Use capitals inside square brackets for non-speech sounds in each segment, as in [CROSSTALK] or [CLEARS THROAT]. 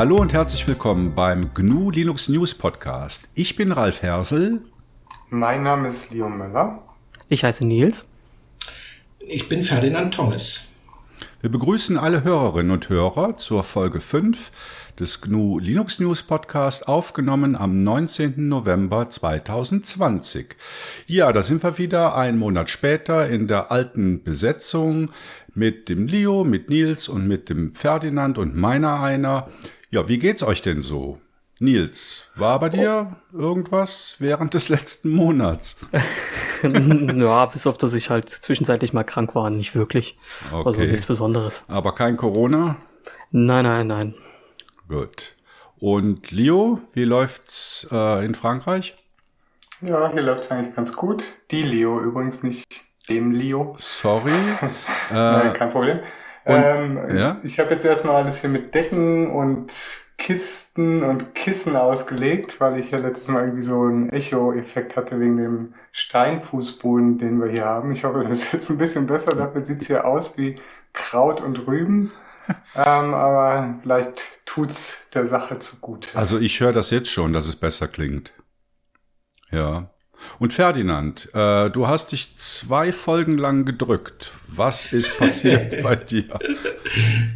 Hallo und herzlich willkommen beim GNU Linux News Podcast. Ich bin Ralf Hersel. Mein Name ist Leo Müller. Ich heiße Nils. Ich bin Ferdinand Thomas. Wir begrüßen alle Hörerinnen und Hörer zur Folge 5 des GNU Linux News Podcast, aufgenommen am 19. November 2020. Ja, da sind wir wieder einen Monat später in der alten Besetzung mit dem Leo, mit Nils und mit dem Ferdinand und meiner einer. Ja, wie geht's euch denn so? Nils, war bei dir irgendwas während des letzten Monats? [LAUGHS] ja, bis auf, dass ich halt zwischenzeitlich mal krank war, nicht wirklich. Also okay. Also nichts Besonderes. Aber kein Corona? Nein, nein, nein. Gut. Und Leo, wie läuft's äh, in Frankreich? Ja, hier läuft's eigentlich ganz gut. Die Leo übrigens nicht dem Leo. Sorry. [LAUGHS] Nein, kein Problem. Und, ähm, ja? Ich habe jetzt erstmal alles hier mit Decken und Kisten und Kissen ausgelegt, weil ich ja letztes Mal irgendwie so einen Echo-Effekt hatte wegen dem Steinfußboden, den wir hier haben. Ich hoffe, [LAUGHS] das ist jetzt ein bisschen besser. Dafür sieht's hier aus wie Kraut und Rüben. ähm, aber vielleicht tut's der Sache zugute. Also ich höre das jetzt schon, dass es besser klingt. Ja. Und Ferdinand, äh, du hast dich zwei Folgen lang gedrückt. Was ist passiert [LAUGHS] bei dir?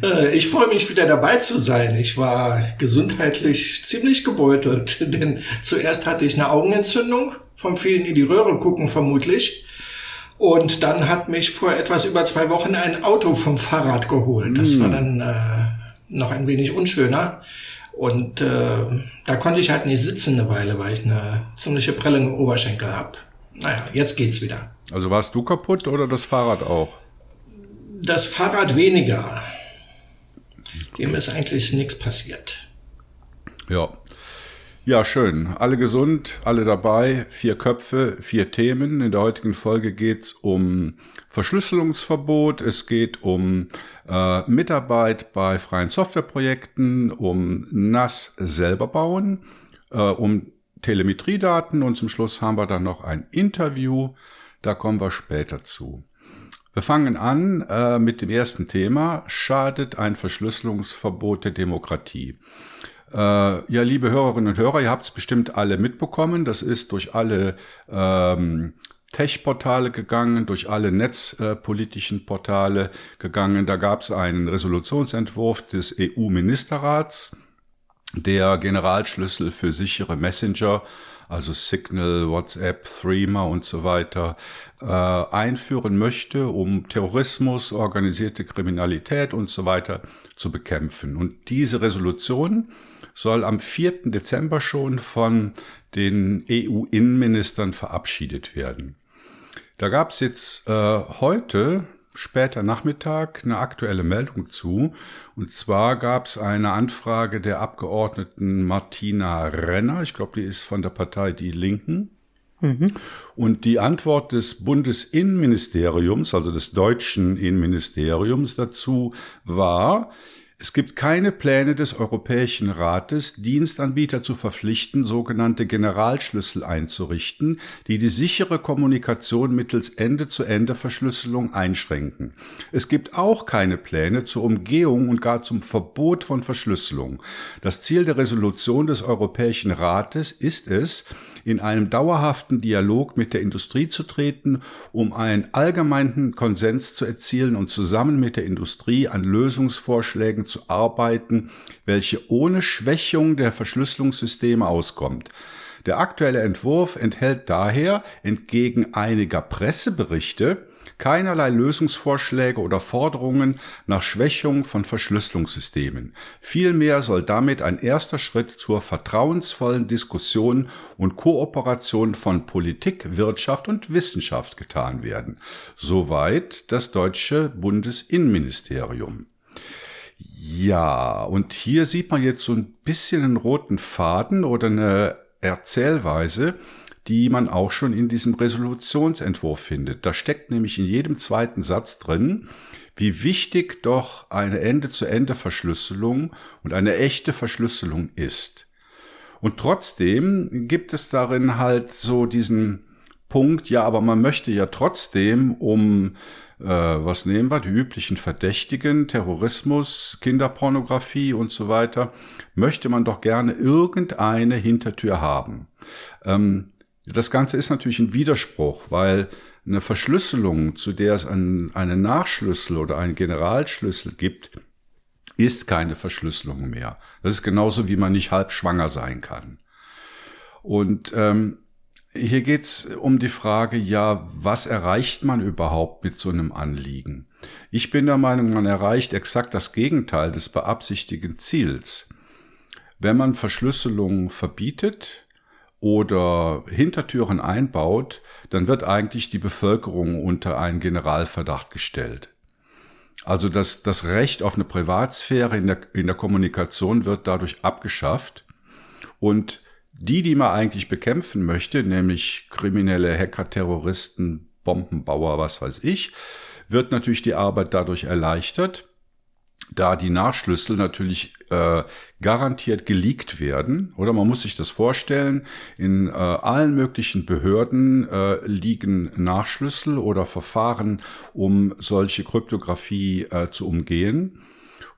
Äh, ich freue mich wieder dabei zu sein. Ich war gesundheitlich ziemlich gebeutelt, [LAUGHS] denn zuerst hatte ich eine Augenentzündung vom vielen in die Röhre gucken vermutlich. Und dann hat mich vor etwas über zwei Wochen ein Auto vom Fahrrad geholt. Das mm. war dann äh, noch ein wenig unschöner. Und äh, da konnte ich halt nicht sitzen eine Weile, weil ich eine ziemliche Prellung im Oberschenkel habe. Naja, jetzt geht's wieder. Also warst du kaputt oder das Fahrrad auch? Das Fahrrad weniger. Dem ist eigentlich nichts passiert. Ja. Ja, schön. Alle gesund, alle dabei. Vier Köpfe, vier Themen. In der heutigen Folge geht's um Verschlüsselungsverbot. Es geht um äh, Mitarbeit bei freien Softwareprojekten, um NAS selber bauen, äh, um Telemetriedaten und zum Schluss haben wir dann noch ein Interview. Da kommen wir später zu. Wir fangen an äh, mit dem ersten Thema. Schadet ein Verschlüsselungsverbot der Demokratie? Äh, ja, liebe Hörerinnen und Hörer, ihr habt es bestimmt alle mitbekommen. Das ist durch alle ähm, Tech-Portale gegangen, durch alle netzpolitischen Portale gegangen. Da gab es einen Resolutionsentwurf des EU-Ministerrats, der Generalschlüssel für sichere Messenger, also Signal, WhatsApp, Threema und so weiter, äh, einführen möchte, um Terrorismus, organisierte Kriminalität und so weiter zu bekämpfen. Und diese Resolution soll am 4. Dezember schon von den EU-Innenministern verabschiedet werden. Da gab es jetzt äh, heute, später Nachmittag, eine aktuelle Meldung zu. Und zwar gab es eine Anfrage der Abgeordneten Martina Renner, ich glaube, die ist von der Partei Die Linken. Mhm. Und die Antwort des Bundesinnenministeriums, also des deutschen Innenministeriums dazu war, es gibt keine Pläne des Europäischen Rates, Dienstanbieter zu verpflichten, sogenannte Generalschlüssel einzurichten, die die sichere Kommunikation mittels Ende-zu-Ende-Verschlüsselung einschränken. Es gibt auch keine Pläne zur Umgehung und gar zum Verbot von Verschlüsselung. Das Ziel der Resolution des Europäischen Rates ist es, in einem dauerhaften Dialog mit der Industrie zu treten, um einen allgemeinen Konsens zu erzielen und zusammen mit der Industrie an Lösungsvorschlägen zu arbeiten, welche ohne Schwächung der Verschlüsselungssysteme auskommt. Der aktuelle Entwurf enthält daher entgegen einiger Presseberichte keinerlei Lösungsvorschläge oder Forderungen nach Schwächung von Verschlüsselungssystemen. Vielmehr soll damit ein erster Schritt zur vertrauensvollen Diskussion und Kooperation von Politik, Wirtschaft und Wissenschaft getan werden. Soweit das deutsche Bundesinnenministerium. Ja, und hier sieht man jetzt so ein bisschen einen roten Faden oder eine Erzählweise, die man auch schon in diesem Resolutionsentwurf findet. Da steckt nämlich in jedem zweiten Satz drin, wie wichtig doch eine Ende-zu-Ende-Verschlüsselung und eine echte Verschlüsselung ist. Und trotzdem gibt es darin halt so diesen Punkt, ja, aber man möchte ja trotzdem um äh, was nehmen wir, die üblichen Verdächtigen, Terrorismus, Kinderpornografie und so weiter, möchte man doch gerne irgendeine Hintertür haben. Ähm, das Ganze ist natürlich ein Widerspruch, weil eine Verschlüsselung, zu der es einen, einen Nachschlüssel oder einen Generalschlüssel gibt, ist keine Verschlüsselung mehr. Das ist genauso, wie man nicht halb schwanger sein kann. Und ähm, hier geht's um die Frage, ja, was erreicht man überhaupt mit so einem Anliegen? Ich bin der Meinung, man erreicht exakt das Gegenteil des beabsichtigten Ziels. Wenn man Verschlüsselung verbietet oder Hintertüren einbaut, dann wird eigentlich die Bevölkerung unter einen Generalverdacht gestellt. Also das, das Recht auf eine Privatsphäre in der, in der Kommunikation wird dadurch abgeschafft und die, die man eigentlich bekämpfen möchte, nämlich kriminelle Hacker, Terroristen, Bombenbauer, was weiß ich, wird natürlich die Arbeit dadurch erleichtert, da die Nachschlüssel natürlich äh, garantiert geleakt werden. Oder man muss sich das vorstellen, in äh, allen möglichen Behörden äh, liegen Nachschlüssel oder Verfahren, um solche Kryptographie äh, zu umgehen.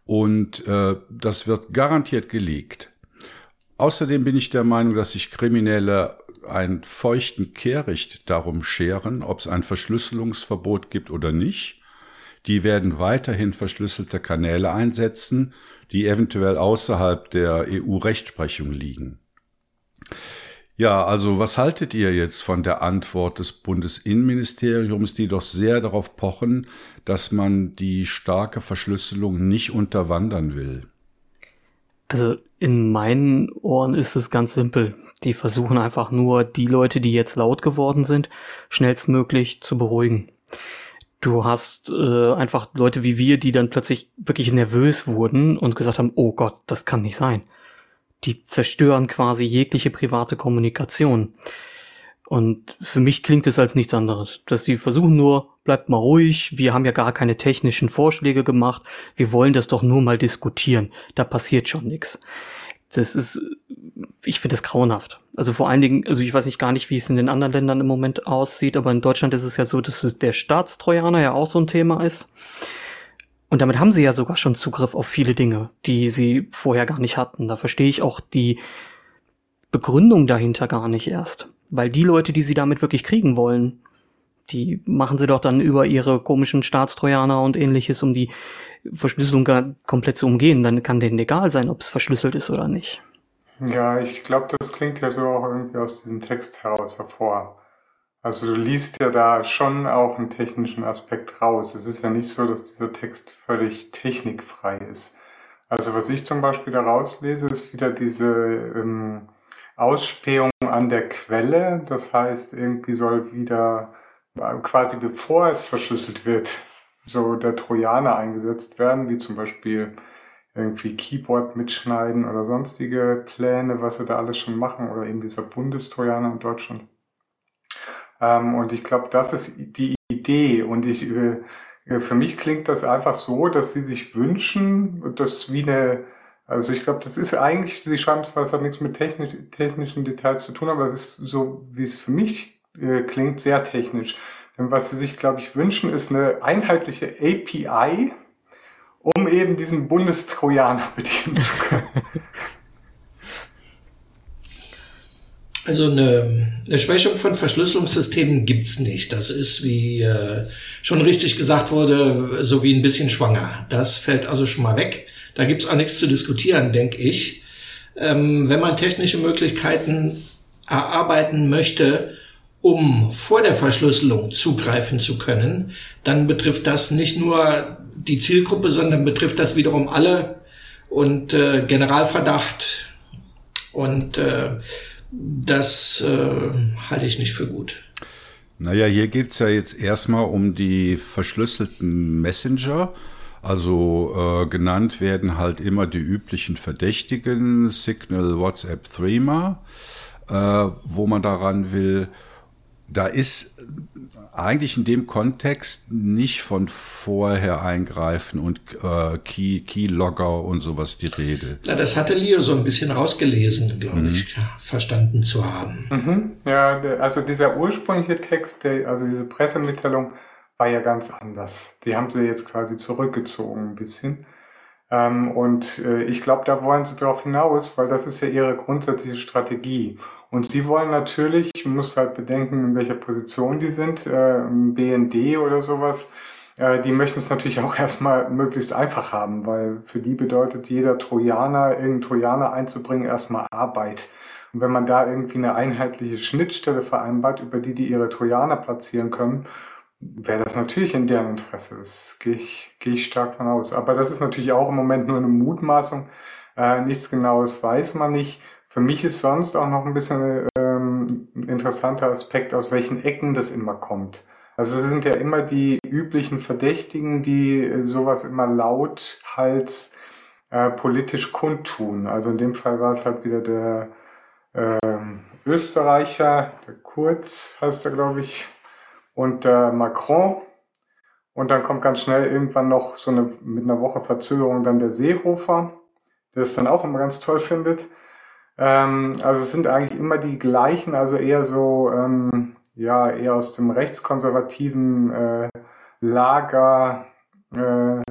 Und äh, das wird garantiert geleakt. Außerdem bin ich der Meinung, dass sich Kriminelle einen feuchten Kehricht darum scheren, ob es ein Verschlüsselungsverbot gibt oder nicht. Die werden weiterhin verschlüsselte Kanäle einsetzen, die eventuell außerhalb der EU-Rechtsprechung liegen. Ja, also was haltet ihr jetzt von der Antwort des Bundesinnenministeriums, die doch sehr darauf pochen, dass man die starke Verschlüsselung nicht unterwandern will? Also in meinen Ohren ist es ganz simpel. Die versuchen einfach nur, die Leute, die jetzt laut geworden sind, schnellstmöglich zu beruhigen. Du hast äh, einfach Leute wie wir, die dann plötzlich wirklich nervös wurden und gesagt haben, oh Gott, das kann nicht sein. Die zerstören quasi jegliche private Kommunikation. Und für mich klingt es als nichts anderes, dass sie versuchen nur, bleibt mal ruhig, wir haben ja gar keine technischen Vorschläge gemacht, wir wollen das doch nur mal diskutieren, da passiert schon nichts. Das ist, ich finde das grauenhaft. Also vor allen Dingen, also ich weiß nicht gar nicht, wie es in den anderen Ländern im Moment aussieht, aber in Deutschland ist es ja so, dass der Staatstrojaner ja auch so ein Thema ist. Und damit haben sie ja sogar schon Zugriff auf viele Dinge, die sie vorher gar nicht hatten. Da verstehe ich auch die Begründung dahinter gar nicht erst. Weil die Leute, die sie damit wirklich kriegen wollen, die machen sie doch dann über ihre komischen Staatstrojaner und ähnliches, um die Verschlüsselung komplett zu umgehen. Dann kann denen egal sein, ob es verschlüsselt ist oder nicht. Ja, ich glaube, das klingt ja so auch irgendwie aus diesem Text heraus hervor. Also du liest ja da schon auch einen technischen Aspekt raus. Es ist ja nicht so, dass dieser Text völlig technikfrei ist. Also was ich zum Beispiel da rauslese, ist wieder diese ähm, Ausspähung an der Quelle. Das heißt, irgendwie soll wieder quasi bevor es verschlüsselt wird, so der Trojaner eingesetzt werden, wie zum Beispiel irgendwie Keyboard mitschneiden oder sonstige Pläne, was sie da alles schon machen, oder eben dieser Bundestrojaner in Deutschland. Ähm, und ich glaube, das ist die Idee. Und ich, äh, für mich klingt das einfach so, dass sie sich wünschen, dass wie eine also ich glaube, das ist eigentlich, Sie schreiben es, was hat nichts mit technisch, technischen Details zu tun, aber es ist so, wie es für mich äh, klingt, sehr technisch. Denn was Sie sich, glaube ich, wünschen, ist eine einheitliche API, um eben diesen Bundestrojaner [LAUGHS] bedienen zu können. Also eine, eine Schwächung von Verschlüsselungssystemen gibt's nicht. Das ist, wie äh, schon richtig gesagt wurde, so wie ein bisschen schwanger. Das fällt also schon mal weg. Da gibt's auch nichts zu diskutieren, denke ich. Ähm, wenn man technische Möglichkeiten erarbeiten möchte, um vor der Verschlüsselung zugreifen zu können, dann betrifft das nicht nur die Zielgruppe, sondern betrifft das wiederum alle und äh, Generalverdacht und äh, das äh, halte ich nicht für gut. Naja, hier geht's ja jetzt erstmal um die verschlüsselten Messenger. Also äh, genannt werden halt immer die üblichen Verdächtigen, Signal, WhatsApp, Threema, äh, wo man daran will. Da ist eigentlich in dem Kontext nicht von vorher eingreifen und äh, Key, Keylogger und sowas die Rede. Na, das hatte Leo so ein bisschen rausgelesen, glaube mhm. ich, verstanden zu haben. Mhm. Ja, also dieser ursprüngliche Text, der, also diese Pressemitteilung, war ja ganz anders. Die haben sie jetzt quasi zurückgezogen ein bisschen. Ähm, und äh, ich glaube, da wollen sie darauf hinaus, weil das ist ja ihre grundsätzliche Strategie. Und sie wollen natürlich, muss halt bedenken, in welcher Position die sind, äh, BND oder sowas, äh, die möchten es natürlich [LAUGHS] auch erstmal möglichst einfach haben, weil für die bedeutet jeder Trojaner, irgendeinen Trojaner einzubringen, erstmal Arbeit. Und wenn man da irgendwie eine einheitliche Schnittstelle vereinbart, über die die ihre Trojaner platzieren können, wäre das natürlich in deren Interesse. Das gehe ich, gehe ich stark von aus. Aber das ist natürlich auch im Moment nur eine Mutmaßung. Äh, nichts Genaues weiß man nicht. Für mich ist sonst auch noch ein bisschen ähm, ein interessanter Aspekt, aus welchen Ecken das immer kommt. Also es sind ja immer die üblichen Verdächtigen, die sowas immer lauthals äh, politisch kundtun. Also in dem Fall war es halt wieder der äh, Österreicher, der Kurz heißt er, glaube ich, und der Macron. Und dann kommt ganz schnell irgendwann noch so eine mit einer Woche Verzögerung dann der Seehofer, der es dann auch immer ganz toll findet. Ähm, also es sind eigentlich immer die gleichen, also eher so, ähm, ja, eher aus dem rechtskonservativen äh, Lager äh,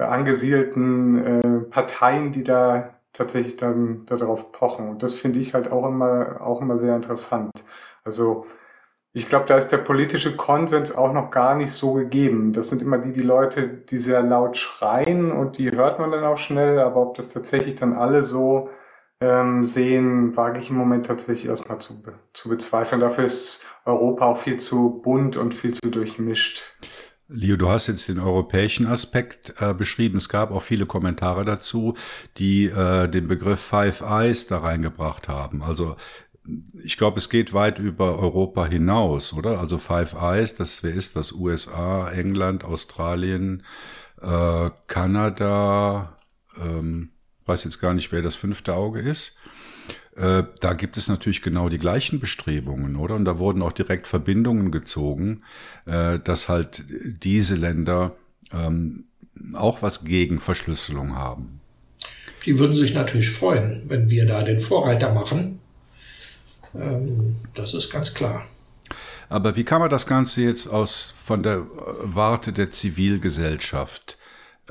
angesiedelten äh, Parteien, die da tatsächlich dann darauf pochen. Und das finde ich halt auch immer, auch immer sehr interessant. Also ich glaube, da ist der politische Konsens auch noch gar nicht so gegeben. Das sind immer die, die Leute, die sehr laut schreien und die hört man dann auch schnell, aber ob das tatsächlich dann alle so ähm, sehen, wage ich im Moment tatsächlich erstmal zu, zu bezweifeln. Dafür ist Europa auch viel zu bunt und viel zu durchmischt. Leo, du hast jetzt den europäischen Aspekt äh, beschrieben. Es gab auch viele Kommentare dazu, die äh, den Begriff Five Eyes da reingebracht haben. Also ich glaube, es geht weit über Europa hinaus, oder? Also Five Eyes, das wer ist das? USA, England, Australien, äh, Kanada, ähm, weiß jetzt gar nicht, wer das fünfte Auge ist. Äh, da gibt es natürlich genau die gleichen Bestrebungen, oder? Und da wurden auch direkt Verbindungen gezogen, äh, dass halt diese Länder ähm, auch was gegen Verschlüsselung haben. Die würden sich natürlich freuen, wenn wir da den Vorreiter machen. Ähm, das ist ganz klar. Aber wie kann man das Ganze jetzt aus von der Warte der Zivilgesellschaft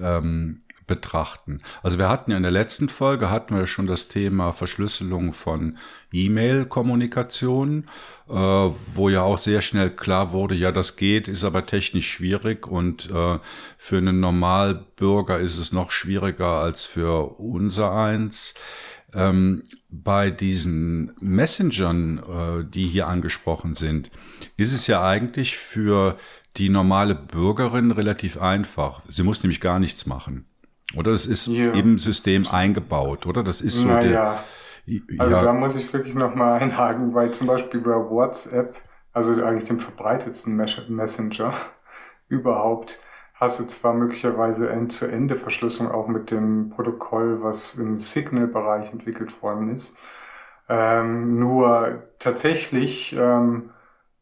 ähm, betrachten. Also wir hatten ja in der letzten Folge hatten wir schon das Thema Verschlüsselung von E-Mail-Kommunikation, äh, wo ja auch sehr schnell klar wurde, ja, das geht, ist aber technisch schwierig und äh, für einen Normalbürger ist es noch schwieriger als für unser eins. Ähm, bei diesen Messengern, äh, die hier angesprochen sind, ist es ja eigentlich für die normale Bürgerin relativ einfach. Sie muss nämlich gar nichts machen. Oder das ist ja. im System eingebaut, oder? Das ist so naja. der. Also da muss ich wirklich nochmal einhaken, weil zum Beispiel bei WhatsApp, also eigentlich dem verbreitetsten Messenger [LAUGHS] überhaupt, hast du zwar möglicherweise End-zu-Ende-Verschlüsselung auch mit dem Protokoll, was im Signal-Bereich entwickelt worden ist. Ähm, nur tatsächlich ähm,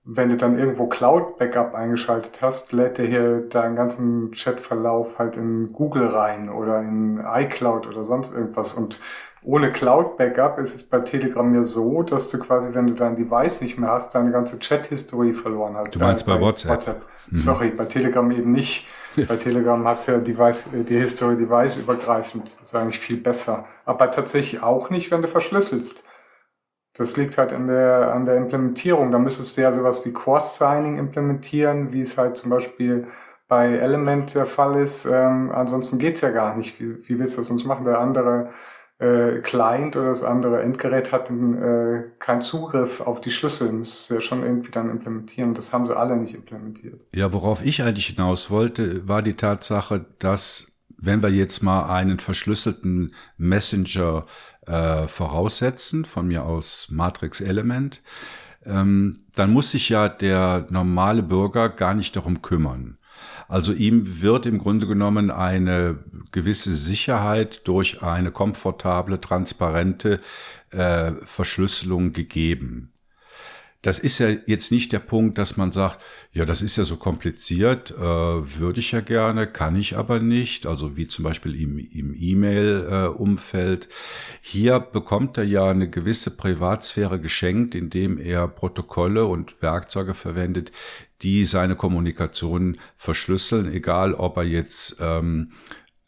wenn du dann irgendwo Cloud-Backup eingeschaltet hast, lädt der hier deinen ganzen Chatverlauf halt in Google rein oder in iCloud oder sonst irgendwas. Und ohne Cloud-Backup ist es bei Telegram ja so, dass du quasi, wenn du dein Device nicht mehr hast, deine ganze Chat-Historie verloren hast. Du meinst bei, bei WhatsApp? WhatsApp. Mhm. Sorry, bei Telegram eben nicht. [LAUGHS] Bei Telegram hast du ja Device, die History Device übergreifend. Das ist eigentlich viel besser. Aber tatsächlich auch nicht, wenn du verschlüsselst. Das liegt halt an der, an der Implementierung. Da müsstest du ja sowas wie Cross-Signing implementieren, wie es halt zum Beispiel bei Element der Fall ist. Ähm, ansonsten geht's ja gar nicht. Wie, wie willst du das sonst machen? Der andere äh, Client oder das andere Endgerät hat äh, keinen Zugriff auf die Schlüssel. Müsstest du ja schon irgendwie dann implementieren. Das haben sie alle nicht implementiert. Ja, worauf ich eigentlich hinaus wollte, war die Tatsache, dass wenn wir jetzt mal einen verschlüsselten Messenger äh, voraussetzen, von mir aus Matrix Element, ähm, dann muss sich ja der normale Bürger gar nicht darum kümmern. Also ihm wird im Grunde genommen eine gewisse Sicherheit durch eine komfortable, transparente äh, Verschlüsselung gegeben. Das ist ja jetzt nicht der Punkt, dass man sagt, ja, das ist ja so kompliziert, äh, würde ich ja gerne, kann ich aber nicht, also wie zum Beispiel im, im E-Mail-Umfeld. Hier bekommt er ja eine gewisse Privatsphäre geschenkt, indem er Protokolle und Werkzeuge verwendet, die seine Kommunikation verschlüsseln, egal ob er jetzt ähm,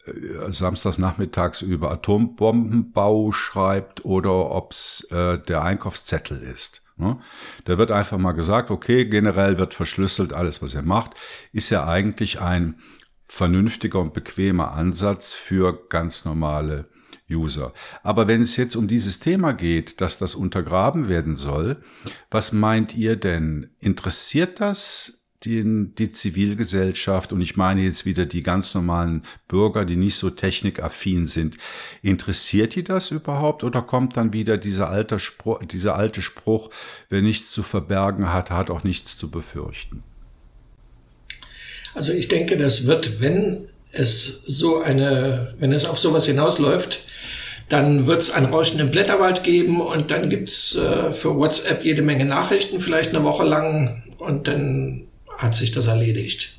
äh, samstags nachmittags über Atombombenbau schreibt oder ob's äh, der Einkaufszettel ist. Ne? Da wird einfach mal gesagt, okay, generell wird verschlüsselt alles, was ihr macht, ist ja eigentlich ein vernünftiger und bequemer Ansatz für ganz normale User. Aber wenn es jetzt um dieses Thema geht, dass das untergraben werden soll, was meint ihr denn? Interessiert das den, die Zivilgesellschaft, und ich meine jetzt wieder die ganz normalen Bürger, die nicht so technikaffin sind, interessiert die das überhaupt oder kommt dann wieder dieser alte Spruch, dieser alte Spruch, wer nichts zu verbergen hat, hat auch nichts zu befürchten? Also ich denke, das wird, wenn es so eine, wenn es auf sowas hinausläuft, dann wird es einen rauschenden Blätterwald geben und dann gibt's äh, für WhatsApp jede Menge Nachrichten, vielleicht eine Woche lang und dann hat sich das erledigt.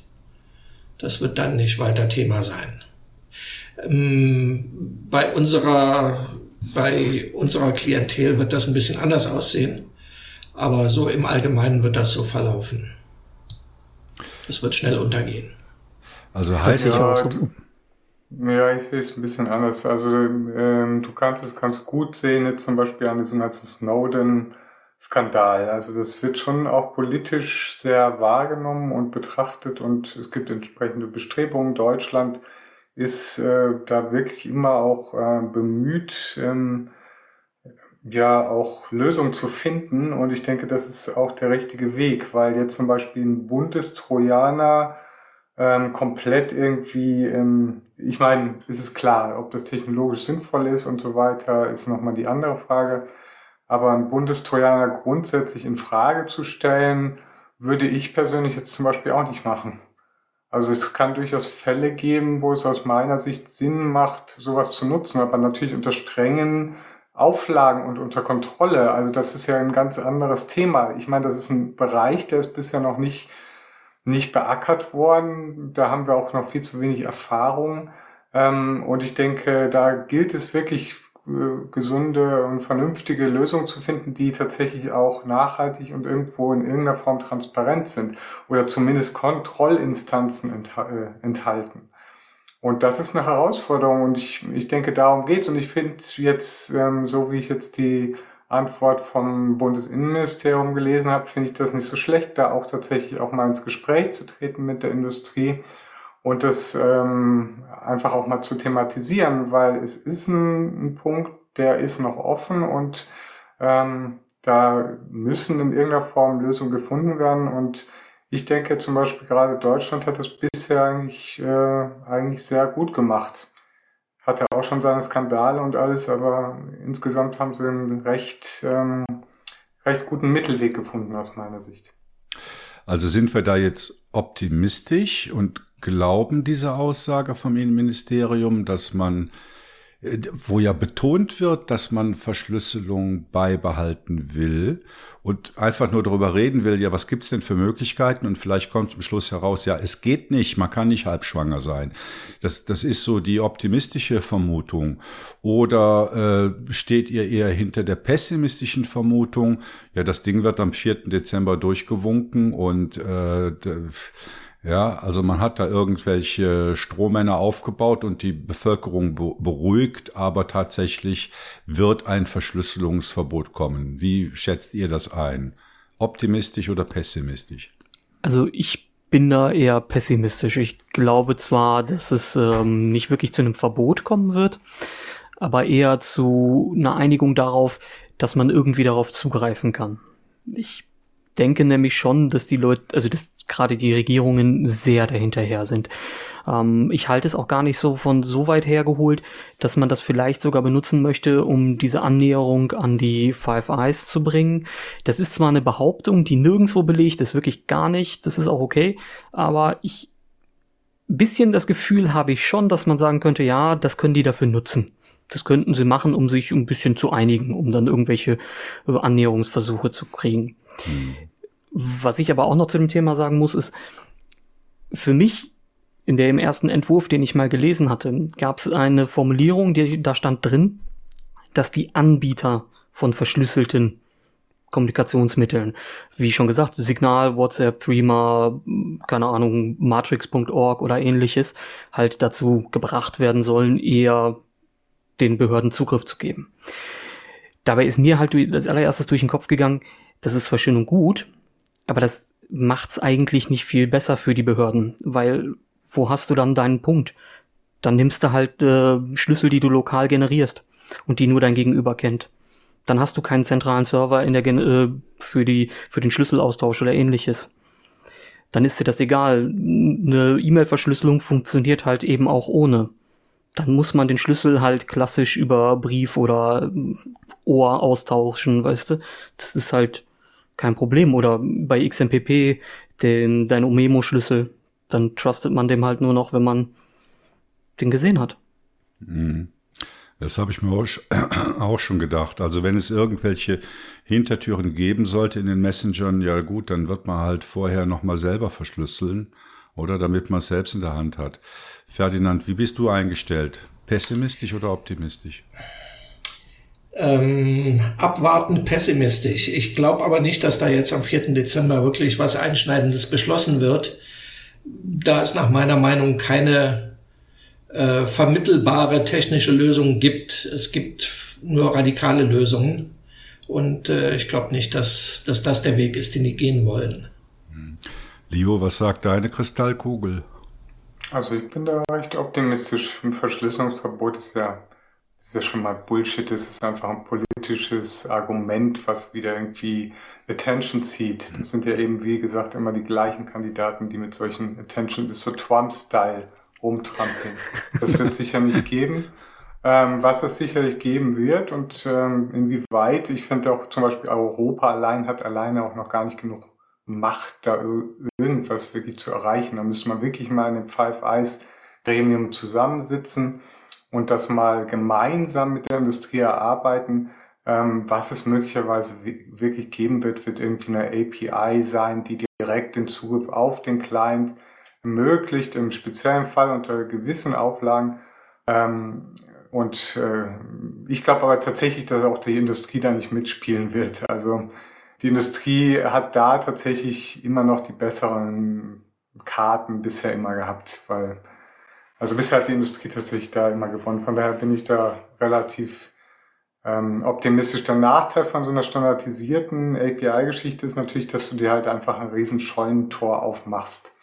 Das wird dann nicht weiter Thema sein. Ähm, bei unserer, bei unserer Klientel wird das ein bisschen anders aussehen, aber so im Allgemeinen wird das so verlaufen. Das wird schnell untergehen. Also heißt ja, auch so. Ja, ich sehe es ein bisschen anders. Also ähm, du kannst es ganz gut sehen, jetzt zum Beispiel an diesem ganzen Snowden Skandal. Also das wird schon auch politisch sehr wahrgenommen und betrachtet und es gibt entsprechende Bestrebungen. Deutschland ist äh, da wirklich immer auch äh, bemüht, ähm, ja auch Lösungen zu finden und ich denke, das ist auch der richtige Weg, weil jetzt zum Beispiel ein Bundestrojaner ähm, komplett irgendwie, ähm, ich meine, ist es klar, ob das technologisch sinnvoll ist und so weiter, ist nochmal die andere Frage. Aber ein Bundestrojaner grundsätzlich in Frage zu stellen, würde ich persönlich jetzt zum Beispiel auch nicht machen. Also es kann durchaus Fälle geben, wo es aus meiner Sicht Sinn macht, sowas zu nutzen, aber natürlich unter strengen Auflagen und unter Kontrolle. Also das ist ja ein ganz anderes Thema. Ich meine, das ist ein Bereich, der ist bisher noch nicht, nicht beackert worden. Da haben wir auch noch viel zu wenig Erfahrung. Ähm, und ich denke, da gilt es wirklich gesunde und vernünftige Lösungen zu finden, die tatsächlich auch nachhaltig und irgendwo in irgendeiner Form transparent sind oder zumindest Kontrollinstanzen äh, enthalten. Und das ist eine Herausforderung und ich, ich denke, darum geht's. Und ich finde jetzt, ähm, so wie ich jetzt die Antwort vom Bundesinnenministerium gelesen habe, finde ich das nicht so schlecht, da auch tatsächlich auch mal ins Gespräch zu treten mit der Industrie und das ähm, einfach auch mal zu thematisieren, weil es ist ein, ein Punkt, der ist noch offen und ähm, da müssen in irgendeiner Form Lösungen gefunden werden und ich denke zum Beispiel gerade Deutschland hat das bisher eigentlich, äh, eigentlich sehr gut gemacht. Hatte auch schon seine Skandale und alles, aber insgesamt haben sie einen recht, ähm, recht guten Mittelweg gefunden aus meiner Sicht. Also sind wir da jetzt optimistisch und glauben diese Aussage vom Innenministerium, dass man, äh, wo ja betont wird, dass man Verschlüsselung beibehalten will und einfach nur darüber reden will, ja, was gibt's denn für Möglichkeiten? Und vielleicht kommt zum Schluss heraus, ja, es geht nicht, man kann nicht halbschwanger sein. Das, das ist so die optimistische Vermutung. Oder äh, steht ihr eher hinter der pessimistischen Vermutung, ja, das Ding wird am 4. Dezember durchgewunken und äh, ja, also man hat da irgendwelche Strohmänner aufgebaut und die Bevölkerung beruhigt, aber tatsächlich wird ein Verschlüsselungsverbot kommen. Wie schätzt ihr das ein? Optimistisch oder pessimistisch? Also ich bin da eher pessimistisch. Ich glaube zwar, dass es ähm, nicht wirklich zu einem Verbot kommen wird, aber eher zu einer Einigung darauf, dass man irgendwie darauf zugreifen kann. Ich denke nämlich schon, dass die Leute, also dass gerade die Regierungen sehr dahinterher sind. Ähm, ich halte es auch gar nicht so von so weit hergeholt, dass man das vielleicht sogar benutzen möchte, um diese Annäherung an die Five Eyes zu bringen. Das ist zwar eine Behauptung, die nirgendwo belegt ist, wirklich gar nicht, das ist auch okay, aber ich bisschen das Gefühl habe ich schon, dass man sagen könnte, ja, das können die dafür nutzen. Das könnten sie machen, um sich ein bisschen zu einigen, um dann irgendwelche Annäherungsversuche zu kriegen. Hm. Was ich aber auch noch zu dem Thema sagen muss, ist, für mich in dem ersten Entwurf, den ich mal gelesen hatte, gab es eine Formulierung, die, da stand drin, dass die Anbieter von verschlüsselten Kommunikationsmitteln, wie schon gesagt, Signal, WhatsApp, Threema, keine Ahnung, Matrix.org oder ähnliches, halt dazu gebracht werden sollen, eher den Behörden Zugriff zu geben. Dabei ist mir halt als allererstes durch den Kopf gegangen, das ist zwar schön und gut, aber das macht's eigentlich nicht viel besser für die Behörden, weil wo hast du dann deinen Punkt? Dann nimmst du halt äh, Schlüssel, die du lokal generierst und die nur dein Gegenüber kennt. Dann hast du keinen zentralen Server in der Gen äh, für die für den Schlüsselaustausch oder ähnliches. Dann ist dir das egal. Eine E-Mail-Verschlüsselung funktioniert halt eben auch ohne. Dann muss man den Schlüssel halt klassisch über Brief oder Ohr austauschen, weißt du? Das ist halt kein Problem. Oder bei XMPP den, dein Omemo-Schlüssel. Dann trustet man dem halt nur noch, wenn man den gesehen hat. Mhm. Das habe ich mir [CLEARS THROAT] auch schon gedacht. Also wenn es irgendwelche Hintertüren geben sollte in den Messengern, ja gut, dann wird man halt vorher nochmal selber verschlüsseln, oder damit man es selbst in der Hand hat. Ferdinand, wie bist du eingestellt? Pessimistisch oder optimistisch? Ähm, abwartend pessimistisch. Ich glaube aber nicht, dass da jetzt am 4. Dezember wirklich was Einschneidendes beschlossen wird. Da es nach meiner Meinung keine äh, vermittelbare technische Lösungen gibt. Es gibt nur radikale Lösungen. Und äh, ich glaube nicht, dass, dass das der Weg ist, den die gehen wollen. Hm. Leo, was sagt deine Kristallkugel? Also ich bin da recht optimistisch. Ein Verschlüsselungsverbot ist ja, ist ja schon mal Bullshit. Es ist einfach ein politisches Argument, was wieder irgendwie Attention zieht. Das sind ja eben, wie gesagt, immer die gleichen Kandidaten, die mit solchen Attention, das ist so Trump-Style rumtrampeln. Das wird sicher nicht geben. Ähm, was es sicherlich geben wird und ähm, inwieweit, ich finde auch zum Beispiel Europa allein hat alleine auch noch gar nicht genug Macht, da irgendwas wirklich zu erreichen. Da müsste man wirklich mal in dem Five Eyes Gremium zusammensitzen und das mal gemeinsam mit der Industrie erarbeiten. Ähm, was es möglicherweise wirklich geben wird, wird irgendwie eine API sein, die direkt den Zugriff auf den Client ermöglicht, im speziellen Fall unter gewissen Auflagen. Ähm, und äh, ich glaube aber tatsächlich, dass auch die Industrie da nicht mitspielen wird. Also die Industrie hat da tatsächlich immer noch die besseren Karten bisher immer gehabt, weil also bisher hat die Industrie tatsächlich da immer gewonnen. Von daher bin ich da relativ ähm, optimistisch. Der Nachteil von so einer standardisierten API-Geschichte ist natürlich, dass du dir halt einfach ein riesen Scheunentor aufmachst.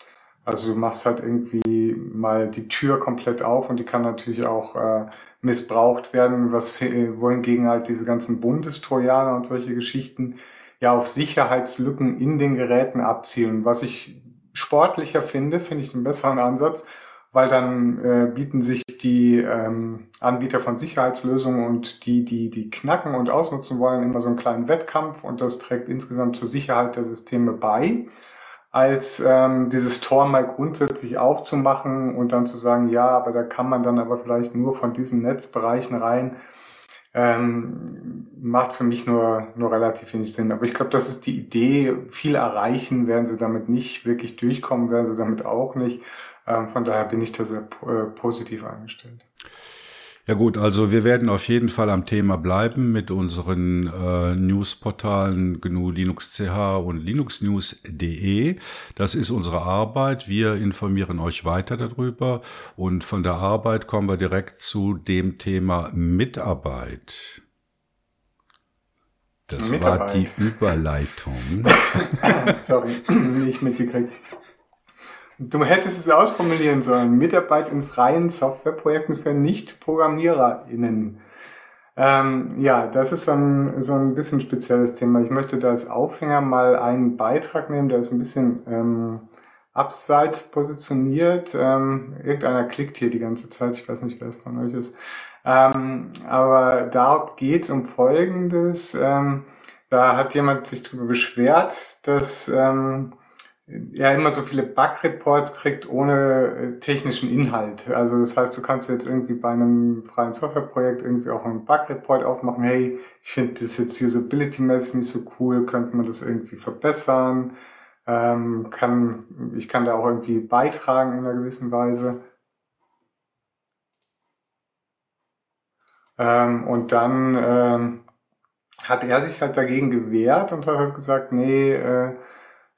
Also du machst halt irgendwie mal die Tür komplett auf und die kann natürlich auch äh, missbraucht werden, was äh, wohingegen halt diese ganzen Bundestrojaner und solche Geschichten ja auf Sicherheitslücken in den Geräten abzielen. Was ich sportlicher finde, finde ich einen besseren Ansatz, weil dann äh, bieten sich die ähm, Anbieter von Sicherheitslösungen und die, die die knacken und ausnutzen wollen, immer so einen kleinen Wettkampf und das trägt insgesamt zur Sicherheit der Systeme bei als ähm, dieses Tor mal grundsätzlich aufzumachen und dann zu sagen, ja, aber da kann man dann aber vielleicht nur von diesen Netzbereichen rein, ähm, macht für mich nur, nur relativ wenig Sinn. Aber ich glaube, das ist die Idee. Viel erreichen werden sie damit nicht, wirklich durchkommen werden sie damit auch nicht. Ähm, von daher bin ich da sehr äh, positiv eingestellt. Ja gut, also wir werden auf jeden Fall am Thema bleiben mit unseren äh, Newsportalen GNU Linux CH und linuxnews.de. Das ist unsere Arbeit. Wir informieren euch weiter darüber und von der Arbeit kommen wir direkt zu dem Thema Mitarbeit. Das Mitarbeit. war die Überleitung. [LAUGHS] Sorry, [CLEARS THROAT] nicht mitgekriegt. Du hättest es ausformulieren sollen. Mitarbeit in freien Softwareprojekten für Nicht-ProgrammiererInnen. Ähm, ja, das ist so ein, so ein bisschen spezielles Thema. Ich möchte da als Aufhänger mal einen Beitrag nehmen, der ist ein bisschen ähm, abseits positioniert. Ähm, irgendeiner klickt hier die ganze Zeit. Ich weiß nicht, wer es von euch ist. Ähm, aber da geht es um Folgendes. Ähm, da hat jemand sich darüber beschwert, dass ähm, ja immer so viele Bug-Reports kriegt ohne äh, technischen Inhalt. Also das heißt, du kannst jetzt irgendwie bei einem freien Softwareprojekt irgendwie auch einen Bug-Report aufmachen. Hey, ich finde das jetzt usability-mäßig nicht so cool, könnte man das irgendwie verbessern? Ähm, kann, ich kann da auch irgendwie beitragen in einer gewissen Weise. Ähm, und dann ähm, hat er sich halt dagegen gewehrt und hat halt gesagt, nee, äh,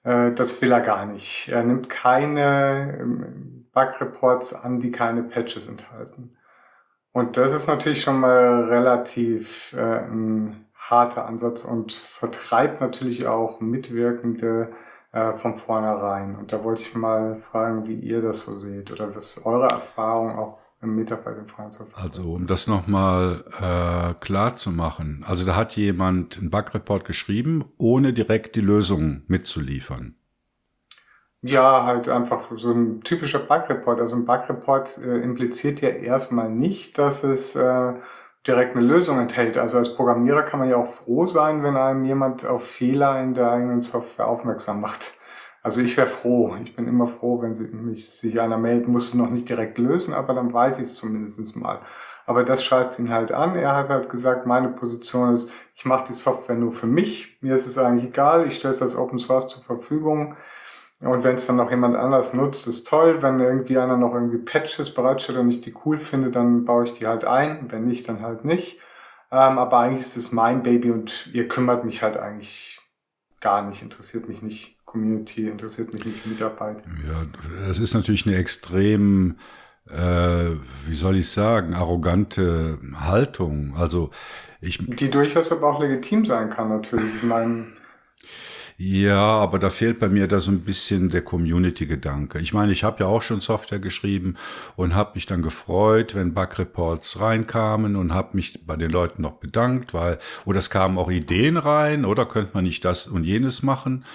das will er gar nicht. Er nimmt keine ähm, Bug-Reports an, die keine Patches enthalten. Und das ist natürlich schon mal relativ äh, ein harter Ansatz und vertreibt natürlich auch Mitwirkende äh, von vornherein. Und da wollte ich mal fragen, wie ihr das so seht oder was eure Erfahrung auch im Mitarbeiter im freien Software. Also um das nochmal äh, klar zu machen. Also da hat jemand einen Bug-Report geschrieben, ohne direkt die Lösung mitzuliefern. Ja, halt einfach so ein typischer Bug-Report. Also ein Bug-Report äh, impliziert ja erstmal nicht, dass es äh, direkt eine Lösung enthält. Also als Programmierer kann man ja auch froh sein, wenn einem jemand auf Fehler in der eigenen Software aufmerksam macht. Also ich wäre froh. Ich bin immer froh, wenn sie mich, sich einer meldet, muss es noch nicht direkt lösen, aber dann weiß ich es zumindest mal. Aber das scheißt ihn halt an. Er hat halt gesagt, meine Position ist, ich mache die Software nur für mich. Mir ist es eigentlich egal. Ich stelle es als Open Source zur Verfügung. Und wenn es dann noch jemand anders nutzt, ist toll. Wenn irgendwie einer noch irgendwie Patches bereitstellt und ich die cool finde, dann baue ich die halt ein. Wenn nicht, dann halt nicht. Ähm, aber eigentlich ist es mein Baby und ihr kümmert mich halt eigentlich gar nicht, interessiert mich nicht. Community, interessiert mich nicht Mitarbeit. Ja, das ist natürlich eine extrem, äh, wie soll ich sagen, arrogante Haltung. Also ich. Die durchaus aber auch legitim sein kann, natürlich. Ich meine, ja, aber da fehlt bei mir da so ein bisschen der Community-Gedanke. Ich meine, ich habe ja auch schon Software geschrieben und habe mich dann gefreut, wenn Bug-Reports reinkamen und habe mich bei den Leuten noch bedankt, weil, oder es kamen auch Ideen rein, oder könnte man nicht das und jenes machen.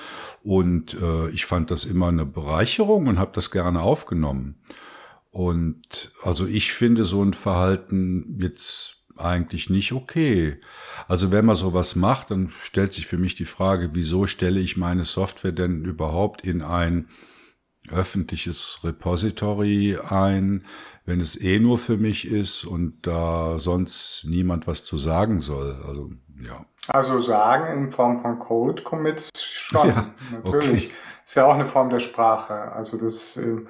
Und äh, ich fand das immer eine Bereicherung und habe das gerne aufgenommen. Und also ich finde so ein Verhalten jetzt eigentlich nicht okay. Also wenn man sowas macht, dann stellt sich für mich die Frage, wieso stelle ich meine Software denn überhaupt in ein öffentliches Repository ein, wenn es eh nur für mich ist und da sonst niemand was zu sagen soll. Also ja. Also sagen in Form von Code Commits schon, ja, natürlich. Okay. Ist ja auch eine Form der Sprache. Also das äh,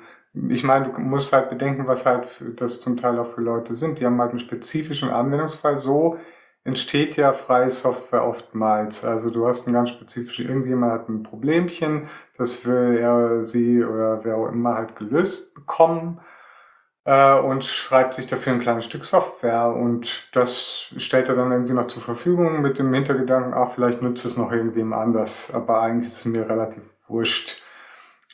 ich meine, du musst halt bedenken, was halt das zum Teil auch für Leute sind. Die haben halt einen spezifischen Anwendungsfall. So entsteht ja freie Software oftmals. Also du hast ein ganz spezifisches, irgendjemand hat ein Problemchen, das will er, sie oder wer auch immer halt gelöst bekommen äh, und schreibt sich dafür ein kleines Stück Software und das stellt er dann irgendwie noch zur Verfügung mit dem Hintergedanken, ach, vielleicht nützt es noch irgendwem anders, aber eigentlich ist es mir relativ wurscht.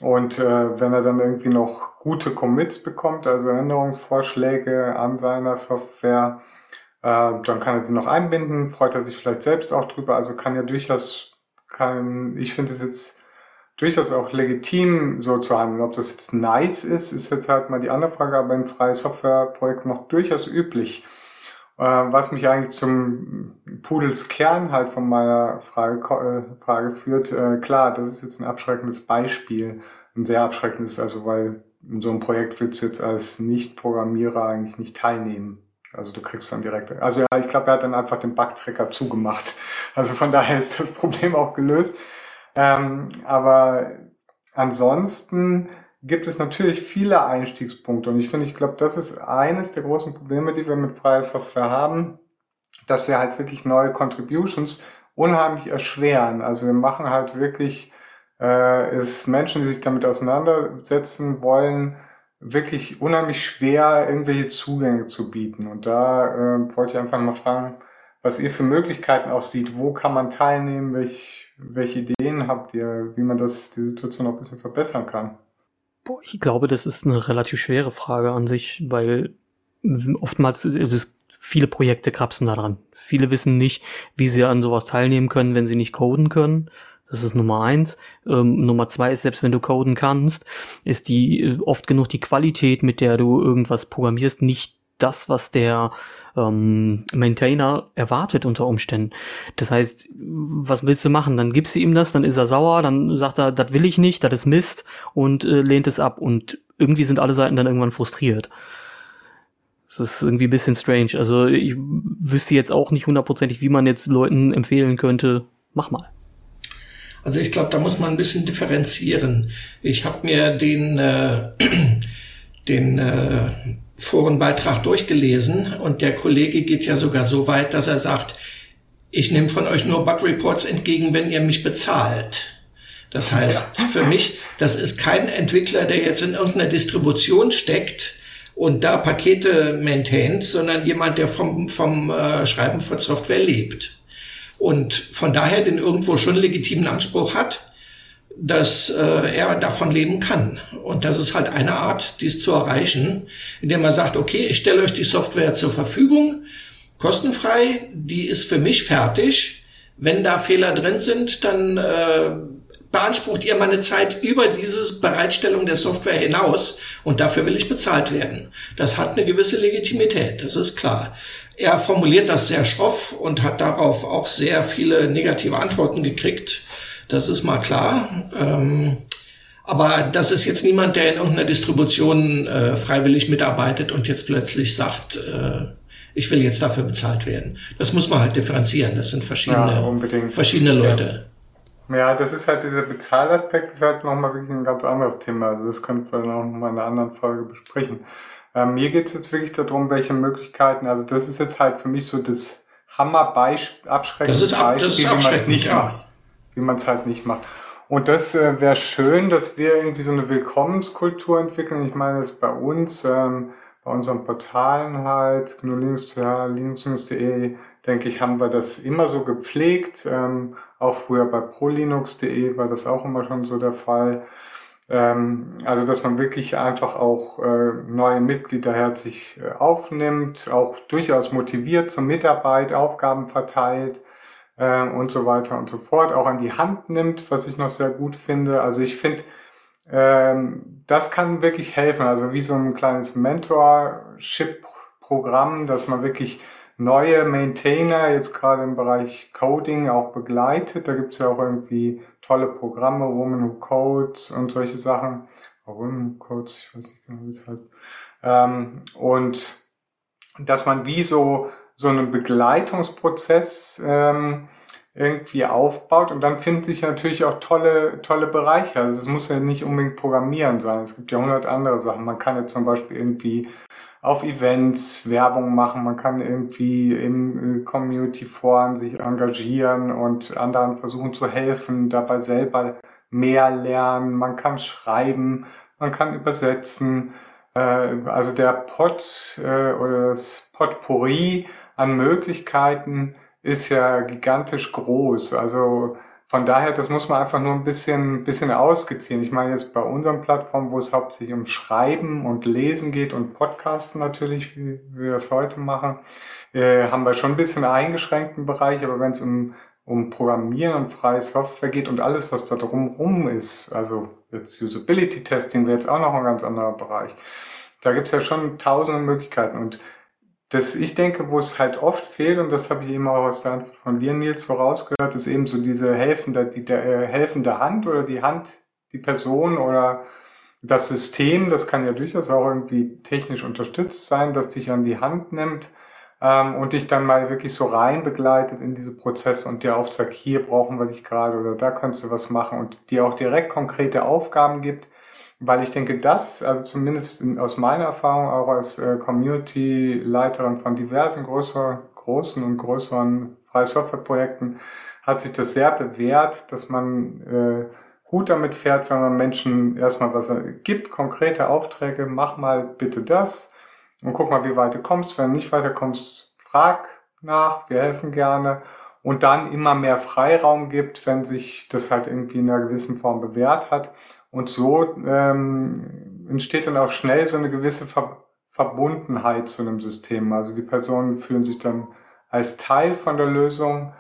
Und äh, wenn er dann irgendwie noch gute Commits bekommt, also Änderungsvorschläge an seiner Software, äh, dann kann er die noch einbinden, freut er sich vielleicht selbst auch drüber. Also kann ja durchaus, kann, ich finde es jetzt durchaus auch legitim, so zu handeln. Ob das jetzt nice ist, ist jetzt halt mal die andere Frage, aber in freie Softwareprojekt noch durchaus üblich. Äh, was mich eigentlich zum Pudels Kern halt von meiner Frage, äh, Frage führt, äh, klar, das ist jetzt ein abschreckendes Beispiel, ein sehr abschreckendes, also weil in so einem Projekt willst du jetzt als Nicht-Programmierer eigentlich nicht teilnehmen. Also du kriegst dann direkt, also ja, ich glaube, er hat dann einfach den Bugtracker zugemacht. [LAUGHS] Also von daher ist das Problem auch gelöst. Ähm, aber ansonsten gibt es natürlich viele Einstiegspunkte. Und ich finde, ich glaube, das ist eines der großen Probleme, die wir mit freier Software haben, dass wir halt wirklich neue Contributions unheimlich erschweren. Also wir machen halt wirklich äh, es Menschen, die sich damit auseinandersetzen wollen, wirklich unheimlich schwer, irgendwelche Zugänge zu bieten. Und da äh, wollte ich einfach mal fragen, was ihr für Möglichkeiten auch sieht. Wo kann man teilnehmen? Welch, welche Ideen habt ihr, wie man das, die Situation noch ein bisschen verbessern kann? Boah, ich glaube, das ist eine relativ schwere Frage an sich, weil oftmals ist es viele Projekte krapsen daran. Viele wissen nicht, wie sie an sowas teilnehmen können, wenn sie nicht coden können. Das ist Nummer eins. Ähm, Nummer zwei ist, selbst wenn du coden kannst, ist die äh, oft genug die Qualität, mit der du irgendwas programmierst, nicht das, was der ähm, Maintainer erwartet unter Umständen. Das heißt, was willst du machen? Dann gibst du ihm das, dann ist er sauer, dann sagt er, das will ich nicht, das ist Mist und äh, lehnt es ab. Und irgendwie sind alle Seiten dann irgendwann frustriert. Das ist irgendwie ein bisschen strange. Also ich wüsste jetzt auch nicht hundertprozentig, wie man jetzt Leuten empfehlen könnte, mach mal. Also ich glaube, da muss man ein bisschen differenzieren. Ich habe mir den, äh, [CLEARS THROAT] den äh, Forenbeitrag durchgelesen und der Kollege geht ja sogar so weit, dass er sagt, ich nehme von euch nur Bug Reports entgegen, wenn ihr mich bezahlt. Das heißt, ja. für mich, das ist kein Entwickler, der jetzt in irgendeiner Distribution steckt und da Pakete maintaint, sondern jemand, der vom, vom äh, Schreiben von Software lebt. Und von daher den irgendwo schon legitimen Anspruch hat, dass äh, er davon leben kann. Und das ist halt eine Art, dies zu erreichen, indem man sagt, okay, ich stelle euch die Software zur Verfügung, kostenfrei, die ist für mich fertig. Wenn da Fehler drin sind, dann äh, beansprucht ihr meine Zeit über dieses Bereitstellung der Software hinaus und dafür will ich bezahlt werden. Das hat eine gewisse Legitimität, das ist klar. Er formuliert das sehr schroff und hat darauf auch sehr viele negative Antworten gekriegt das ist mal klar. Ähm, aber das ist jetzt niemand, der in irgendeiner Distribution äh, freiwillig mitarbeitet und jetzt plötzlich sagt, äh, ich will jetzt dafür bezahlt werden. Das muss man halt differenzieren. Das sind verschiedene, ja, verschiedene Leute. Ja. ja. das ist halt dieser Bezahlaspekt, ist halt nochmal wirklich ein ganz anderes Thema. Also das könnten wir noch mal in einer anderen Folge besprechen. Ähm, mir geht es jetzt wirklich darum, welche Möglichkeiten, also das ist jetzt halt für mich so das Hammer-Abschreckende Beispiel, wie man es nicht ja. macht wie man es halt nicht macht. Und das äh, wäre schön, dass wir irgendwie so eine Willkommenskultur entwickeln. Ich meine, jetzt bei uns, ähm, bei unseren Portalen halt, GNU-Linux.de, denke ich, haben wir das immer so gepflegt. Ähm, auch früher bei prolinux.de war das auch immer schon so der Fall. Ähm, also, dass man wirklich einfach auch äh, neue Mitglieder herzlich äh, aufnimmt, auch durchaus motiviert zur Mitarbeit, Aufgaben verteilt äh, und so weiter und so fort, auch an die Hand nimmt, was ich noch sehr gut finde. Also ich finde, ähm, das kann wirklich helfen, also wie so ein kleines Mentorship-Programm, dass man wirklich neue Maintainer jetzt gerade im Bereich Coding auch begleitet. Da gibt's ja auch irgendwie tolle Programme, Woman Who Codes und solche Sachen. Woman Who Codes, ich weiß nicht genau, wie es heißt. Ähm, und dass man wie so so einen Begleitungsprozess ähm, irgendwie aufbaut und dann finden sich natürlich auch tolle, tolle Bereiche. Also es muss ja nicht unbedingt Programmieren sein. Es gibt ja hundert andere Sachen. Man kann jetzt zum Beispiel irgendwie auf Events Werbung machen, man kann irgendwie in äh, Community-Foren sich engagieren und anderen versuchen zu helfen, dabei selber mehr lernen, man kann schreiben, man kann übersetzen. Äh, also der Pod äh, oder das Potpourri an Möglichkeiten ist ja gigantisch groß. Also von daher, das muss man einfach nur ein bisschen, bisschen ausgeziehen. Ich meine jetzt bei unseren Plattformen, wo es hauptsächlich um Schreiben und Lesen geht und Podcasten natürlich, wie wir das heute machen, äh, haben wir schon ein bisschen eingeschränkten Bereich, aber wenn es um, um Programmieren und freie Software geht und alles, was da drumherum ist, also jetzt Usability Testing wäre jetzt auch noch ein ganz anderer Bereich. Da gibt's ja schon tausende Möglichkeiten und das, ich denke, wo es halt oft fehlt, und das habe ich eben auch aus der Antwort von dir, Nils, so rausgehört, ist eben so diese helfende, die, der, äh, helfende Hand oder die Hand, die Person oder das System, das kann ja durchaus auch irgendwie technisch unterstützt sein, das dich an die Hand nimmt ähm, und dich dann mal wirklich so rein begleitet in diese Prozesse und dir aufzeigt, hier brauchen wir dich gerade oder da kannst du was machen und dir auch direkt konkrete Aufgaben gibt, weil ich denke, das, also zumindest aus meiner Erfahrung auch als äh, Community-Leiterin von diversen größer, großen und größeren Freie Software-Projekten, hat sich das sehr bewährt, dass man äh, gut damit fährt, wenn man Menschen erstmal was gibt, konkrete Aufträge, mach mal bitte das und guck mal, wie weit du kommst. Wenn du nicht weiterkommst, frag nach, wir helfen gerne und dann immer mehr Freiraum gibt, wenn sich das halt irgendwie in einer gewissen Form bewährt hat und so ähm, entsteht dann auch schnell so eine gewisse Ver Verbundenheit zu einem System. Also die Personen fühlen sich dann als Teil von der Lösung,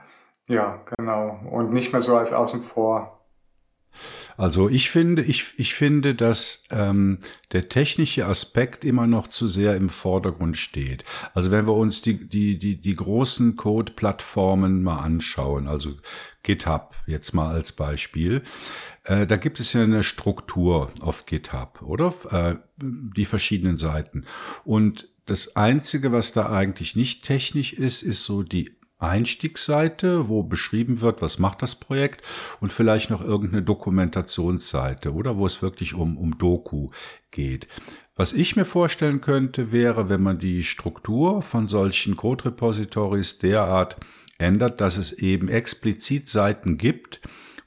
ja, genau, und nicht mehr so als außen vor. Also ich finde, ich, ich finde, dass ähm, der technische Aspekt immer noch zu sehr im Vordergrund steht. Also wenn wir uns die, die, die, die großen Code-Plattformen mal anschauen, also GitHub jetzt mal als Beispiel, äh, da gibt es ja eine Struktur auf GitHub, oder? Äh, die verschiedenen Seiten. Und das Einzige, was da eigentlich nicht technisch ist, ist so die Einstiegsseite, wo beschrieben wird, was macht das Projekt und vielleicht noch irgendeine Dokumentationsseite oder wo es wirklich um, um Doku geht. Was ich mir vorstellen könnte, wäre, wenn man die Struktur von solchen Code-Repositories derart ändert, dass es eben explizit Seiten gibt,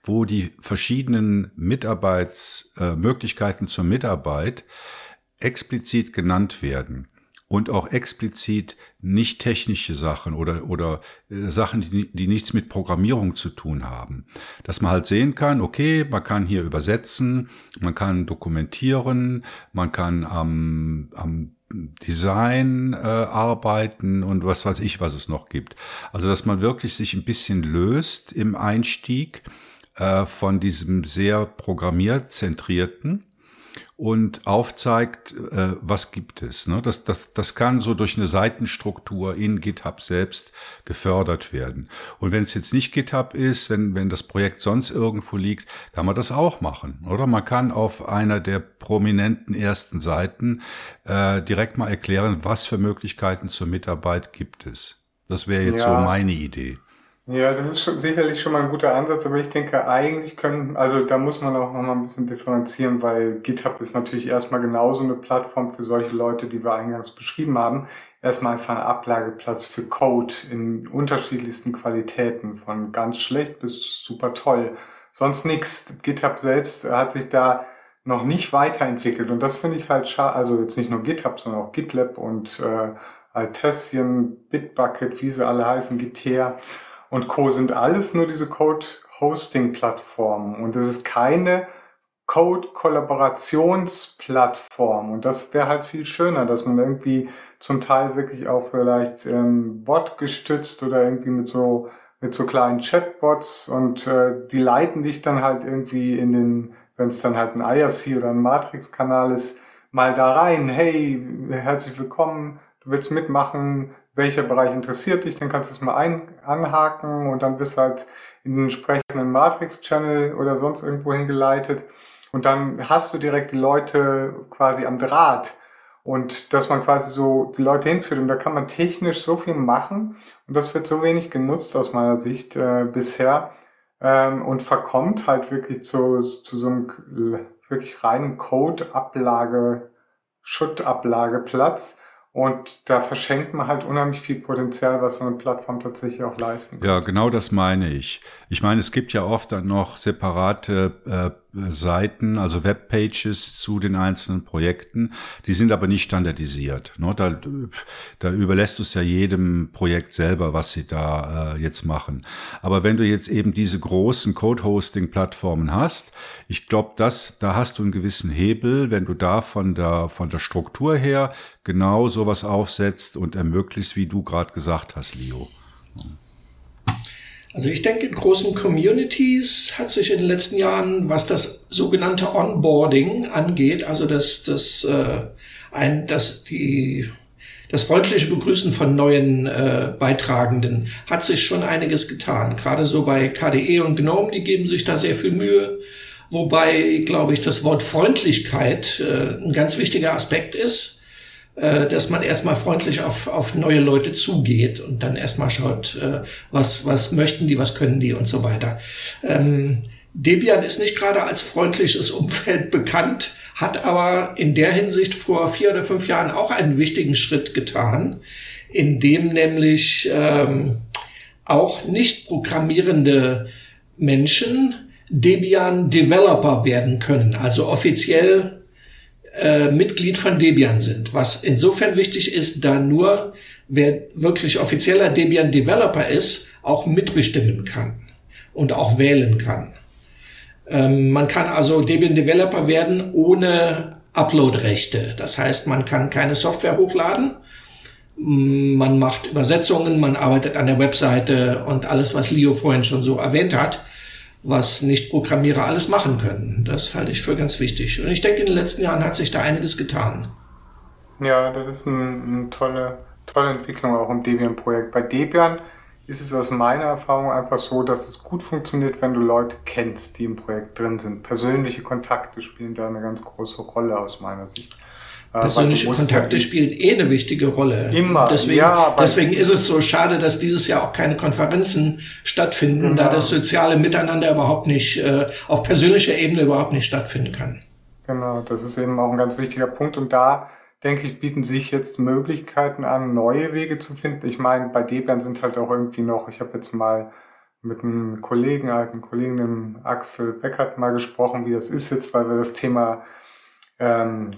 wo die verschiedenen Mitarbeitsmöglichkeiten äh, zur Mitarbeit explizit genannt werden und auch explizit nicht technische Sachen oder, oder äh, Sachen, die, die nichts mit Programmierung zu tun haben. Dass man halt sehen kann, okay, man kann hier übersetzen, man kann dokumentieren, man kann am, am Design äh, arbeiten und was weiß ich, was es noch gibt. Also dass man wirklich sich ein bisschen löst im Einstieg äh, von diesem sehr programmierzentrierten und aufzeigt, äh, was gibt es. Ne? Das, das, das kann so durch eine Seitenstruktur in GitHub selbst gefördert werden. Und wenn es jetzt nicht GitHub ist, wenn, wenn das Projekt sonst irgendwo liegt, kann man das auch machen. Oder man kann auf einer der prominenten ersten Seiten äh, direkt mal erklären, was für Möglichkeiten zur Mitarbeit gibt es. Das wäre jetzt ja. so meine Idee. Ja, das ist schon, sicherlich schon mal ein guter Ansatz, aber ich denke, eigentlich können, also da muss man auch noch mal ein bisschen differenzieren, weil GitHub ist natürlich erstmal genauso eine Plattform für solche Leute, die wir eingangs beschrieben haben. Erstmal einfach ein Ablageplatz für Code in unterschiedlichsten Qualitäten, von ganz schlecht bis super toll. Sonst nichts. GitHub selbst hat sich da noch nicht weiterentwickelt und das finde ich halt schade, also jetzt nicht nur GitHub, sondern auch GitLab und äh, Altessian, Bitbucket, wie sie alle heißen, Gither und Co. sind alles nur diese Code-Hosting-Plattformen und es ist keine Code-Kollaborationsplattform und das wäre halt viel schöner, dass man irgendwie zum Teil wirklich auch vielleicht ähm, Bot gestützt oder irgendwie mit so mit so kleinen Chatbots und äh, die leiten dich dann halt irgendwie in den, wenn es dann halt ein IRC oder ein Matrix-Kanal ist, mal da rein. Hey, herzlich willkommen, du willst mitmachen, welcher Bereich interessiert dich, dann kannst du es mal ein, anhaken und dann bist du halt in den entsprechenden Matrix-Channel oder sonst irgendwo hingeleitet. Und dann hast du direkt die Leute quasi am Draht. Und dass man quasi so die Leute hinführt. Und da kann man technisch so viel machen. Und das wird so wenig genutzt aus meiner Sicht äh, bisher. Ähm, und verkommt halt wirklich zu, zu so einem wirklich reinen Code-Ablage, Schuttablageplatz und da verschenkt man halt unheimlich viel Potenzial, was so eine Plattform tatsächlich auch leisten kann. Ja, genau das meine ich. Ich meine, es gibt ja oft dann noch separate äh, Seiten, also Webpages zu den einzelnen Projekten. Die sind aber nicht standardisiert. Ne? Da, da überlässt du es ja jedem Projekt selber, was sie da äh, jetzt machen. Aber wenn du jetzt eben diese großen Code-Hosting-Plattformen hast, ich glaube, dass da hast du einen gewissen Hebel, wenn du da von der von der Struktur her genau sowas aufsetzt und ermöglicht, wie du gerade gesagt hast, Leo. Also ich denke, in großen Communities hat sich in den letzten Jahren, was das sogenannte Onboarding angeht, also das, das, äh, ein, das, die, das freundliche Begrüßen von neuen äh, Beitragenden, hat sich schon einiges getan. Gerade so bei KDE und GNOME, die geben sich da sehr viel Mühe. Wobei, glaube ich, das Wort Freundlichkeit äh, ein ganz wichtiger Aspekt ist dass man erstmal freundlich auf, auf neue Leute zugeht und dann erstmal schaut, äh, was, was möchten die, was können die und so weiter. Ähm, Debian ist nicht gerade als freundliches [LAUGHS] Umfeld bekannt, hat aber in der Hinsicht vor vier oder fünf Jahren auch einen wichtigen Schritt getan, in dem nämlich ähm, auch nicht programmierende Menschen Debian Developer werden können, also offiziell äh, Mitglied von Debian sind, was insofern wichtig ist, da nur wer wirklich offizieller Debian Developer ist, auch mitbestimmen kann und auch wählen kann. Ähm, man kann also Debian Developer werden ohne Upload-Rechte. Das heißt, man kann keine Software hochladen, man macht Übersetzungen, man arbeitet an der Webseite und alles, was Leo vorhin schon so erwähnt hat. Was Nicht-Programmierer alles machen können. Das halte ich für ganz wichtig. Und ich denke, in den letzten Jahren hat sich da einiges getan. Ja, das ist eine, tolle, tolle Entwicklung auch im Debian-Projekt. Bei Debian ist es aus meiner Erfahrung einfach so, dass es gut funktioniert, wenn du Leute kennst, die im Projekt drin sind. Persönliche Kontakte spielen da eine ganz große Rolle aus meiner Sicht. Äh, Persönliche Kontakte ja spielen eh eine wichtige Rolle. Immer. Deswegen, ja, deswegen ist es so schade, dass dieses Jahr auch keine Konferenzen stattfinden, genau. da das soziale Miteinander überhaupt nicht äh, auf persönlicher Ebene überhaupt nicht stattfinden kann. Genau, das ist eben auch ein ganz wichtiger Punkt. Und da denke ich, bieten sich jetzt Möglichkeiten an, neue Wege zu finden. Ich meine, bei Debian sind halt auch irgendwie noch, ich habe jetzt mal mit einem Kollegen, alten Kollegen, dem Axel Beckert, mal gesprochen, wie das ist jetzt, weil wir das Thema ähm,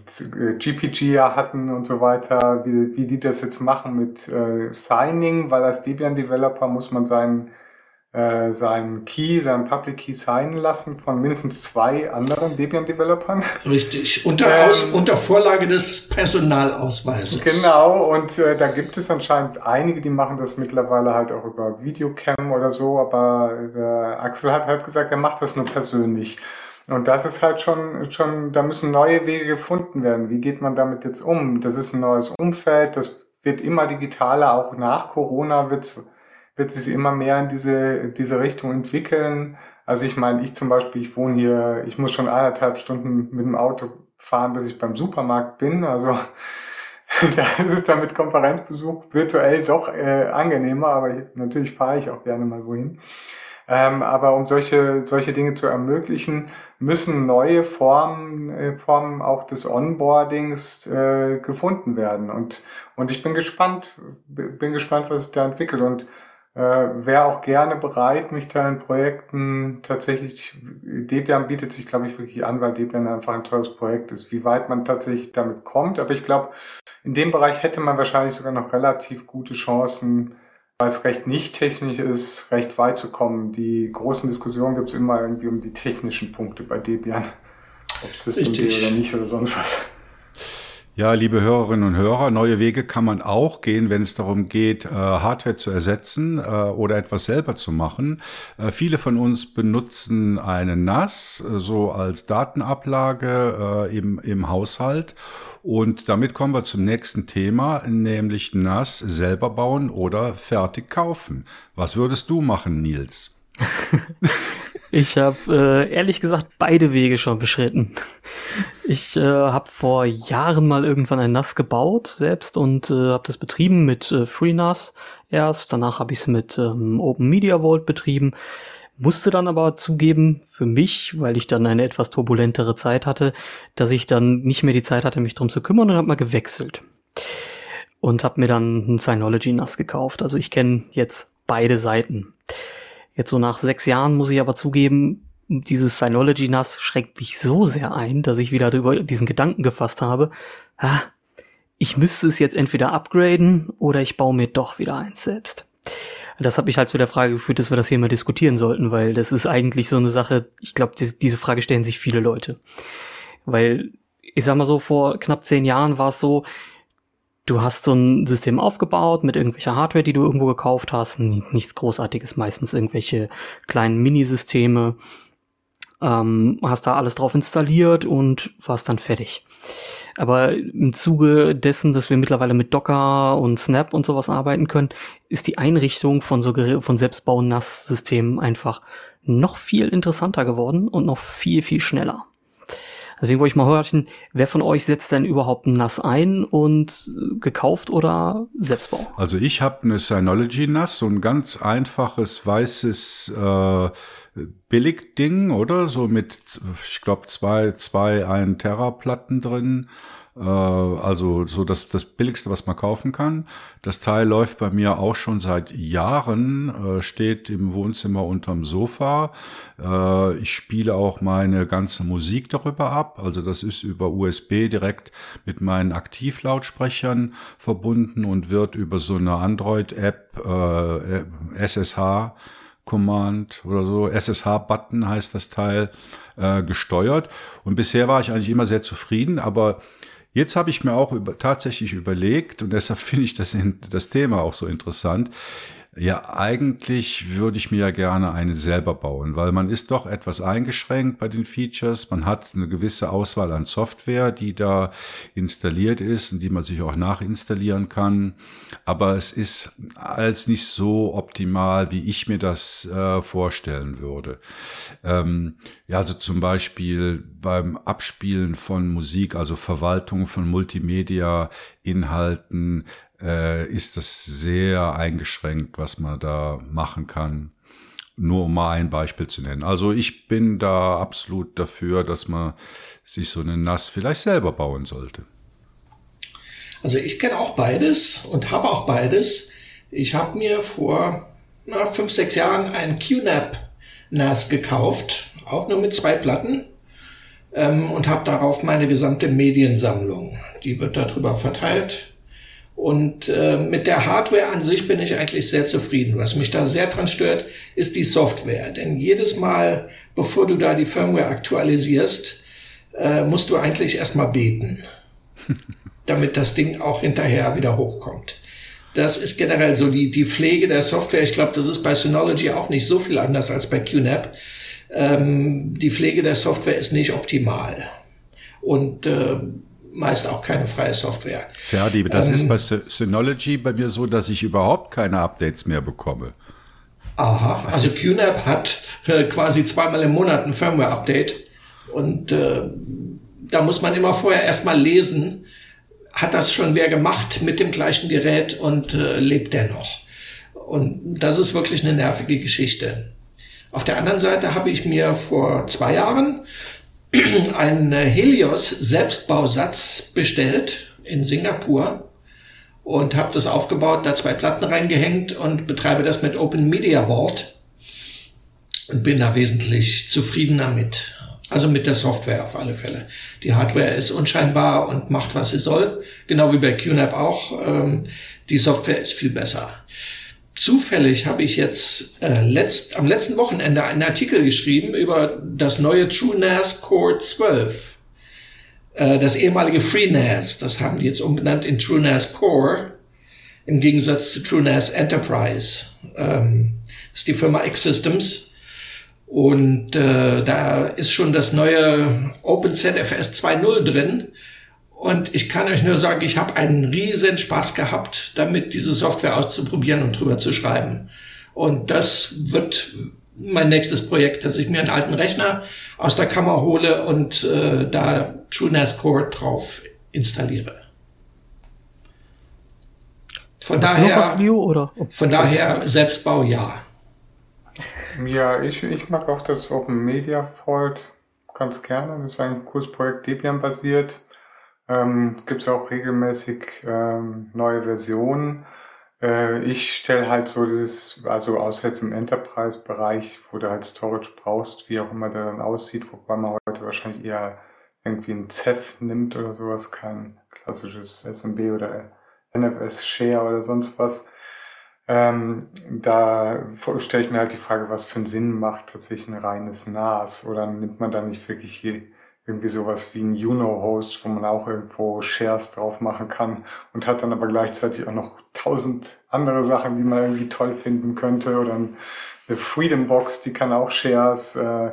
GPG ja hatten und so weiter, wie, wie die das jetzt machen mit äh, Signing, weil als Debian-Developer muss man seinen äh, seinen Key, seinen Public Key signen lassen von mindestens zwei anderen Debian-Developern. Richtig, unter, ähm, Aus, unter Vorlage des Personalausweises. Genau, und äh, da gibt es anscheinend einige, die machen das mittlerweile halt auch über Videocam oder so, aber der Axel hat halt gesagt, er macht das nur persönlich. Und das ist halt schon, schon, da müssen neue Wege gefunden werden. Wie geht man damit jetzt um? Das ist ein neues Umfeld, das wird immer digitaler, auch nach Corona wird wird sich immer mehr in diese, diese Richtung entwickeln. Also ich meine, ich zum Beispiel, ich wohne hier, ich muss schon eineinhalb Stunden mit dem Auto fahren, bis ich beim Supermarkt bin. Also [LAUGHS] da ist es dann mit Konferenzbesuch virtuell doch äh, angenehmer, aber ich, natürlich fahre ich auch gerne mal wohin. Ähm, aber um solche, solche Dinge zu ermöglichen, müssen neue Formen, äh, Formen auch des Onboardings äh, gefunden werden. Und, und ich bin gespannt, bin gespannt, was sich da entwickelt. Und äh, wäre auch gerne bereit, mich da in Projekten tatsächlich, Debian bietet sich, glaube ich, wirklich an, weil Debian einfach ein tolles Projekt ist, wie weit man tatsächlich damit kommt. Aber ich glaube, in dem Bereich hätte man wahrscheinlich sogar noch relativ gute Chancen, weil es recht nicht technisch ist, recht weit zu kommen. Die großen Diskussionen gibt es immer irgendwie um die technischen Punkte bei Debian. Ob System oder nicht oder sonst was. Ja, liebe Hörerinnen und Hörer, neue Wege kann man auch gehen, wenn es darum geht, äh, Hardware zu ersetzen äh, oder etwas selber zu machen. Äh, viele von uns benutzen eine NAS so als Datenablage im, im Haushalt. Und damit kommen wir zum nächsten Thema, nämlich NAS selber bauen oder fertig kaufen. Was würdest du machen, Nils? [LAUGHS] Ich habe äh, ehrlich gesagt beide Wege schon beschritten. Ich äh, habe vor Jahren mal irgendwann ein NAS gebaut selbst und äh, habe das betrieben mit äh, FreeNAS erst. Danach habe ich es mit ähm, Open Media Vault betrieben. Musste dann aber zugeben, für mich, weil ich dann eine etwas turbulentere Zeit hatte, dass ich dann nicht mehr die Zeit hatte, mich drum zu kümmern und habe mal gewechselt. Und habe mir dann ein Synology NAS gekauft. Also ich kenne jetzt beide Seiten. Jetzt so nach sechs Jahren muss ich aber zugeben, dieses Synology NAS schränkt mich so sehr ein, dass ich wieder darüber diesen Gedanken gefasst habe, ah, ich müsste es jetzt entweder upgraden oder ich baue mir doch wieder eins selbst. Das hat mich halt zu der Frage geführt, dass wir das hier mal diskutieren sollten, weil das ist eigentlich so eine Sache, ich glaube, die, diese Frage stellen sich viele Leute. Weil, ich sag mal so, vor knapp zehn Jahren war es so, du hast so ein System aufgebaut mit irgendwelcher Hardware, die du irgendwo gekauft hast. Nichts Großartiges, meistens irgendwelche kleinen Minisysteme. Ähm, hast da alles drauf installiert und warst dann fertig. Aber im Zuge dessen, dass wir mittlerweile mit Docker und Snap und sowas arbeiten können, ist die Einrichtung von so von Selbstbau-NAS-Systemen einfach noch viel interessanter geworden und noch viel, viel schneller. Deswegen wollte ich mal hören, wer von euch setzt denn überhaupt ein NAS ein und gekauft oder Selbstbau? Also ich habe eine Synology NAS, so ein ganz einfaches weißes äh, Billigding, oder? So mit, ich glaube, zwei, zwei ein Terra Platten drin. Äh, also so das, das Billigste, was man kaufen kann. Das Teil läuft bei mir auch schon seit Jahren, äh, steht im Wohnzimmer unterm Sofa. Äh, ich spiele auch meine ganze Musik darüber ab. Also das ist über USB direkt mit meinen Aktivlautsprechern verbunden und wird über so eine Android-App SSH Command oder so, SSH-Button heißt das Teil, äh, gesteuert. Und bisher war ich eigentlich immer sehr zufrieden, aber Jetzt habe ich mir auch über, tatsächlich überlegt, und deshalb [LAUGHS] finde ich das, das Thema auch so interessant, Ja, eigentlich würde ich mir ja gerne eine selber bauen, weil man ist doch etwas eingeschränkt bei den Features. Man hat eine gewisse Auswahl an Software, die da installiert ist und die man sich auch nachinstallieren kann. Aber es ist als nicht so optimal, wie ich mir das äh, vorstellen würde. Ähm, ja, also zum Beispiel beim Abspielen von Musik, also Verwaltung von Multimedia-Inhalten, äh, ist das sehr eingeschränkt, was man da machen kann. Nur um mal ein Beispiel zu nennen. Also ich bin da absolut dafür, dass man sich so eine NAS vielleicht selber bauen sollte. Also ich kenne auch beides und habe auch beides. Ich habe mir vor na, fünf, sechs Jahren ein QNAP NAS gekauft, auch nur mit zwei Platten ähm, und habe darauf meine gesamte Mediensammlung. Die wird darüber verteilt und äh, mit der Hardware an sich bin ich eigentlich sehr zufrieden. Was mich da sehr dran stört, ist die Software. Denn jedes Mal, bevor du da die Firmware aktualisierst, äh, musst du eigentlich erstmal beten, [LAUGHS] damit das Ding auch hinterher wieder hochkommt. Das ist generell so die, die Pflege der Software. Ich glaube, das ist bei Synology auch nicht so viel anders als bei QNAP. Ähm, die Pflege der Software ist nicht optimal. Und äh, meist auch keine freie Software. Ferdi, das ähm, ist bei Synology bei mir so, dass ich überhaupt keine Updates mehr bekomme. Aha, also QNAP hat äh, quasi zweimal im Monat ein Firmware-Update und äh, da muss man immer vorher erstmal lesen, hat das schon wer gemacht mit dem gleichen Gerät und äh, lebt der noch? Und das ist wirklich eine nervige Geschichte. Auf der anderen Seite habe ich mir vor zwei Jahren [CLEARS THROAT] einen Helios Selbstbausatz bestellt in Singapur und habe das aufgebaut, da zwei Platten reingehängt und betreibe das mit Open Media Vault und bin da wesentlich zufriedener mit. Also mit der Software auf alle Fälle. Die Hardware ist unscheinbar und macht, was sie soll. Genau wie bei QNAP auch. Ähm, die Software ist viel besser. Zufällig habe ich jetzt äh, letzt, am letzten Wochenende einen Artikel geschrieben über das neue TrueNAS Core 12. Äh, das ehemalige FreeNAS, das haben die jetzt umbenannt in TrueNAS Core, im Gegensatz zu TrueNAS Enterprise. Ähm, das ist die Firma X-Systems. Und äh, da ist schon das neue OpenZFS 2.0 drin. Und ich kann euch nur sagen, ich habe einen riesen Spaß gehabt, damit diese Software auszuprobieren und drüber zu schreiben. Und das wird mein nächstes Projekt, dass ich mir einen alten Rechner aus der Kammer hole und äh, da TrueNAS Core drauf installiere. Von daher, was, Leo, oder? von daher Selbstbau ja. Ja, ich, ich mag auch das Open Media Vault ganz gerne. Das ist eigentlich ein cooles Projekt, Debian basiert. Ähm, Gibt es auch regelmäßig ähm, neue Versionen. Äh, ich stelle halt so dieses, also außer jetzt im Enterprise-Bereich, wo du halt Storage brauchst, wie auch immer der dann aussieht, wobei man heute wahrscheinlich eher irgendwie ein Ceph nimmt oder sowas, kein klassisches SMB oder NFS Share oder sonst was. Ähm, da stelle ich mir halt die Frage, was für einen Sinn macht tatsächlich ein reines NAS oder nimmt man da nicht wirklich hier irgendwie sowas wie ein Juno-Host, wo man auch irgendwo Shares drauf machen kann und hat dann aber gleichzeitig auch noch tausend andere Sachen, die man irgendwie toll finden könnte oder eine Freedom Box, die kann auch Shares, äh,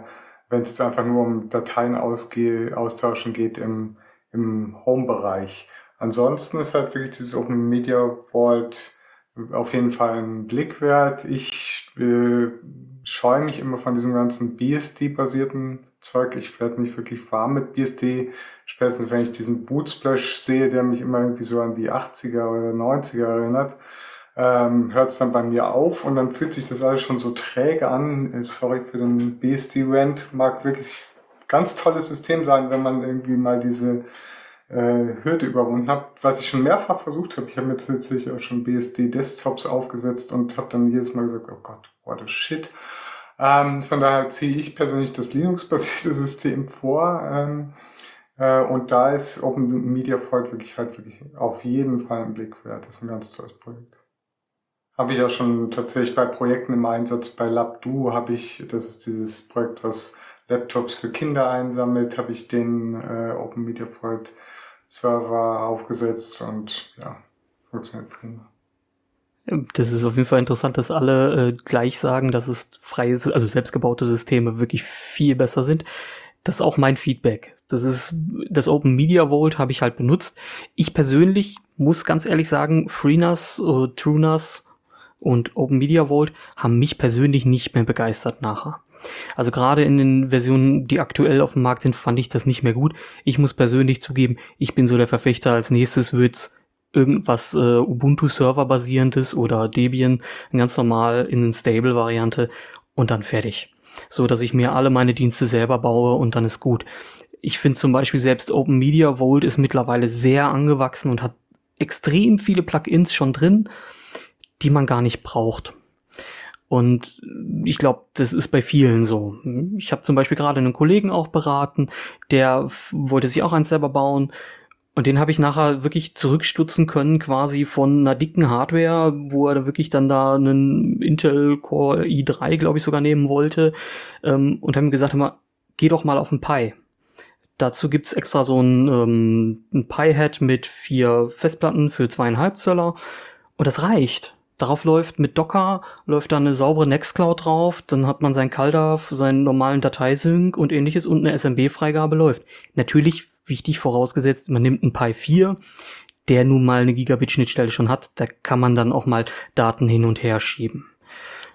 wenn es einfach nur um Dateien ausge austauschen geht im, im Home-Bereich. Ansonsten ist halt wirklich dieses Open Media Vault auf jeden Fall ein Blick wert. Ich äh, scheue mich immer von diesem ganzen BSD-basierten Zeug. Ich werde nicht wirklich warm mit BSD. Spätestens wenn ich diesen Bootsplash sehe, der mich immer irgendwie so an die 80er oder 90er erinnert, ähm, hört es dann bei mir auf und dann fühlt sich das alles schon so träge an. Äh, sorry für den BSD-Rant. Mag wirklich ganz tolles System sein, wenn man irgendwie mal diese äh, Hürde überwunden hat. Was ich schon mehrfach versucht habe. Ich habe mir tatsächlich auch schon BSD-Desktops aufgesetzt und habe dann jedes Mal gesagt, oh Gott, what a shit. Ähm, von daher ziehe ich persönlich das Linux-basierte [LAUGHS] System vor. Ähm, äh, und da ist Open Media Vault wirklich halt wirklich auf jeden Fall ein Blick wert. Das ist ein ganz tolles Projekt. Habe ich auch schon tatsächlich bei Projekten im Einsatz. Bei LabDo habe ich, das ist dieses Projekt, was Laptops für Kinder einsammelt, habe ich den äh, Open Media Vault Server aufgesetzt und ja, funktioniert prima. Das ist auf jeden Fall interessant, dass alle äh, gleich sagen, dass es freie, also selbstgebaute Systeme wirklich viel besser sind. Das ist auch mein Feedback. Das ist das Open Media Vault habe ich halt benutzt. Ich persönlich muss ganz ehrlich sagen, FreeNAS, äh, TrueNAS und Open Media Vault haben mich persönlich nicht mehr begeistert nachher. Also gerade in den Versionen, die aktuell auf dem Markt sind, fand ich das nicht mehr gut. Ich muss persönlich zugeben, ich bin so der Verfechter, als nächstes wird's irgendwas äh, Ubuntu Server basierendes oder Debian ganz normal in eine Stable Variante und dann fertig. So dass ich mir alle meine Dienste selber baue und dann ist gut. Ich finde zum Beispiel selbst Open Media Vault ist mittlerweile sehr angewachsen und hat extrem viele Plugins schon drin, die man gar nicht braucht. Und ich glaube, das ist bei vielen so. Ich habe zum Beispiel gerade einen Kollegen auch beraten, der wollte sich auch eins selber bauen. Und den habe ich nachher wirklich zurückstutzen können, quasi von einer dicken Hardware, wo er wirklich dann da einen Intel Core i3, glaube ich, sogar nehmen wollte. Ähm, und haben gesagt, immer, geh doch mal auf den Pi. Dazu gibt's extra so ein, ähm, ein Pi-Head mit vier Festplatten für zweieinhalb Zöller. Und das reicht. Darauf läuft mit Docker, läuft da eine saubere Nextcloud drauf, dann hat man sein CalDAV, seinen normalen Dateisync und ähnliches und eine SMB-Freigabe läuft. Natürlich wichtig vorausgesetzt, man nimmt einen Pi 4, der nun mal eine Gigabit-Schnittstelle schon hat, da kann man dann auch mal Daten hin und her schieben.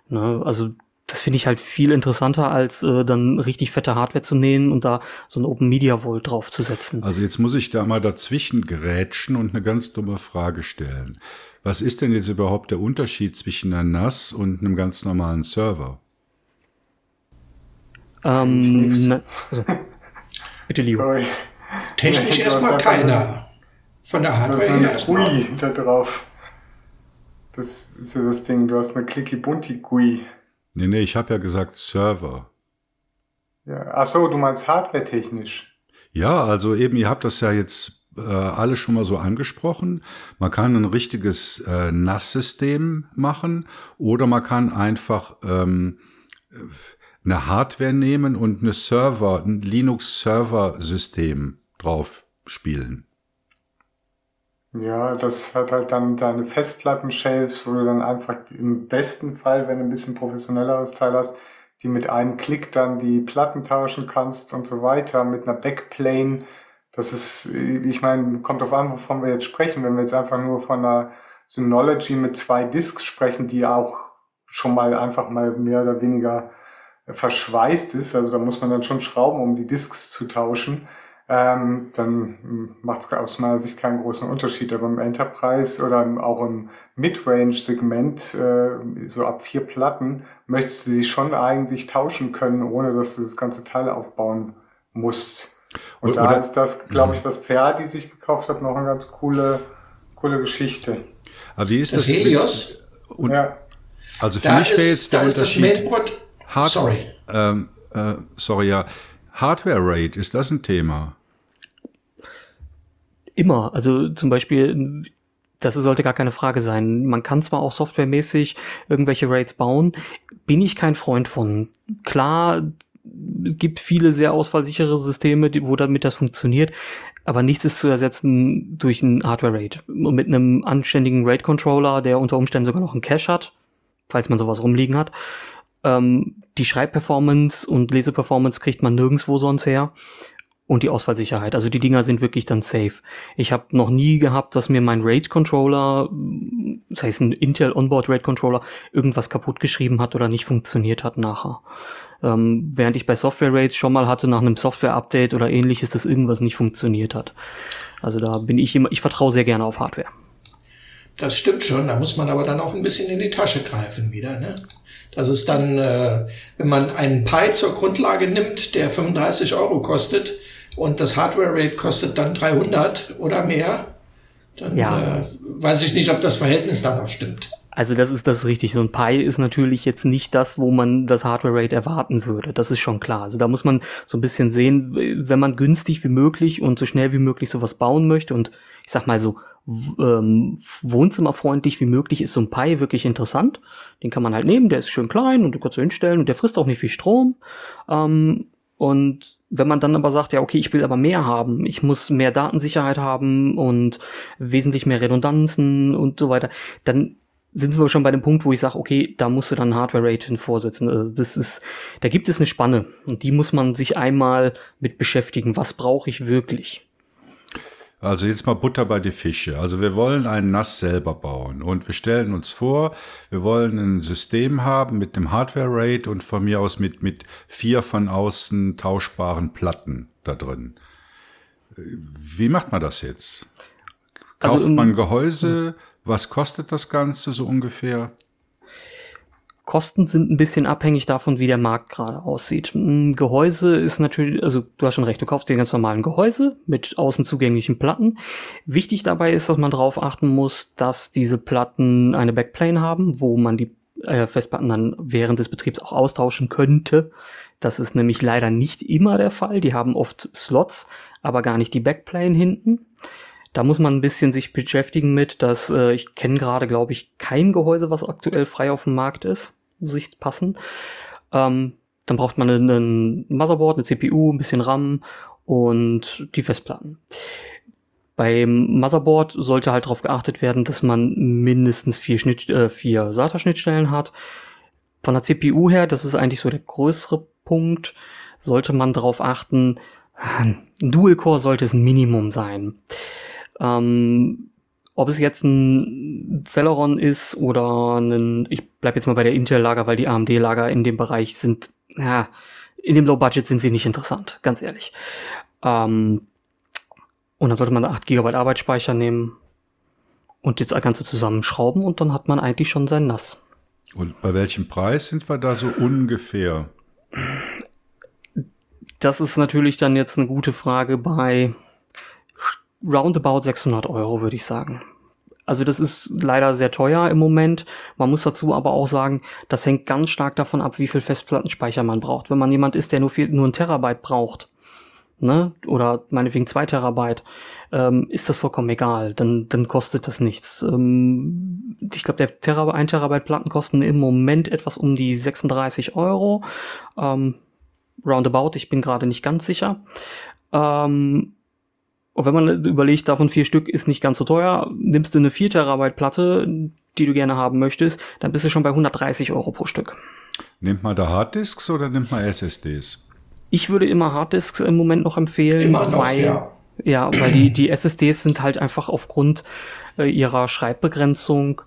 Ne, also das finde ich halt viel interessanter, als äh, dann richtig fette Hardware zu nähen und da so ein Open Media Vault draufzusetzen. Also jetzt muss ich da mal dazwischen gerätschen und eine ganz dumme Frage stellen. Was ist denn jetzt überhaupt der Unterschied zwischen einer NAS und einem ganz normalen Server? Ähm, na, also, bitte, Leo. Sorry. Technisch erstmal keiner. Von der Hardware her erstmal. GUI da drauf. Das ist ja das Ding, du hast eine Clicky Bunti GUI. Nee, nee, ich habe ja gesagt Server. Ja, ach so, du meinst hardware-technisch. Ja, also eben, ihr habt das ja jetzt äh, alle schon mal so angesprochen. Man kann ein richtiges äh, NAS-System machen oder man kann einfach ähm, eine Hardware nehmen und eine Server, ein Linux-Server-System drauf spielen. Ja, das hat halt dann deine Festplatten-Shelves, wo du dann einfach im besten Fall, wenn du ein bisschen professionelleres Teil hast, die mit einem Klick dann die Platten tauschen kannst und so weiter, mit einer Backplane. Das ist, ich meine, kommt auf an, wovon wir jetzt sprechen. Wenn wir jetzt einfach nur von einer Synology mit zwei Disks sprechen, die auch schon mal einfach mal mehr oder weniger verschweißt ist, also da muss man dann schon schrauben, um die Disks zu tauschen ähm, dann macht es aus meiner Sicht keinen großen Unterschied. Aber im Enterprise oder auch im Midrange-Segment, äh, so ab vier Platten, möchtest du die schon eigentlich tauschen können, ohne dass du das ganze Teil aufbauen musst. Und oder, da ist das, glaube ich, mhm. was Ferdi sich gekauft hat, noch eine ganz coole, coole Geschichte. Aber wie ist das? das Helios? Und, ja. Also für da mich wäre jetzt der Unterschied. Hard sorry. Ähm, äh, sorry, ja. Hardware Rate, ist das ein Thema? Immer. Also zum Beispiel, das sollte gar keine Frage sein. Man kann zwar auch softwaremäßig irgendwelche Rates bauen, bin ich kein Freund von. Klar, es gibt viele sehr ausfallsichere Systeme, wo damit das funktioniert, aber nichts ist zu ersetzen durch ein Hardware-Rate. Mit einem anständigen Rate-Controller, der unter Umständen sogar noch einen Cache hat, falls man sowas rumliegen hat, ähm, die Schreibperformance und Leseperformance kriegt man nirgendwo sonst her. Und die Ausfallsicherheit. Also die Dinger sind wirklich dann safe. Ich habe noch nie gehabt, dass mir mein RAID-Controller, das heißt ein Intel Onboard RAID-Controller, irgendwas kaputt geschrieben hat oder nicht funktioniert hat nachher. Ähm, während ich bei Software-RAIDs schon mal hatte, nach einem Software-Update oder ähnliches, dass irgendwas nicht funktioniert hat. Also da bin ich immer, ich vertraue sehr gerne auf Hardware. Das stimmt schon, da muss man aber dann auch ein bisschen in die Tasche greifen wieder, ne? Das ist dann, äh, wenn man einen Pi zur Grundlage nimmt, der 35 Euro kostet und das Hardware-Rate kostet dann 300 oder mehr, dann ja. äh, weiß ich nicht, ob das Verhältnis da noch stimmt. Also das ist das richtig. So ein Pi ist natürlich jetzt nicht das, wo man das Hardware Rate erwarten würde. Das ist schon klar. Also da muss man so ein bisschen sehen, wenn man günstig wie möglich und so schnell wie möglich sowas bauen möchte und ich sag mal so ähm, wohnzimmerfreundlich wie möglich ist so ein Pi wirklich interessant. Den kann man halt nehmen, der ist schön klein und du kannst du hinstellen und der frisst auch nicht viel Strom. Ähm, und wenn man dann aber sagt, ja, okay, ich will aber mehr haben, ich muss mehr Datensicherheit haben und wesentlich mehr Redundanzen und so weiter, dann sind wir schon bei dem Punkt, wo ich sage, okay, da musst du dann Hardware-Rate vorsetzen. Also das ist, da gibt es eine Spanne und die muss man sich einmal mit beschäftigen. Was brauche ich wirklich? Also jetzt mal Butter bei die Fische. Also wir wollen ein NAS selber bauen und wir stellen uns vor, wir wollen ein System haben mit dem Hardware-Rate und von mir aus mit, mit vier von außen tauschbaren Platten da drin. Wie macht man das jetzt? Also Kauft also, man Gehäuse? Was kostet das Ganze so ungefähr? Kosten sind ein bisschen abhängig davon, wie der Markt gerade aussieht. Gehäuse ist natürlich, also du hast schon recht, du kaufst dir ganz normalen Gehäuse mit außen zugänglichen Platten. Wichtig dabei ist, dass man darauf achten muss, dass diese Platten eine Backplane haben, wo man die äh, Festplatten dann während des Betriebs auch austauschen könnte. Das ist nämlich leider nicht immer der Fall. Die haben oft Slots, aber gar nicht die Backplane hinten. Da muss man ein bisschen sich beschäftigen mit, dass äh, ich kenne gerade, glaube ich, kein Gehäuse, was aktuell frei auf dem Markt ist. Muss ich passen. Ähm, dann braucht man ein Motherboard, eine CPU, ein bisschen RAM und die Festplatten. Beim Motherboard sollte halt darauf geachtet werden, dass man mindestens vier, Schnitt, äh, vier SATA-Schnittstellen hat. Von der CPU her, das ist eigentlich so der größere Punkt, sollte man darauf achten, ein Dual-Core sollte es Minimum sein. Ähm, ob es jetzt ein Celeron ist oder ein, ich bleib jetzt mal bei der Intel-Lager, weil die AMD-Lager in dem Bereich sind, ja, in dem Low-Budget sind sie nicht interessant, ganz ehrlich. Ähm, und dann sollte man 8 GB Arbeitsspeicher nehmen und jetzt das Ganze zusammenschrauben und dann hat man eigentlich schon sein NAS. Und bei welchem Preis sind wir da so ungefähr? Das ist natürlich dann jetzt eine gute Frage bei roundabout 600 Euro, würde ich sagen. Also das ist leider sehr teuer im Moment. Man muss dazu aber auch sagen, das hängt ganz stark davon ab, wie viel Festplattenspeicher man braucht. Wenn man jemand ist, der nur, viel, nur ein Terabyte braucht, ne, oder meinetwegen zwei Terabyte, ähm, ist das vollkommen egal. Dann, dann kostet das nichts. Ähm, ich glaube, der Terabyte, ein Terabyte Platten kosten im Moment etwas um die 36 Euro. Ähm, roundabout, ich bin gerade nicht ganz sicher. Ähm, und wenn man überlegt, davon vier Stück ist nicht ganz so teuer, nimmst du eine 4 Terabyte Platte, die du gerne haben möchtest, dann bist du schon bei 130 Euro pro Stück. Nimmt man da Harddisks oder nimmt man SSDs? Ich würde immer Harddisks im Moment noch empfehlen, immer noch, weil, ja. ja, weil die, die SSDs sind halt einfach aufgrund äh, ihrer Schreibbegrenzung,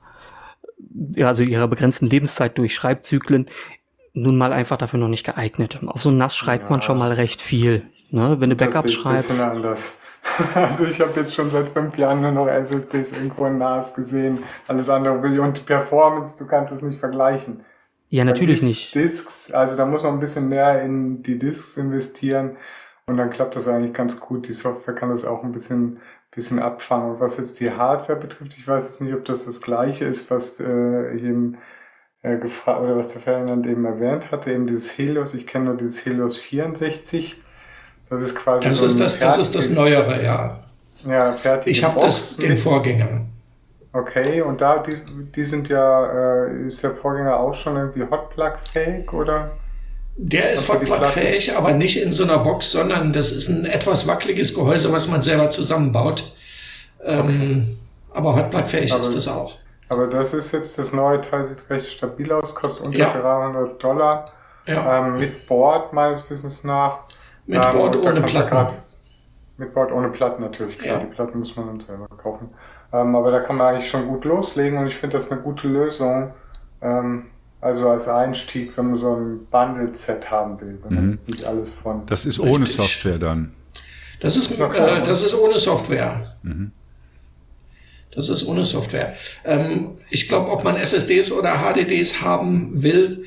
ja, also ihrer begrenzten Lebenszeit durch Schreibzyklen, nun mal einfach dafür noch nicht geeignet. Auf so ein NAS schreibt ja. man schon mal recht viel. Ne? Wenn du Backups schreibst. [LAUGHS] Also ich habe jetzt schon seit fünf Jahren nur noch SSDs irgendwo in NAS gesehen. Alles andere will und Performance, du kannst es nicht vergleichen. Ja, natürlich nicht. Discs, also da muss man ein bisschen mehr in die Discs investieren und dann klappt das eigentlich ganz gut. Die Software kann das auch ein bisschen, bisschen abfangen. Und was jetzt die Hardware betrifft, ich weiß jetzt nicht, ob das das gleiche ist, was äh, ich eben äh, gefragt oder was der Ferdinand eben erwähnt hatte, eben dieses Helios. Ich kenne nur dieses Helios 64 das ist quasi. Das, so ist, das, das ist das Neuere, ja. Ja, fertig. Ich habe das den Vorgänger. Okay, und da, die, die sind ja, äh, ist der Vorgänger auch schon irgendwie Hotplug-fähig, oder? Der ist Hotplug-fähig, aber nicht in so einer Box, sondern das ist ein etwas wackeliges Gehäuse, was man selber zusammenbaut. Ähm, okay. Aber Hotplug-fähig ist das auch. Aber das ist jetzt, das neue Teil sieht recht stabil aus, kostet unter ja. 300 Dollar. Ja. Ähm, mit Board meines Wissens nach. Mit ähm, Board ohne Platten. mit Board ohne Platten natürlich, klar. Ja. Die Platten muss man dann selber kaufen. Ähm, aber da kann man eigentlich schon gut loslegen und ich finde das eine gute Lösung. Ähm, also als Einstieg, wenn man so ein Bundle-Set haben will, wenn mhm. nicht alles von. Das ist ohne Richtig. Software dann. Das ist, äh, das ist ohne Software. Mhm. Das ist ohne Software. Ähm, ich glaube, ob man SSDs oder HDDs haben will,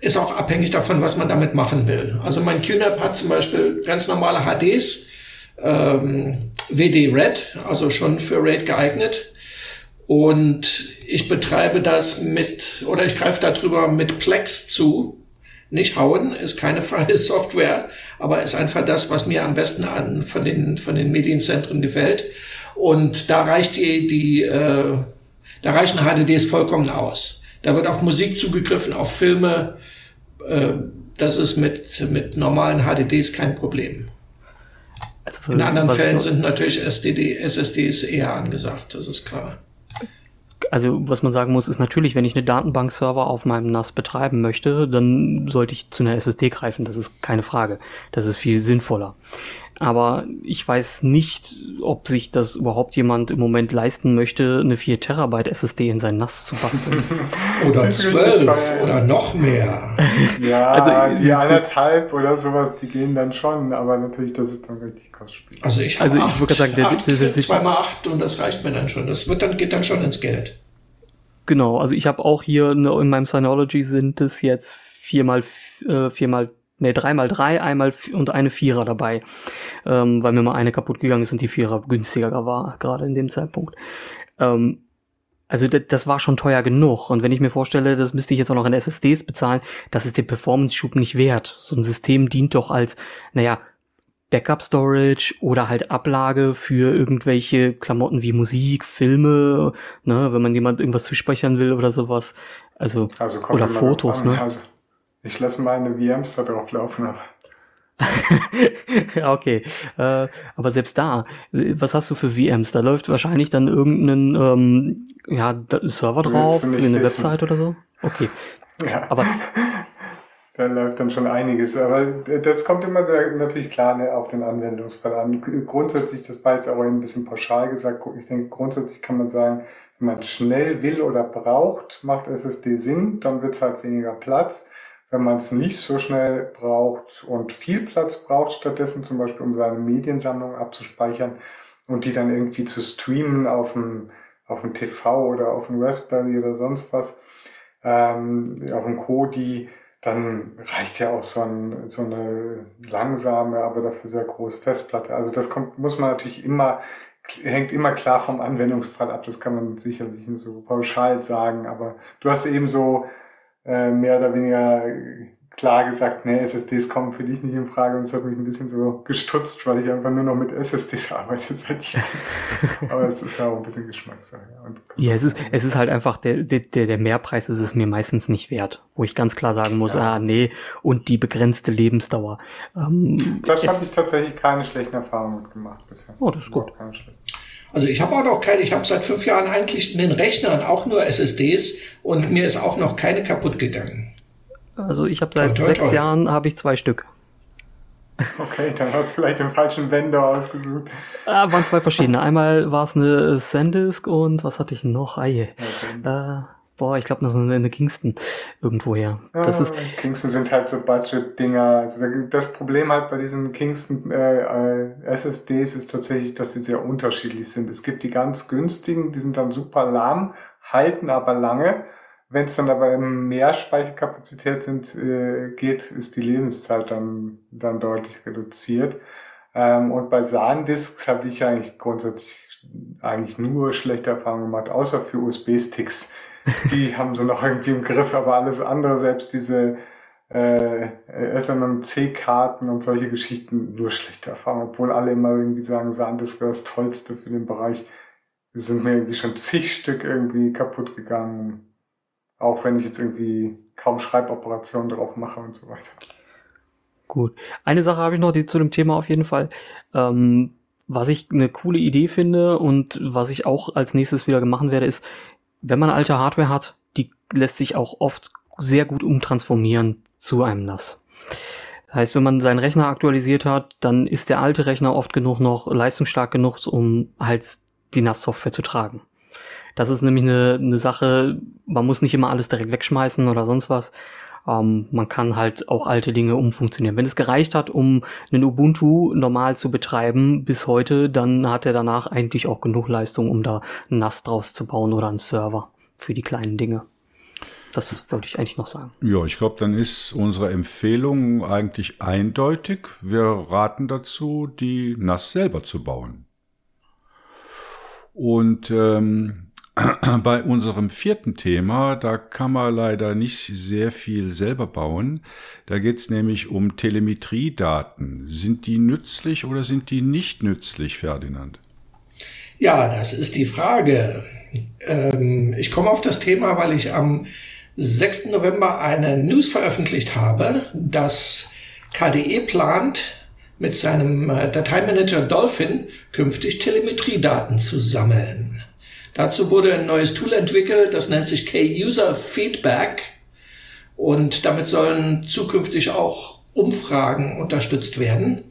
ist auch abhängig davon, was man damit machen will. Also mein QNAP hat zum Beispiel ganz normale HDs, ähm, WD Red, also schon für RAID geeignet. Und ich betreibe das mit, oder ich greife darüber mit Plex zu. Nicht hauen, ist keine [LAUGHS] freie Software, aber ist einfach das, was mir am besten an von den, von den Medienzentren gefällt. Und da reicht die, die äh, da reichen HDDs vollkommen aus. Da wird auf Musik zugegriffen, auf Filme. Äh, das ist mit, mit normalen HDDs kein Problem. Also In anderen Fällen sind natürlich SSD, SSDs eher angesagt, das ist klar. also was man sagen muss, ist natürlich, wenn ich eine Datenbankserver auf meinem NAS betreiben möchte, dann sollte ich zu einer SSD greifen. Das ist keine Frage. Das ist viel sinnvoller. Aber ich weiß nicht, ob sich das überhaupt jemand im Moment leisten möchte, eine 4 Terabyte SSD in sein NAS zu basteln. [LAUGHS] oder 12 oder noch mehr. [LAUGHS] Ja, also, die anderthalb oder sowas, die gehen dann schon, aber natürlich, das ist dann richtig kostspielig. Also ich habe also ich würde sagen, der, acht, der, der, der mal 8 und das reicht mir dann schon. Das wird dann, geht dann schon ins Geld. Genau, also ich habe auch hier ne, in meinem Synology sind es jetzt viermal, äh, viermal ne, dreimal drei, einmal und eine Vierer dabei, ähm, weil mir mal eine kaputt gegangen ist und die Vierer günstiger war, gerade in dem Zeitpunkt. Ähm, also das war schon teuer genug. Und wenn ich mir vorstelle, das müsste ich jetzt auch noch in SSDs bezahlen, das ist den Performance-Schub nicht wert. So ein System dient doch als, naja, Backup Storage oder halt Ablage für irgendwelche Klamotten wie Musik, Filme, ne, wenn man jemand irgendwas zuspeichern will oder sowas. Also, also oder Fotos, ne? Ich lasse meine VMs da drauf laufen, aber. [LAUGHS] okay. Äh, aber selbst da, was hast du für VMs? Da läuft wahrscheinlich dann irgendein ähm, ja, Server drauf, eine wissen. Website oder so? Okay. Ja. Aber da läuft dann schon einiges. Aber das kommt immer sehr, natürlich klar ne, auf den Anwendungsfall an. Grundsätzlich, das war jetzt aber ein bisschen pauschal gesagt, ich denke, grundsätzlich kann man sagen, wenn man schnell will oder braucht, macht SSD Sinn, dann wird es halt weniger Platz. Wenn man es nicht so schnell braucht und viel Platz braucht, stattdessen zum Beispiel, um seine Mediensammlung abzuspeichern und die dann irgendwie zu streamen auf dem, auf dem TV oder auf dem Raspberry oder sonst was, ähm, auf dem Kodi, dann reicht ja auch so, ein, so eine langsame, aber dafür sehr große Festplatte. Also das kommt, muss man natürlich immer, hängt immer klar vom Anwendungsfall ab. Das kann man sicherlich nicht so pauschal sagen, aber du hast eben so äh, mehr oder weniger klar gesagt, nee, SSDs kommen für dich nicht in Frage und es hat mich ein bisschen so gestutzt, weil ich einfach nur noch mit SSDs [LAUGHS] arbeite seit Jahren. Aber es ist ja auch ein bisschen Geschmackssache. ja, es ist, es ist halt einfach, der, der, der Mehrpreis ist es mir meistens nicht wert, wo ich ganz klar sagen muss, ja. ah, nee, und die begrenzte Lebensdauer. Ähm, das habe ich tatsächlich keine schlechten Erfahrungen mitgemacht bisher. Oh, das ist gut. Also ich habe auch noch keine, ich habe seit fünf Jahren eigentlich in den Rechnern auch nur SSDs und mir ist auch noch keine kaputt gegangen. Also ich habe seit toi, toi, sechs toi. Jahren habe ich zwei Stück. Okay, dann hast du vielleicht den falschen Vendor ausgesucht. Ah, waren zwei verschiedene. Einmal war es eine Sandisk und was hatte ich noch? Eie. äh, boah, ich glaube noch so eine Kingston irgendwoher. Das ah, ist Kingston sind halt so Budget-Dinger. Also das Problem halt bei diesen Kingston äh, äh SSDs ist tatsächlich, dass sie sehr unterschiedlich sind. Es gibt die ganz günstigen, die sind dann super lahm, halten aber lange. Wenn es dann aber mehr Speicherkapazität sind, äh, geht, ist die Lebenszeit dann, dann deutlich reduziert. Ähm, und bei SAN-Disks habe ich eigentlich grundsätzlich eigentlich nur schlechte Erfahrungen gemacht, außer für USB-Sticks. Die haben sie noch irgendwie im Griff, aber alles andere, selbst diese äh, SMMC-Karten und solche Geschichten, nur schlechte Erfahrungen, obwohl alle immer irgendwie sagen, SAN-Disk wäre das Tollste für den Bereich. Sind mir irgendwie schon zig Stück irgendwie kaputt gegangen. Auch wenn ich jetzt irgendwie kaum Schreiboperationen drauf mache und so weiter. Gut. Eine Sache habe ich noch die, zu dem Thema auf jeden Fall. Ähm, was ich eine coole Idee finde und was ich auch als nächstes wieder machen werde, ist, wenn man alte Hardware hat, die lässt sich auch oft sehr gut umtransformieren zu einem NAS. Das heißt, wenn man seinen Rechner aktualisiert hat, dann ist der alte Rechner oft genug noch leistungsstark genug, um halt die NAS-Software zu tragen. Das ist nämlich eine, eine Sache, man muss nicht immer alles direkt wegschmeißen oder sonst was. Ähm, man kann halt auch alte Dinge umfunktionieren. Wenn es gereicht hat, um einen Ubuntu normal zu betreiben bis heute, dann hat er danach eigentlich auch genug Leistung, um da ein NAS draus zu bauen oder einen Server für die kleinen Dinge. Das wollte ich eigentlich noch sagen. Ja, ich glaube, dann ist unsere Empfehlung eigentlich eindeutig. Wir raten dazu, die NAS selber zu bauen. Und ähm, [CLEARS THROAT] bei unserem vierten Thema, da kann man leider nicht sehr viel selber bauen. Da geht es nämlich um Telemetriedaten. Sind die nützlich oder sind die nicht nützlich, Ferdinand? Ja, das ist die Frage. Ähm, ich komme auf das Thema, weil ich am 6. November eine News veröffentlicht habe, dass KDE plant, mit seinem äh, Dateimanager Dolphin künftig Telemetriedaten zu sammeln. Dazu wurde ein neues Tool entwickelt, das nennt sich K-User Feedback. Und damit sollen zukünftig auch Umfragen unterstützt werden.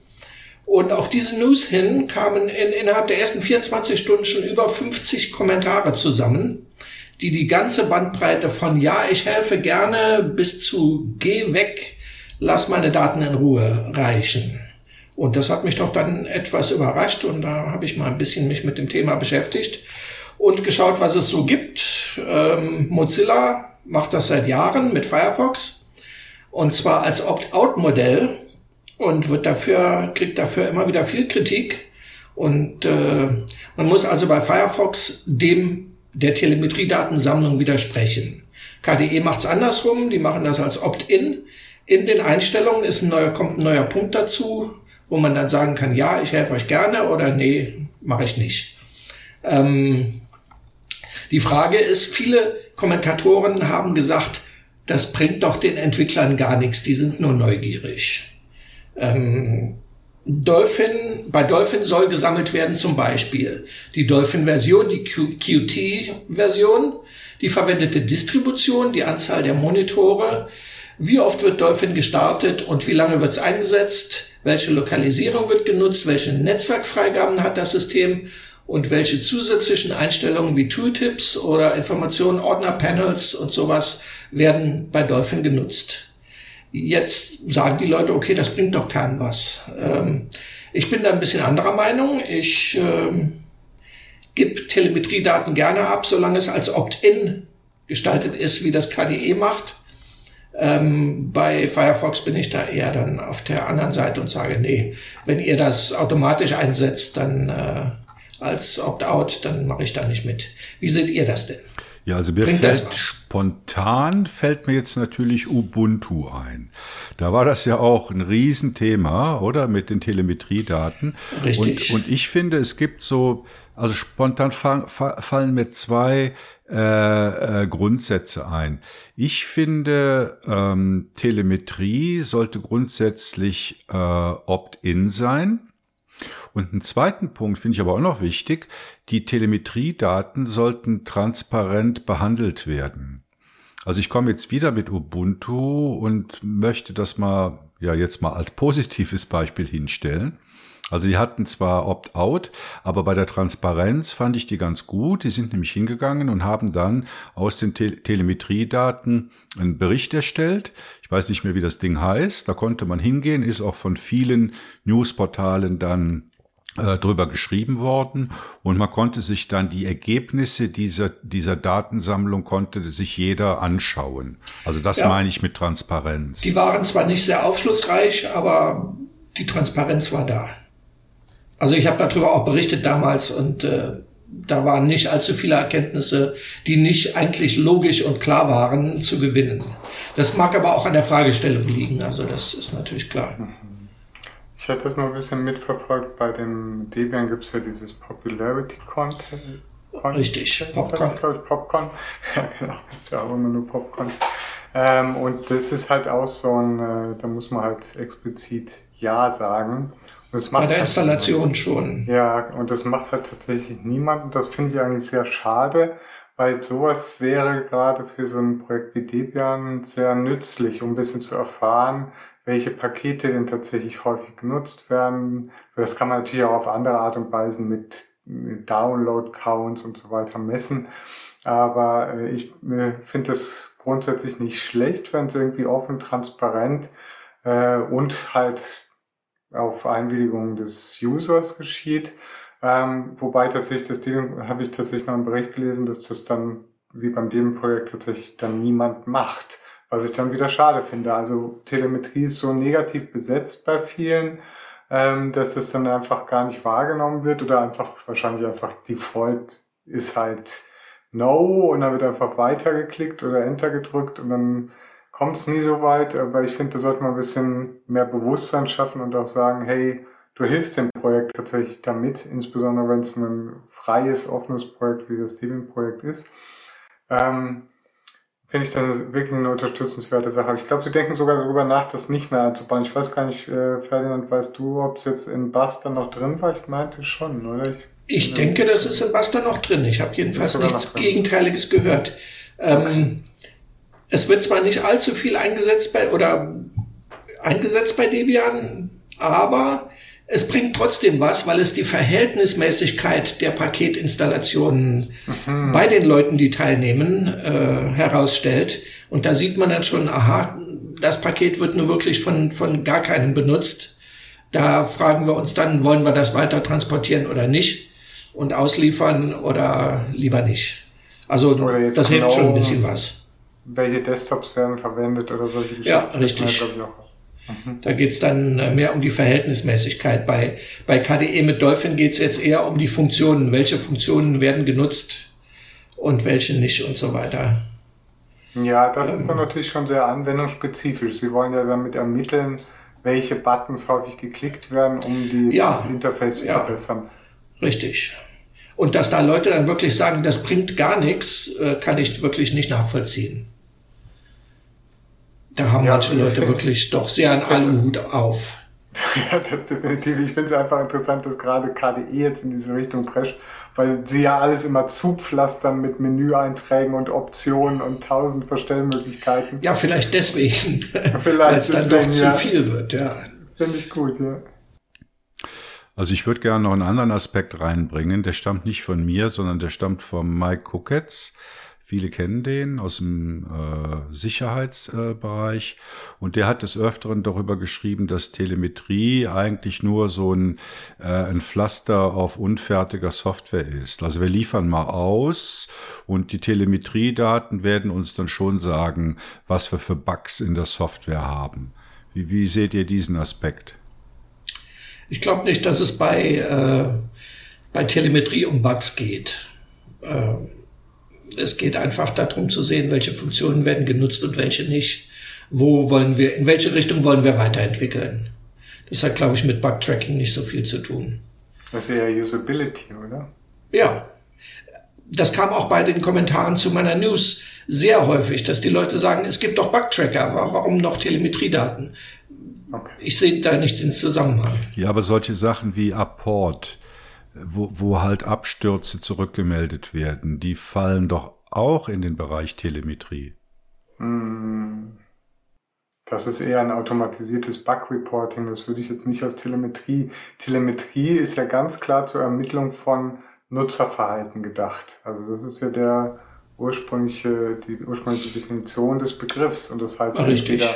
Und auf diese News hin kamen in, innerhalb der ersten 24 Stunden schon über 50 Kommentare zusammen, die die ganze Bandbreite von Ja, ich helfe gerne bis zu Geh weg, lass meine Daten in Ruhe reichen. Und das hat mich doch dann etwas überrascht und da habe ich mal ein bisschen mich mit dem Thema beschäftigt und geschaut, was es so gibt. Ähm, Mozilla macht das seit Jahren mit Firefox und zwar als Opt-out-Modell und wird dafür, kriegt dafür immer wieder viel Kritik. Und äh, man muss also bei Firefox dem der Telemetriedatensammlung widersprechen. KDE macht es andersrum, die machen das als Opt-in. In den Einstellungen ist ein neuer, kommt ein neuer Punkt dazu, wo man dann sagen kann, ja, ich helfe euch gerne oder nee, mache ich nicht. Ähm, die Frage ist, viele Kommentatoren haben gesagt, das bringt doch den Entwicklern gar nichts, die sind nur neugierig. Ähm, Dolphin, bei Dolphin soll gesammelt werden zum Beispiel. Die Dolphin-Version, die Qt-Version, die verwendete Distribution, die Anzahl der Monitore, wie oft wird Dolphin gestartet und wie lange wird es eingesetzt, welche Lokalisierung wird genutzt, welche Netzwerkfreigaben hat das System und welche zusätzlichen Einstellungen wie Tooltips oder Informationen, Ordner-Panels und sowas werden bei Dolphin genutzt. Jetzt sagen die Leute, okay, das bringt doch keinem was. Ähm, ich bin da ein bisschen anderer Meinung. Ich ähm, gebe Telemetriedaten gerne ab, solange es als Opt-in gestaltet ist, wie das KDE macht. Ähm, bei Firefox bin ich da eher dann auf der anderen Seite und sage, nee, wenn ihr das automatisch einsetzt, dann äh, als Opt-out, dann mache ich da nicht mit. Wie seht ihr das denn? Ja, also mir Bringt fällt spontan fällt mir jetzt natürlich Ubuntu ein. Da war das ja auch ein Riesenthema, oder? Mit den Telemetriedaten. Richtig. Und, und ich finde, es gibt so, also spontan fallen mir zwei äh, äh, Grundsätze ein. Ich finde, ähm, Telemetrie sollte grundsätzlich äh, opt-in sein. Und einen zweiten Punkt finde ich aber auch noch wichtig. Die Telemetriedaten sollten transparent behandelt werden. Also ich komme jetzt wieder mit Ubuntu und möchte das mal, ja, jetzt mal als positives Beispiel hinstellen. Also die hatten zwar Opt-out, aber bei der Transparenz fand ich die ganz gut. Die sind nämlich hingegangen und haben dann aus den Te Telemetriedaten einen Bericht erstellt. Ich weiß nicht mehr, wie das Ding heißt. Da konnte man hingehen, ist auch von vielen Newsportalen dann drüber geschrieben worden und man konnte sich dann die Ergebnisse dieser, dieser Datensammlung konnte sich jeder anschauen. Also das ja. meine ich mit Transparenz. Die waren zwar nicht sehr aufschlussreich, aber die Transparenz war da. Also ich habe darüber auch berichtet damals und äh, da waren nicht allzu viele Erkenntnisse, die nicht eigentlich logisch und klar waren, zu gewinnen. Das mag aber auch an der Fragestellung liegen, also das ist natürlich klar. Ich hatte das mal ein bisschen mitverfolgt, bei dem Debian gibt es ja dieses Popularity Content. Richtig, Popcorn. Das ist, glaube ich, Popcorn. [LAUGHS] Ja, genau, das ist ja auch immer nur Popcorn. Ähm, und das ist halt auch so ein, äh, da muss man halt explizit Ja sagen. Das macht Bei der halt Installation halt, schon. Ja, und das macht halt tatsächlich niemand. Und das finde ich eigentlich sehr schade, weil sowas wäre gerade für so ein Projekt wie Debian sehr nützlich, um ein bisschen zu erfahren, welche Pakete denn tatsächlich häufig genutzt werden. Das kann man natürlich auch auf andere Art und Weise mit Download-Counts und so weiter messen. Aber äh, ich finde das grundsätzlich nicht schlecht, wenn es irgendwie offen, transparent äh, und halt auf Einwilligung des Users geschieht. Ähm, wobei tatsächlich das Ding, habe ich tatsächlich mal einen Bericht gelesen, dass das dann wie beim Dem-Projekt tatsächlich dann niemand macht. Was ich dann wieder schade finde. Also Telemetrie ist so negativ besetzt bei vielen, ähm, dass es dann einfach gar nicht wahrgenommen wird oder einfach wahrscheinlich einfach Default ist halt No und dann wird einfach weitergeklickt oder Enter gedrückt und dann kommt es nie so weit, aber ich finde, da sollte man ein bisschen mehr Bewusstsein schaffen und auch sagen, hey, du hilfst dem Projekt tatsächlich damit, insbesondere wenn es ein freies, offenes Projekt wie das Debian-Projekt ist. Ähm, finde ich dann wirklich eine unterstützenswerte Sache. Ich glaube, sie denken sogar darüber nach, das nicht mehr einzubauen. Ich weiß gar nicht, äh, Ferdinand, weißt du, ob es jetzt in Bass dann noch drin war? Ich meinte schon, oder? Ich Ich denke, das ist in Buster noch drin. Ich habe jedenfalls nichts Gegenteiliges gehört. Ähm, es wird zwar nicht allzu viel eingesetzt bei oder eingesetzt bei Debian, aber es bringt trotzdem was, weil es die Verhältnismäßigkeit der Paketinstallationen mhm. bei den Leuten, die teilnehmen, äh, herausstellt. Und da sieht man dann schon, aha, das Paket wird nur wirklich von, von gar keinem benutzt. Da fragen wir uns dann, wollen wir das weiter transportieren oder nicht und ausliefern oder lieber nicht. Also das hilft schon ein bisschen was. Welche Desktops werden verwendet oder solche Geschichten? Ja, richtig. Mhm. Da geht's dann äh, mehr um die Verhältnismäßigkeit. Bei, bei KDE mit Dolphin geht's jetzt eher um die Funktionen. Welche Funktionen werden genutzt und welche nicht und so weiter. Ja, das ähm, ist dann natürlich schon sehr anwendungsspezifisch. Sie wollen ja damit ermitteln, welche Buttons häufig geklickt werden, um dieses ja, Interface zu ja, verbessern. Richtig. Und dass da Leute dann wirklich sagen, das bringt gar nichts, äh, kann ich wirklich nicht nachvollziehen. Da haben ja, manche Leute wirklich doch sehr einen Aluhut auf. [LAUGHS] Ja, das definitiv. Ich finde es einfach interessant, dass gerade KDE jetzt in diese Richtung prescht, weil sie ja alles immer zupflastern mit Menüeinträgen und Optionen und tausend Verstellmöglichkeiten. Ja, vielleicht deswegen. [LAUGHS] Vielleicht weil es dann doch zu viel wird, ja. Finde ich gut, ja. Also ich würde gerne noch einen anderen Aspekt reinbringen. Der stammt nicht von mir, sondern der stammt von Mike Cooketts. Viele kennen den aus dem äh, Sicherheitsbereich. Äh, und der hat des Öfteren darüber geschrieben, dass Telemetrie eigentlich nur so ein, äh, ein Pflaster auf unfertiger Software ist. Also wir liefern mal aus und die Telemetriedaten werden uns dann schon sagen, was wir für Bugs in der Software haben. Wie, wie seht ihr diesen Aspekt? Ich glaube nicht, dass es bei, äh, bei Telemetrie um Bugs geht. Äh, es geht einfach darum zu sehen, welche Funktionen werden genutzt und welche nicht. Wo wollen wir, in welche Richtung wollen wir weiterentwickeln? Das hat, glaube ich, mit Bug-Tracking nicht so viel zu tun. Das ist eher Usability, oder? Ja. Das kam auch bei den Kommentaren zu meiner News sehr häufig, dass die Leute sagen, es gibt doch Bug-Tracker, warum noch Telemetriedaten? Okay. Ich sehe da nicht den Zusammenhang. Ja, aber solche Sachen wie Apport, wo, wo halt Abstürze zurückgemeldet werden, die fallen doch auch in den Bereich Telemetrie. Hm. Das ist eher ein automatisiertes Bug-Reporting. Das würde ich jetzt nicht als Telemetrie. Telemetrie ist ja ganz klar zur Ermittlung von Nutzerverhalten gedacht. Also das ist ja der ursprüngliche, die ursprüngliche Definition des Begriffs. Und das heißt, Richtig. entweder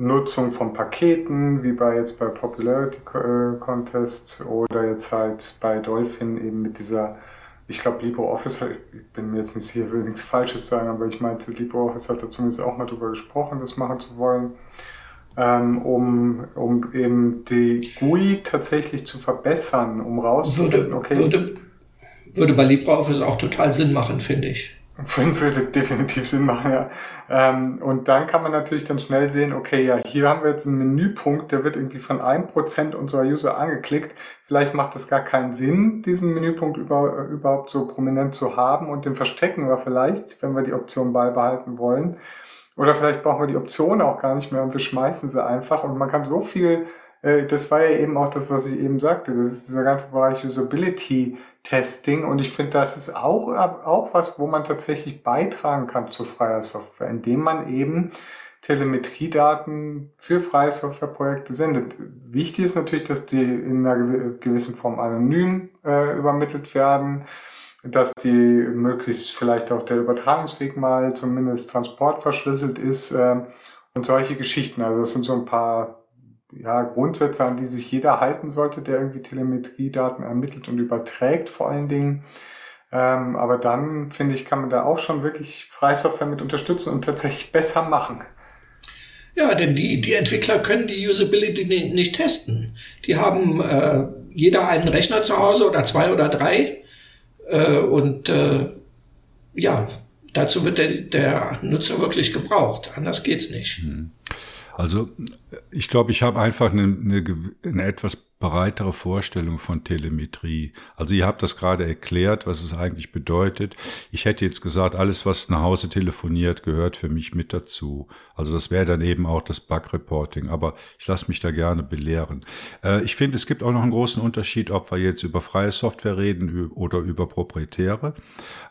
Nutzung von Paketen, wie bei jetzt bei Popularity äh, Contest oder jetzt halt bei Dolphin eben mit dieser, ich glaube LibreOffice, ich bin mir jetzt nicht sicher, will nichts Falsches sagen, aber ich meinte, LibreOffice hat da zumindest auch mal drüber gesprochen, das machen zu wollen, ähm, um, um eben die GUI tatsächlich zu verbessern, um rauszufinden, okay. Würde, würde bei LibreOffice auch total Sinn machen, finde ich. Würde definitiv Sinn machen, ja. Ähm, und dann kann man natürlich dann schnell sehen, okay, ja, hier haben wir jetzt einen Menüpunkt, der wird irgendwie von einem Prozent unserer User angeklickt. Vielleicht macht es gar keinen Sinn, diesen Menüpunkt über, überhaupt so prominent zu haben und den verstecken wir vielleicht, wenn wir die Option beibehalten wollen. Oder vielleicht brauchen wir die Option auch gar nicht mehr und wir schmeißen sie einfach und man kann so viel das war ja eben auch das, was ich eben sagte. Das ist dieser ganze Bereich Usability Testing und ich finde, das ist auch, auch was, wo man tatsächlich beitragen kann zu freier Software, indem man eben Telemetriedaten für freie Softwareprojekte sendet. Wichtig ist natürlich, dass die in einer gewissen Form anonym äh, übermittelt werden, dass die möglichst vielleicht auch der Übertragungsweg mal zumindest transportverschlüsselt ist äh, und solche Geschichten. Also das sind so ein paar ja, Grundsätze, an die sich jeder halten sollte, der irgendwie Telemetriedaten ermittelt und überträgt vor allen Dingen. Ähm, aber dann, finde ich, kann man da auch schon wirklich Freisoftware mit unterstützen und tatsächlich besser machen. Ja, denn die, die Entwickler können die Usability nicht testen. Die haben äh, jeder einen Rechner zu Hause oder zwei oder drei. Äh, und äh, ja, dazu wird der, der Nutzer wirklich gebraucht. Anders geht's nicht. Hm. Also ich glaube, ich habe einfach eine, eine, eine, etwas breitere Vorstellung von Telemetrie. Also ihr habt das gerade erklärt, was es eigentlich bedeutet. Ich hätte jetzt gesagt, alles, was nach Hause telefoniert, gehört für mich mit dazu. Also das wäre dann eben auch das Bug-Reporting. Aber ich lasse mich da gerne belehren. Äh, ich finde, es gibt auch noch einen großen Unterschied, ob wir jetzt über freie Software reden oder über proprietäre.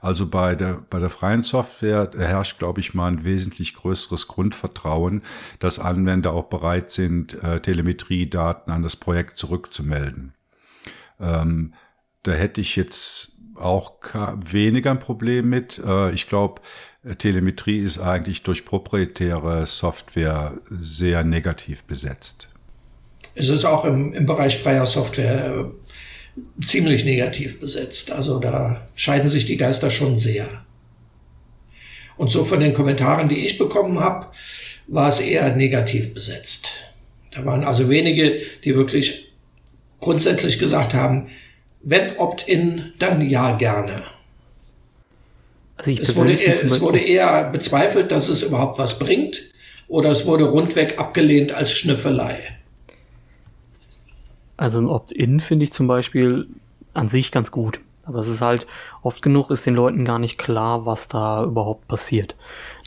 Also bei der, bei der freien Software herrscht, glaube ich, mal ein wesentlich größeres Grundvertrauen, dass Anwender auch bereit sind, äh, Telemetriedaten an das Projekt zurück zurückzumelden. Ähm, da hätte ich jetzt auch weniger ein Problem mit. Äh, ich glaube, Telemetrie ist eigentlich durch proprietäre Software sehr negativ besetzt. Es ist auch im, im Bereich freier Software äh, ziemlich negativ besetzt. Also da scheiden sich die Geister schon sehr. Und so von den Kommentaren, die ich bekommen habe, war es eher negativ besetzt. Da waren also wenige, die wirklich grundsätzlich gesagt haben, wenn Opt-in, dann ja gerne. Also es, wurde eher, es wurde eher bezweifelt, dass es überhaupt was bringt, oder es wurde rundweg abgelehnt als Schnüffelei. Also ein Opt-in finde ich zum Beispiel an sich ganz gut. Aber es ist halt, oft genug ist den Leuten gar nicht klar, was da überhaupt passiert.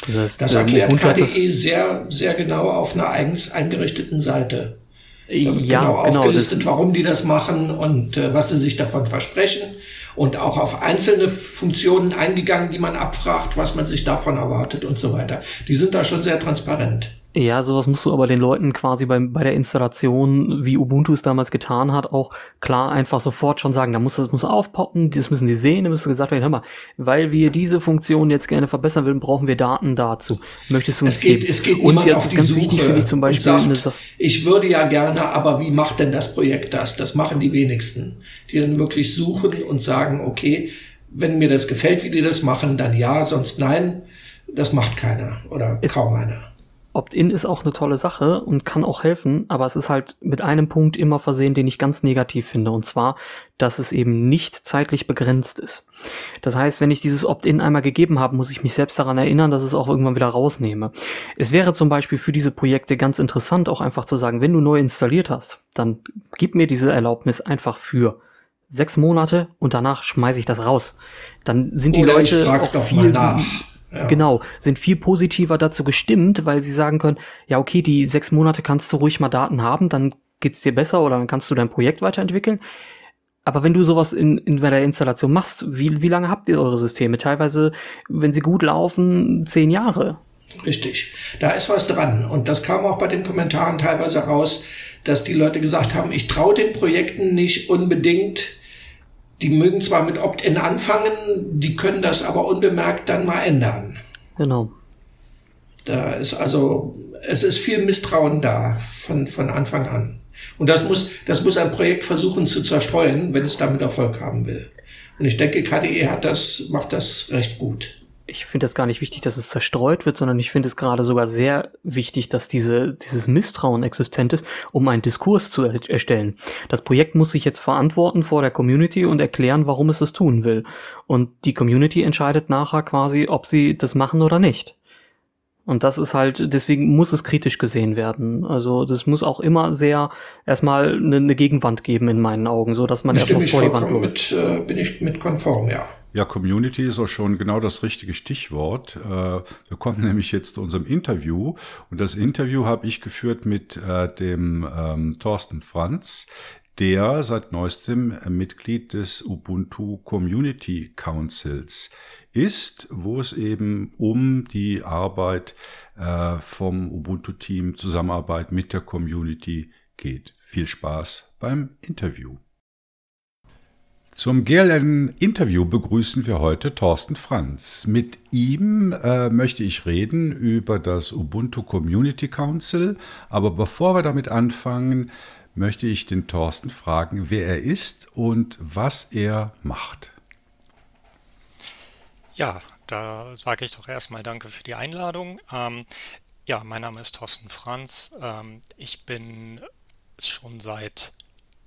Das, heißt, das erklärt KDE sehr, sehr genau auf einer eigens eingerichteten Seite ja, genau, genau aufgelistet, warum die das machen und äh, was sie sich davon versprechen und auch auf einzelne Funktionen eingegangen, die man abfragt, was man sich davon erwartet und so weiter. Die sind da schon sehr transparent. Ja, sowas musst du aber den Leuten quasi beim, bei der Installation, wie Ubuntu es damals getan hat, auch klar einfach sofort schon sagen, da muss das muss aufpoppen, das müssen die sehen, da müsste gesagt werden, hör mal, weil wir diese Funktion jetzt gerne verbessern würden, brauchen wir Daten dazu. Möchtest du uns es geht, geben? Es geht und jetzt auf die ganz Suche wichtig finde ich zum Beispiel sagt, ich würde ja gerne, aber wie macht denn das Projekt das? Das machen die wenigsten, die dann wirklich suchen und sagen, okay, wenn mir das gefällt, wie die das machen, dann ja, sonst nein. Das macht keiner oder es, kaum einer. Opt-in ist auch eine tolle Sache und kann auch helfen, aber es ist halt mit einem Punkt immer versehen, den ich ganz negativ finde, und zwar, dass es eben nicht zeitlich begrenzt ist. Das heißt, wenn ich dieses Opt-in einmal gegeben habe, muss ich mich selbst daran erinnern, dass ich es auch irgendwann wieder rausnehme. Es wäre zum Beispiel für diese Projekte ganz interessant, auch einfach zu sagen, wenn du neu installiert hast, dann gib mir diese Erlaubnis einfach für sechs Monate und danach schmeiße ich das raus. Dann sind die Oder Leute auch viel ja. Genau, sind viel positiver dazu gestimmt, weil sie sagen können, ja, okay, die sechs Monate kannst du ruhig mal Daten haben, dann geht's dir besser oder dann kannst du dein Projekt weiterentwickeln. Aber wenn du sowas in, in der Installation machst, wie, wie lange habt ihr eure Systeme? Teilweise, wenn sie gut laufen, zehn Jahre. Richtig. Da ist was dran. Und das kam auch bei den Kommentaren teilweise raus, dass die Leute gesagt haben, ich traue den Projekten nicht unbedingt die mögen zwar mit Opt-in anfangen, die können das aber unbemerkt dann mal ändern. Genau. Da ist also, es ist viel Misstrauen da von, von Anfang an. Und das muss, das muss ein Projekt versuchen zu zerstreuen, wenn es damit Erfolg haben will. Und ich denke, KDE hat das, macht das recht gut ich finde das gar nicht wichtig, dass es zerstreut wird, sondern ich finde es gerade sogar sehr wichtig, dass diese, dieses Misstrauen existent ist, um einen Diskurs zu er erstellen. Das Projekt muss sich jetzt verantworten vor der Community und erklären, warum es es tun will. Und die Community entscheidet nachher quasi, ob sie das machen oder nicht. Und das ist halt, deswegen muss es kritisch gesehen werden. Also das muss auch immer sehr erstmal eine, eine Gegenwand geben in meinen Augen, so dass man erstmal vor die Wand. Mit, äh, bin ich mit konform, ja. Ja, Community ist auch schon genau das richtige Stichwort. Äh, wir kommen [LAUGHS] nämlich jetzt zu unserem Interview. Und das Interview habe ich geführt mit äh, dem ähm, Thorsten Franz, der seit neuestem Mitglied des Ubuntu Community Councils ist, wo es eben um die Arbeit äh, vom Ubuntu-Team, Zusammenarbeit mit der Community geht. Viel Spaß beim Interview. Zum GLN-Interview begrüßen wir heute Thorsten Franz. Mit ihm äh, möchte ich reden über das Ubuntu Community Council. Aber bevor wir damit anfangen, möchte ich den Thorsten fragen, wer er ist und was er macht. Ja, da sage ich doch erstmal Danke für die Einladung. Ähm, ja, mein Name ist Thorsten Franz. Ähm, ich bin schon seit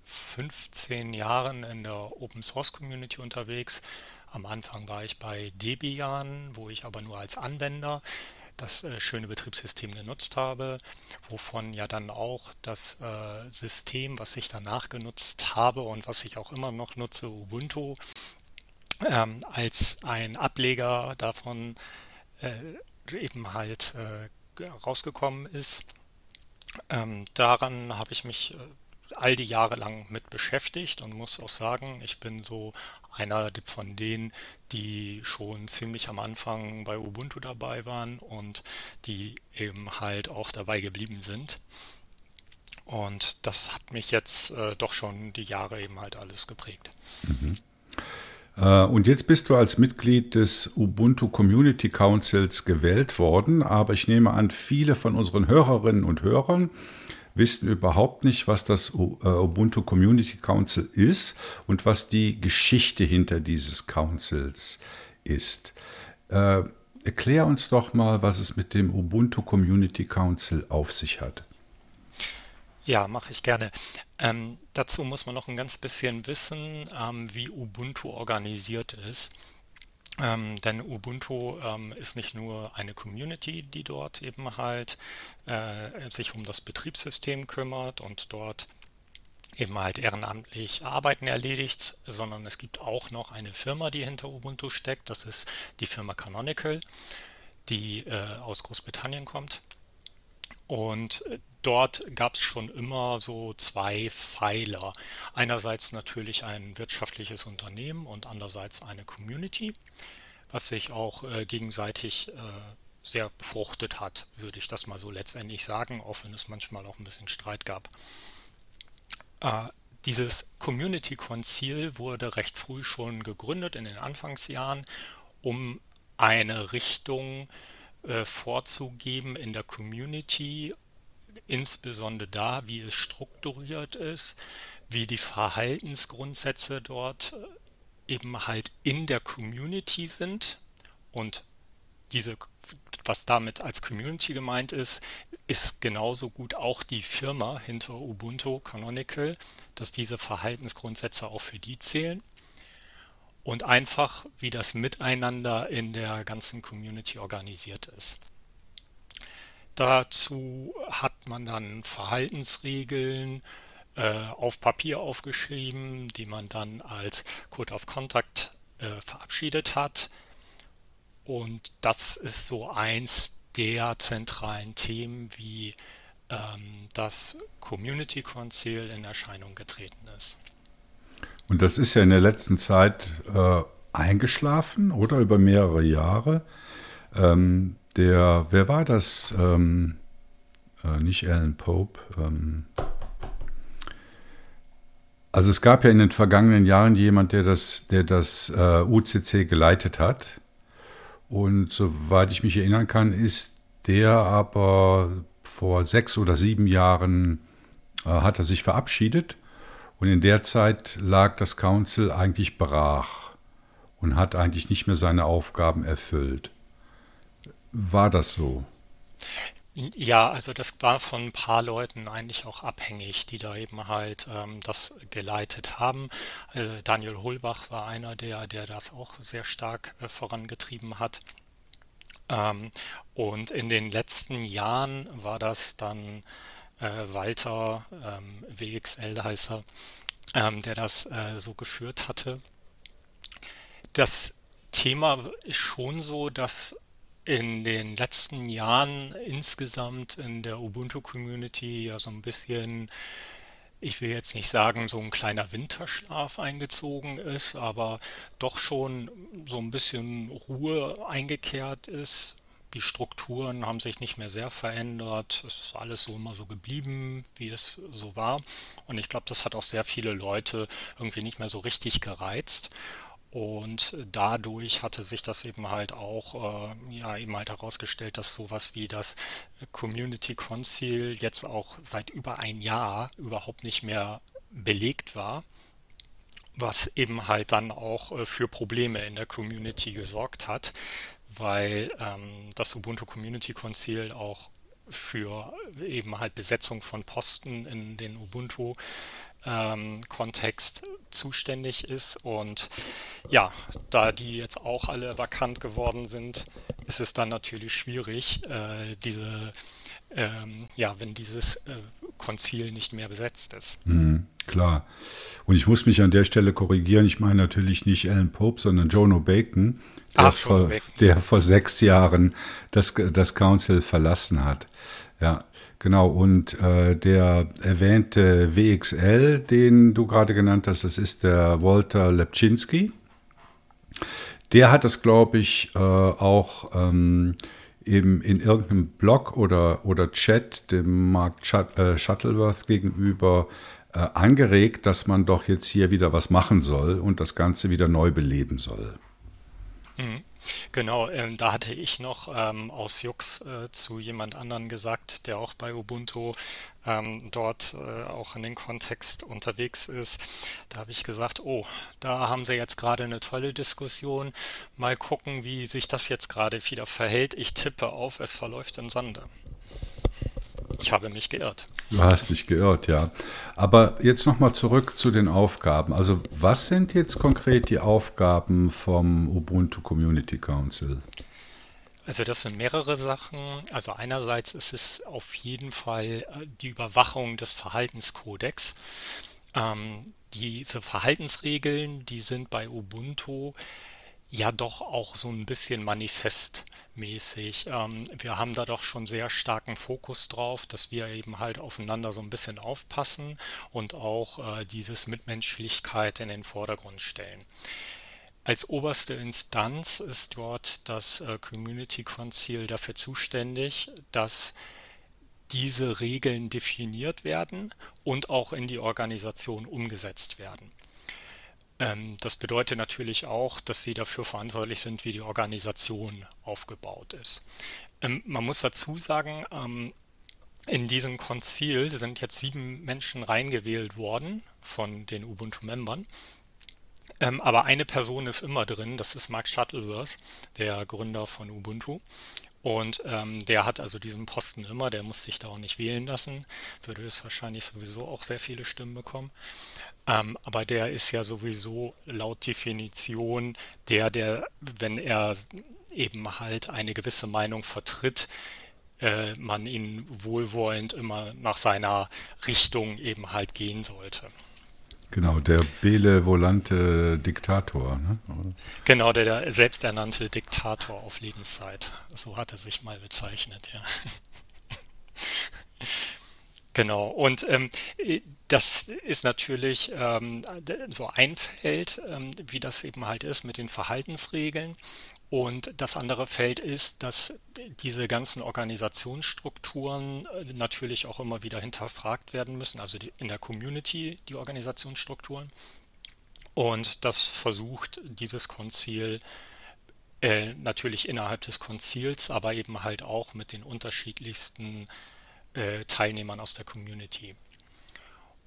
15 Jahren in der Open Source Community unterwegs. Am Anfang war ich bei Debian, wo ich aber nur als Anwender das äh, schöne Betriebssystem genutzt habe, wovon ja dann auch das äh, System, was ich danach genutzt habe und was ich auch immer noch nutze, Ubuntu, ähm, als ein Ableger davon äh, eben halt äh, rausgekommen ist. Ähm, daran habe ich mich äh, all die Jahre lang mit beschäftigt und muss auch sagen, ich bin so einer von denen, die schon ziemlich am Anfang bei Ubuntu dabei waren und die eben halt auch dabei geblieben sind. Und das hat mich jetzt äh, doch schon die Jahre eben halt alles geprägt. Mhm. Äh, und jetzt bist du als Mitglied des Ubuntu Community Councils gewählt worden, aber ich nehme an, viele von unseren Hörerinnen und Hörern wissen überhaupt nicht, was das äh, Ubuntu Community Council ist und was die Geschichte hinter dieses Councils ist. Äh, erklär uns doch mal, was es mit dem Ubuntu Community Council auf sich hat. Ja, mache ich gerne. Ähm, dazu muss man noch ein ganz bisschen wissen, ähm, wie Ubuntu organisiert ist. Ähm, denn Ubuntu ähm, ist nicht nur eine Community, die dort eben halt äh, sich um das Betriebssystem kümmert und dort eben halt ehrenamtlich Arbeiten erledigt, sondern es gibt auch noch eine Firma, die hinter Ubuntu steckt. Das ist die Firma Canonical, die äh, aus Großbritannien kommt. Und äh, dort gab es schon immer so zwei Pfeiler. Einerseits natürlich ein wirtschaftliches Unternehmen und andererseits eine Community, was sich auch äh, gegenseitig äh, sehr befruchtet hat, würde ich das mal so letztendlich sagen, auch wenn es manchmal auch ein bisschen Streit gab. Äh, dieses Community Konzil wurde recht früh schon gegründet in den Anfangsjahren, um eine Richtung äh, vorzugeben in der Community insbesondere da, wie es strukturiert ist, wie die Verhaltensgrundsätze dort äh, eben halt in der Community sind und diese, was damit als Community gemeint ist, ist genauso gut auch die Firma hinter Ubuntu Canonical, dass diese Verhaltensgrundsätze auch für die zählen und einfach, wie das Miteinander in der ganzen Community organisiert ist. Dazu hat man dann Verhaltensregeln äh, auf Papier aufgeschrieben, die man dann als Code of Contact äh, verabschiedet hat. Und das ist so eins der zentralen Themen, wie ähm, das Community Council in Erscheinung getreten ist. Und das ist ja in der letzten Zeit äh, eingeschlafen oder über mehrere Jahre. Ähm, der, wer war das? Ähm, äh, nicht Alan Pope. Ähm, also es gab ja in den vergangenen Jahren jemand, der das, der das äh, UCC geleitet hat. Und soweit ich mich erinnern kann, ist der aber vor sechs oder sieben Jahren äh, hat er sich verabschiedet. Und in der Zeit lag das Council eigentlich brach und hat eigentlich nicht mehr seine Aufgaben erfüllt. War das so? Ja, also das war von ein paar Leuten eigentlich auch abhängig, die da eben halt ähm, das geleitet haben. Äh, Daniel Holbach war einer, der, der das auch sehr stark äh, vorangetrieben hat. Ähm, und in den letzten Jahren war das dann äh, Walter ähm, WXL heißt er, ähm, der das äh, so geführt hatte. Das Thema ist schon so, dass in den letzten Jahren insgesamt in der Ubuntu-Community ja so ein bisschen, ich will jetzt nicht sagen, so ein kleiner Winterschlaf eingezogen ist, aber doch schon so ein bisschen Ruhe eingekehrt ist. Die Strukturen haben sich nicht mehr sehr verändert. Es ist alles so immer so geblieben, wie es so war. Und ich glaube, das hat auch sehr viele Leute irgendwie nicht mehr so richtig gereizt. Und dadurch hatte sich das eben halt auch, äh, ja, eben halt herausgestellt, dass sowas wie das Community Council jetzt auch seit über ein Jahr überhaupt nicht mehr belegt war, was eben halt dann auch äh, für Probleme in der Community gesorgt hat, weil ähm, das Ubuntu Community Council auch für eben halt Besetzung von Posten in den Ubuntu ähm, Kontext zuständig ist. Und ja, da die jetzt auch alle vakant geworden sind, ist es dann natürlich schwierig, äh, diese, ähm, ja, wenn dieses äh, Konzil nicht mehr besetzt ist. Mhm, klar. Und ich muss mich an der Stelle korrigieren. Ich meine natürlich nicht Alan Pope, sondern Jono Bacon, der, Ach, vor, Bacon. der vor sechs Jahren das, das Council verlassen hat. Ja, genau. Und äh, der erwähnte WXL, den du gerade genannt hast, das ist der Walter Lepczynski. Der hat das, glaube ich, äh, auch ähm, eben in irgendeinem Blog oder, oder Chat dem Mark äh, Shuttleworth gegenüber äh, angeregt, dass man doch jetzt hier wieder was machen soll und das Ganze wieder neu beleben soll. Mhm. Genau, ähm, da hatte ich noch ähm, aus Jux äh, zu jemand anderen gesagt, der auch bei Ubuntu ähm, dort äh, auch in den Kontext unterwegs ist. Da habe ich gesagt, oh, da haben sie jetzt gerade eine tolle Diskussion. Mal gucken, wie sich das jetzt gerade wieder verhält. Ich tippe auf, es verläuft im Sande. Ich habe mich geirrt. Du hast dich geirrt, ja. Aber jetzt nochmal zurück zu den Aufgaben. Also was sind jetzt konkret die Aufgaben vom Ubuntu Community Council? Also das sind mehrere Sachen. Also einerseits ist es auf jeden Fall äh, die Überwachung des Verhaltenskodex. Ähm, diese Verhaltensregeln, die sind bei Ubuntu ja doch auch so ein bisschen manifestmäßig. Ähm, wir haben da doch schon sehr starken Fokus drauf, dass wir eben halt aufeinander so ein bisschen aufpassen und auch äh, dieses Mitmenschlichkeit in den Vordergrund stellen. Als oberste Instanz ist dort das äh, Community Council dafür zuständig, dass diese Regeln definiert werden und auch in die Organisation umgesetzt werden. Ähm, das bedeutet natürlich auch, dass sie dafür verantwortlich sind, wie die Organisation aufgebaut ist. Ähm, man muss dazu sagen, ähm, in diesem Konzil sind jetzt sieben Menschen reingewählt worden von den Ubuntu-Membern. aber eine Person ist immer drin, das ist Mark Shuttleworth, der Gründer von Ubuntu. Und ähm, der hat also diesen Posten immer, der muss sich da auch nicht wählen lassen, würde es wahrscheinlich sowieso auch sehr viele Stimmen bekommen. Ähm, aber der ist ja sowieso laut Definition der, der, wenn er eben halt eine gewisse Meinung vertritt, äh, man ihn wohlwollend immer nach seiner Richtung eben halt gehen sollte. Genau, der Bele-volante Diktator. Ne? Genau, der, der selbsternannte Diktator auf Lebenszeit. So hat er sich mal bezeichnet, ja. [LAUGHS] Genau, und ähm, das ist natürlich ähm, so ein Feld, ähm, wie das eben halt ist mit den Verhaltensregeln. Und das andere Feld ist, dass diese ganzen Organisationsstrukturen äh, natürlich auch immer wieder hinterfragt werden müssen, also die, in der Community die Organisationsstrukturen. Und das versucht dieses Konzil äh, natürlich innerhalb des Konzils, aber eben halt auch mit den unterschiedlichsten äh, Teilnehmern aus der Community.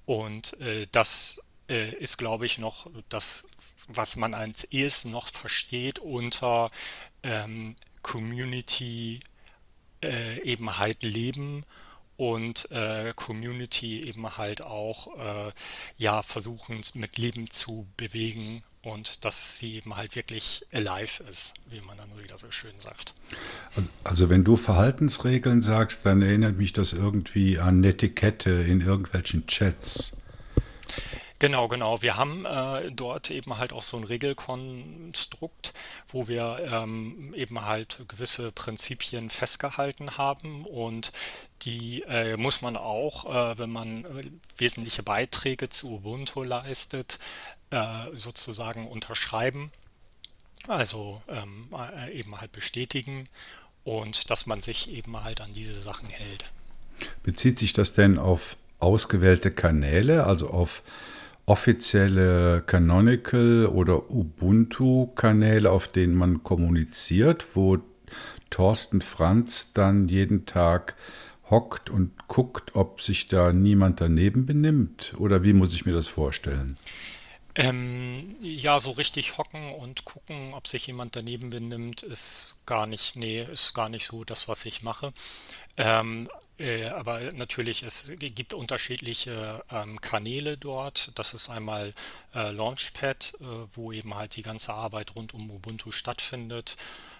Und äh, das äh, ist, glaube ich, noch das was man als ehesten noch versteht unter ähm, Community äh, eben halt leben und äh, Community eben halt auch äh, ja versuchen mit Leben zu bewegen und dass sie eben halt wirklich alive ist, wie man dann wieder so schön sagt. Also wenn du Verhaltensregeln sagst, dann erinnert mich das irgendwie an Netiquette in irgendwelchen Chats. Genau, genau. Wir haben äh, dort eben halt auch so ein Regelkonstrukt, wo wir ähm, eben halt gewisse Prinzipien festgehalten haben und die äh, muss man auch, äh, wenn man äh, wesentliche Beiträge zu Ubuntu leistet, äh, sozusagen unterschreiben. Also ähm, äh, eben halt bestätigen und dass man sich eben halt an diese Sachen hält. Bezieht sich das denn auf ausgewählte Kanäle, also auf offizielle Canonical oder Ubuntu-Kanäle, auf denen man kommuniziert, wo Thorsten Franz dann jeden Tag hockt und guckt, ob sich da niemand daneben benimmt? Oder wie muss ich mir das vorstellen? Ähm, ja, so richtig hocken und gucken, ob sich jemand daneben benimmt, ist gar nicht, nee, ist gar nicht so das, was ich mache. Ähm, Äh, aber natürlich, es gibt unterschiedliche ähm, Kanäle dort. Das ist einmal äh, Launchpad, äh, wo eben halt die ganze Arbeit rund um Ubuntu stattfindet,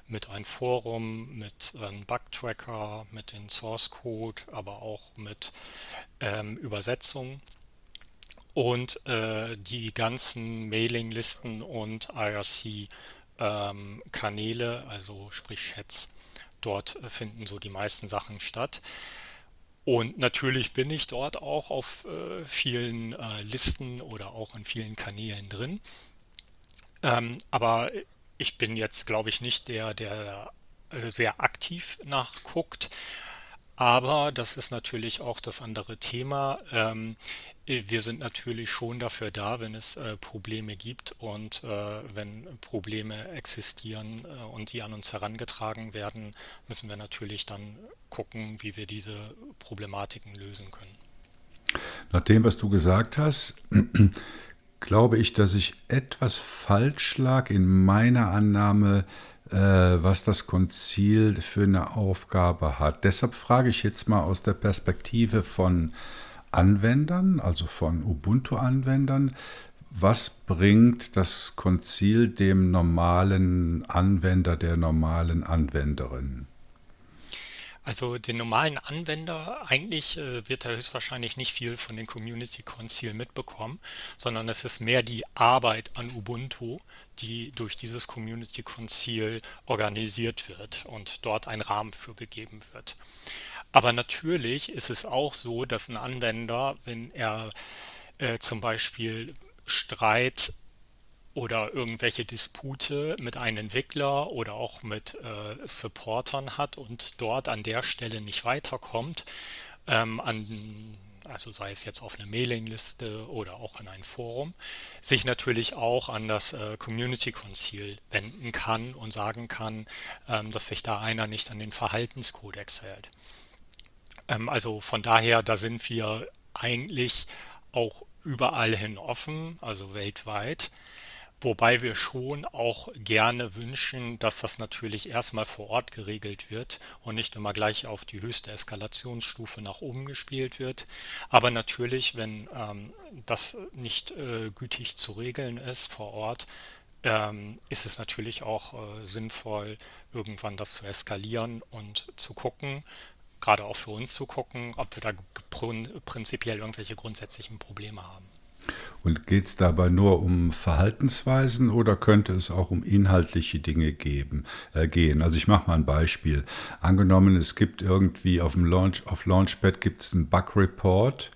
mit einem Forum, mit einem Bug-Tracker, mit dem Source Code, aber auch mit ähm, Übersetzung. Und äh, die ganzen Mailinglisten und IRC-Kanäle, ähm, also sprich Chats. Dort finden so die meisten Sachen statt. Und natürlich bin ich dort auch auf äh, vielen äh, Listen oder auch in vielen Kanälen drin. Ähm, aber ich bin jetzt, glaube ich, nicht der, der äh, sehr aktiv nachguckt. Aber das ist natürlich auch das andere Thema. Ähm, wir sind natürlich schon dafür da, wenn es äh, Probleme gibt und äh, wenn Probleme existieren äh, und die an uns herangetragen werden, müssen wir natürlich dann gucken, wie wir diese Problematiken lösen können. Nach dem, was du gesagt hast, [CLEARS THROAT] glaube ich, dass ich etwas falsch lag in meiner Annahme, was das Konzil für eine Aufgabe hat. Deshalb frage ich jetzt mal aus der Perspektive von Anwendern, also von Ubuntu-Anwendern, was bringt das Konzil dem normalen Anwender, der normalen Anwenderin? Also den normalen Anwender, eigentlich äh, wird er höchstwahrscheinlich nicht viel von den Community Konzil mitbekommen, sondern es ist mehr die Arbeit an Ubuntu, die durch dieses Community Konzil organisiert wird und dort ein Rahmen für gegeben wird. Aber natürlich ist es auch so, dass ein Anwender, wenn er äh, zum Beispiel Streit oder irgendwelche Dispute mit einem Entwickler oder auch mit äh, Supportern hat und dort an der Stelle nicht weiterkommt, ähm, an, also sei es jetzt auf eine Mailingliste oder auch in ein Forum, sich natürlich auch an das äh, Community Konzil wenden kann und sagen kann, ähm, dass sich da einer nicht an den Verhaltenskodex hält. Ähm, also von daher, da sind wir eigentlich auch überall hin offen, also weltweit. Wobei wir schon auch gerne wünschen, dass das natürlich erstmal vor Ort geregelt wird und nicht immer gleich auf die höchste Eskalationsstufe nach oben gespielt wird. Aber natürlich, wenn ähm, das nicht äh, gütig zu regeln ist vor Ort, ähm, ist es natürlich auch äh, sinnvoll, irgendwann das zu eskalieren und zu gucken, gerade auch für uns zu gucken, ob wir da prinzipiell irgendwelche grundsätzlichen Probleme haben. Und geht es dabei nur um Verhaltensweisen oder könnte es auch um inhaltliche Dinge geben, äh, gehen? Also ich mache mal ein Beispiel. Angenommen, es gibt irgendwie auf dem Launch, auf Launchpad gibt es einen Bug-Report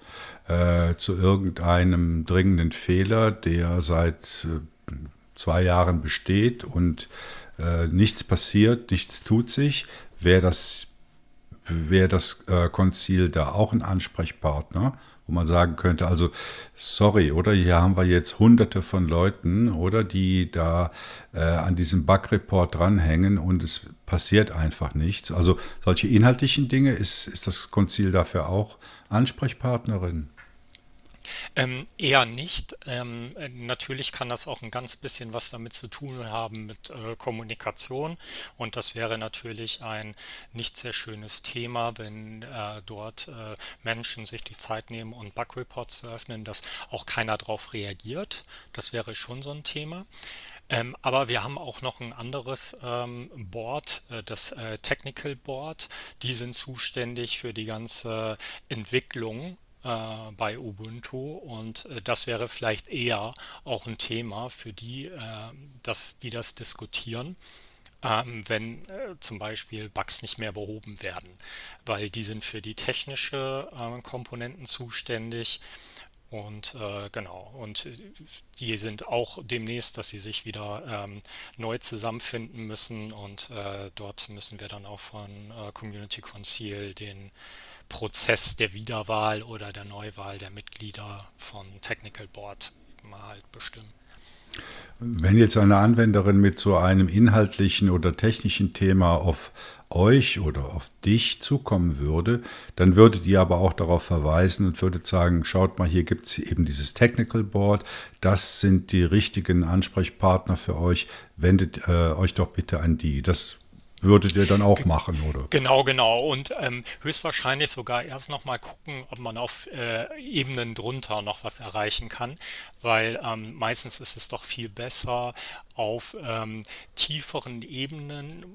äh, zu irgendeinem dringenden Fehler, der seit äh, zwei Jahren besteht und äh, nichts passiert, nichts tut sich. Wäre das, wär das äh, Konzil da auch ein Ansprechpartner? Wo man sagen könnte, also sorry, oder hier haben wir jetzt hunderte von Leuten, oder die da äh, an diesem Bug-Report dranhängen und es passiert einfach nichts. Also solche inhaltlichen Dinge, ist, ist das Konzil dafür auch Ansprechpartnerin? Ähm, eher nicht. Ähm, natürlich kann das auch ein ganz bisschen was damit zu tun haben mit äh, Kommunikation und das wäre natürlich ein nicht sehr schönes Thema, wenn äh, dort äh, Menschen sich die Zeit nehmen und Bug-Reports zu öffnen, dass auch keiner darauf reagiert. Das wäre schon so ein Thema. Ähm, aber wir haben auch noch ein anderes ähm, Board, äh, das äh, Technical Board. Die sind zuständig für die ganze Entwicklung äh, bei Ubuntu und äh, das wäre vielleicht eher auch ein Thema für die, äh, dass die das diskutieren. Ähm, wenn äh, zum Beispiel Bugs nicht mehr behoben werden, weil die sind für die technische äh, Komponenten zuständig und äh, genau, und die sind auch demnächst, dass sie sich wieder ähm, neu zusammenfinden müssen und äh, dort müssen wir dann auch von äh, Community Concil den Prozess der Wiederwahl oder der Neuwahl der Mitglieder von Technical Board mal halt bestimmen. Wenn jetzt eine Anwenderin mit so einem inhaltlichen oder technischen Thema auf euch oder auf dich zukommen würde, dann würdet ihr aber auch darauf verweisen und würdet sagen, schaut mal, hier gibt es eben dieses Technical Board, das sind die richtigen Ansprechpartner für euch, wendet äh, euch doch bitte an die. Das würdet ihr dann auch machen, oder? Genau, genau. Und ähm, höchstwahrscheinlich sogar erst nochmal gucken, ob man auf äh, Ebenen drunter noch was erreichen kann, weil ähm, meistens ist es doch viel besser auf ähm, tieferen Ebenen,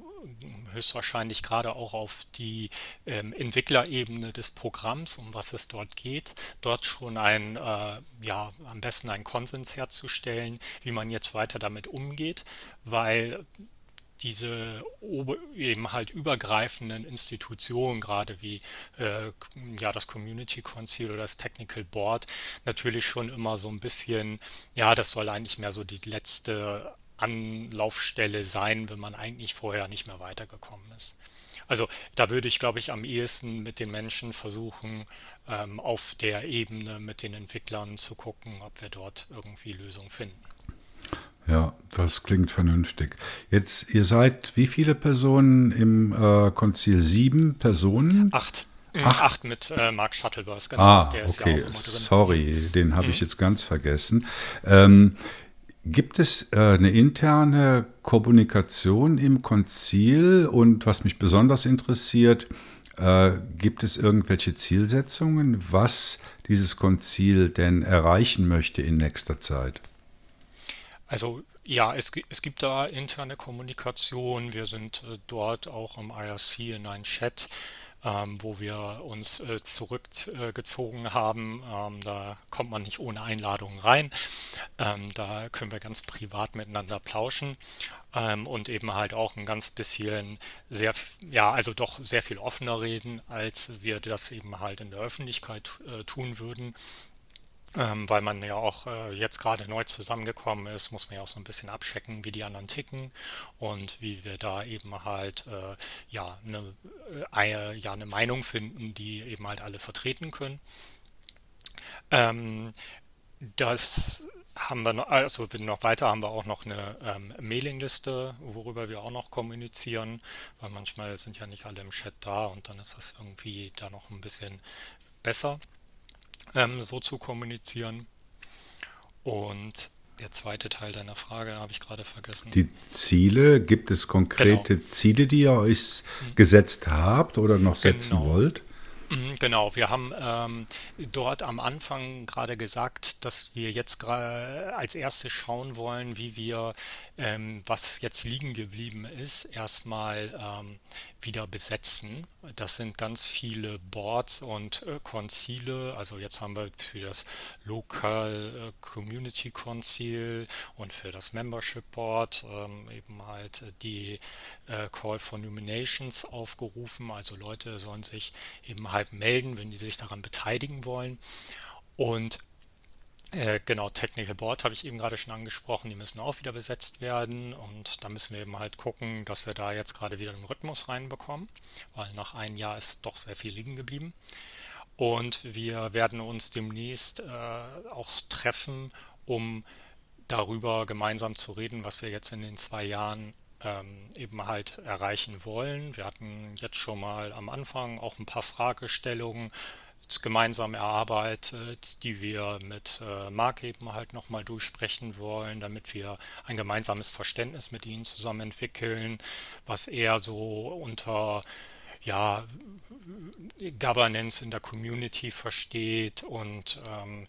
höchstwahrscheinlich gerade auch auf die ähm, Entwicklerebene des Programms, um was es dort geht, dort schon ein, äh, ja, am besten einen Konsens herzustellen, wie man jetzt weiter damit umgeht, weil diese eben halt übergreifenden Institutionen, gerade wie äh, ja das Community Council oder das Technical Board, natürlich schon immer so ein bisschen, ja, das soll eigentlich mehr so die letzte Anlaufstelle sein, wenn man eigentlich vorher nicht mehr weitergekommen ist. Also da würde ich, glaube ich, am ehesten mit den Menschen versuchen, ähm, auf der Ebene mit den Entwicklern zu gucken, ob wir dort irgendwie Lösungen finden. Ja, das klingt vernünftig. Jetzt, ihr seid wie viele Personen im äh, Konzil? Sieben Personen? Acht. Acht, Acht mit äh, Mark Shuttleburs, genau. Ah, okay, ja sorry, den habe mhm. ich jetzt ganz vergessen. Ähm, gibt es äh, eine interne Kommunikation im Konzil und was mich besonders interessiert, äh, gibt es irgendwelche Zielsetzungen, was dieses Konzil denn erreichen möchte in nächster Zeit? Also ja, es, es gibt da interne Kommunikation. Wir sind äh, dort auch im IRC in einem Chat, ähm, wo wir uns äh, zurückgezogen haben. Ähm, da kommt man nicht ohne Einladung rein. Ähm, da können wir ganz privat miteinander plauschen ähm, und eben halt auch ein ganz bisschen sehr, ja, also doch sehr viel offener reden, als wir das eben halt in der Öffentlichkeit äh, tun würden. Ähm, weil man ja auch äh, jetzt gerade neu zusammengekommen ist, muss man ja auch so ein bisschen abchecken, wie die anderen ticken und wie wir da eben halt äh, ja, eine, äh, ja eine Meinung finden, die eben halt alle vertreten können. Ähm, das haben wir noch, also noch weiter haben wir auch noch eine ähm, Mailingliste, worüber wir auch noch kommunizieren, weil manchmal sind ja nicht alle im Chat da und dann ist das irgendwie da noch ein bisschen besser ähm, so zu kommunizieren. Und der zweite Teil deiner Frage habe ich gerade vergessen. Die Ziele, gibt es konkrete genau. Ziele, die ihr euch mhm. gesetzt habt oder noch setzen genau. wollt? Mhm, genau, wir haben ähm, dort am Anfang gerade gesagt, dass wir jetzt als erstes schauen wollen, wie wir, ähm, was jetzt liegen geblieben ist, erstmal ähm, wieder besetzen. Das sind ganz viele Boards und äh, Konzile. Also jetzt haben wir für das Local äh, Community Council und für das Membership Board ähm, eben halt die äh, Call for Nominations aufgerufen. Also Leute sollen sich eben halt melden, wenn die sich daran beteiligen wollen. Und äh, genau, Technical Board habe ich eben gerade schon angesprochen, die müssen auch wieder besetzt werden und da müssen wir eben halt gucken, dass wir da jetzt gerade wieder einen Rhythmus reinbekommen, weil nach einem Jahr ist doch sehr viel liegen geblieben. Und wir werden uns demnächst äh, auch treffen, um darüber gemeinsam zu reden, was wir jetzt in den zwei Jahren ähm, eben halt erreichen wollen. Wir hatten jetzt schon mal am Anfang auch ein paar Fragestellungen gemeinsam erarbeitet, die wir mit äh, Marc eben halt nochmal durchsprechen wollen, damit wir ein gemeinsames Verständnis mit ihnen zusammen entwickeln, was er so unter ja, Governance in der Community versteht und ähm,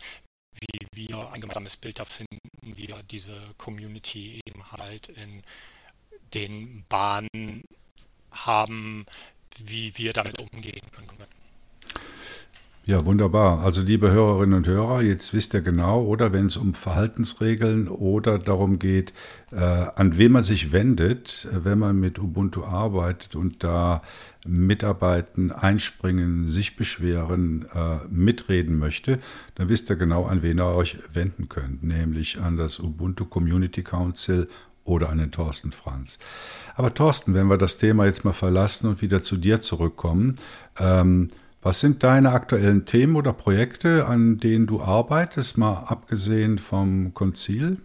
wie wir ein gemeinsames Bild da finden, wie wir diese Community eben halt in den Bahnen haben, wie wir damit umgehen können. Ja, wunderbar. Also liebe Hörerinnen und Hörer, jetzt wisst ihr genau, oder wenn es um Verhaltensregeln oder darum geht, äh, an wen man sich wendet, wenn man mit Ubuntu arbeitet und da mitarbeiten, einspringen, sich beschweren, äh, mitreden möchte, dann wisst ihr genau, an wen ihr euch wenden könnt, nämlich an das Ubuntu Community Council oder an den Thorsten Franz. Aber Thorsten, wenn wir das Thema jetzt mal verlassen und wieder zu dir zurückkommen, ähm, was sind deine aktuellen Themen oder Projekte, an denen du arbeitest, mal abgesehen vom Konzil?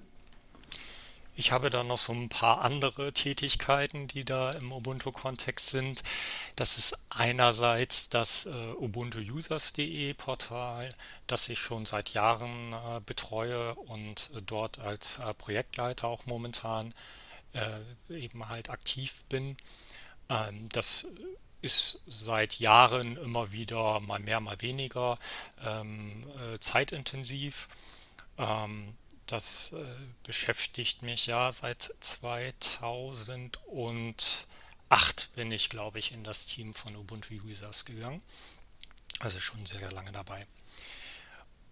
Ich habe da noch so ein paar andere Tätigkeiten, die da im Ubuntu-Kontext sind. Das ist einerseits das äh, ubuntuusers.de Portal, das ich schon seit Jahren äh, betreue und äh, dort als äh, Projektleiter auch momentan äh, eben halt aktiv bin. Ähm, das ist seit Jahren immer wieder mal mehr, mal weniger ähm, äh, zeitintensiv. Ähm, das äh, beschäftigt mich ja seit 2008 bin ich, glaube ich, in das Team von Ubuntu Users gegangen. Also schon sehr lange dabei.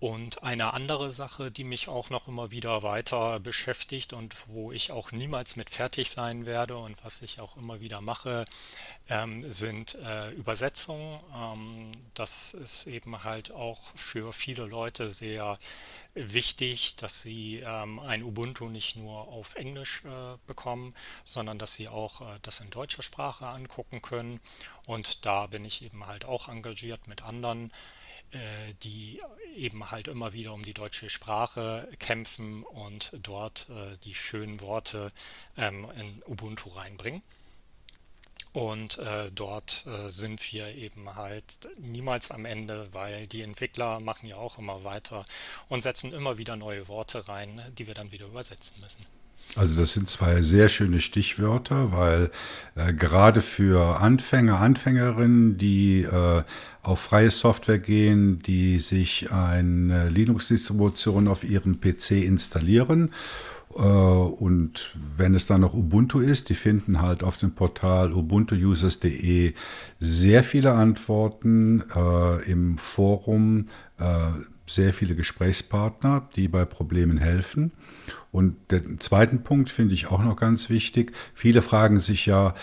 Und eine andere Sache, die mich auch noch immer wieder weiter beschäftigt und wo ich auch niemals mit fertig sein werde und was ich auch immer wieder mache, ähm, sind äh, Übersetzungen. Ähm, das ist eben halt auch für viele Leute sehr wichtig, dass sie ähm, ein Ubuntu nicht nur auf Englisch äh, bekommen, sondern dass sie auch äh, das in deutscher Sprache angucken können. Und da bin ich eben halt auch engagiert mit anderen äh, die eben halt immer wieder um die deutsche Sprache kämpfen und dort äh, die schönen Worte ähm, in Ubuntu reinbringen. Und äh, dort äh, sind wir eben halt niemals am Ende, weil die Entwickler machen ja auch immer weiter und setzen immer wieder neue Worte rein, die wir dann wieder übersetzen müssen. Also das sind zwei sehr schöne Stichwörter, weil äh, gerade für Anfänger, Anfängerinnen, die äh, auf freie Software gehen, die sich eine Linux-Distribution auf ihrem PC installieren äh, und wenn es dann noch Ubuntu ist, die finden halt auf dem Portal ubuntuusers.de sehr viele Antworten äh, im Forum, äh, sehr viele Gesprächspartner, die bei Problemen helfen. Und den zweiten Punkt finde ich auch noch ganz wichtig. Viele fragen sich ja,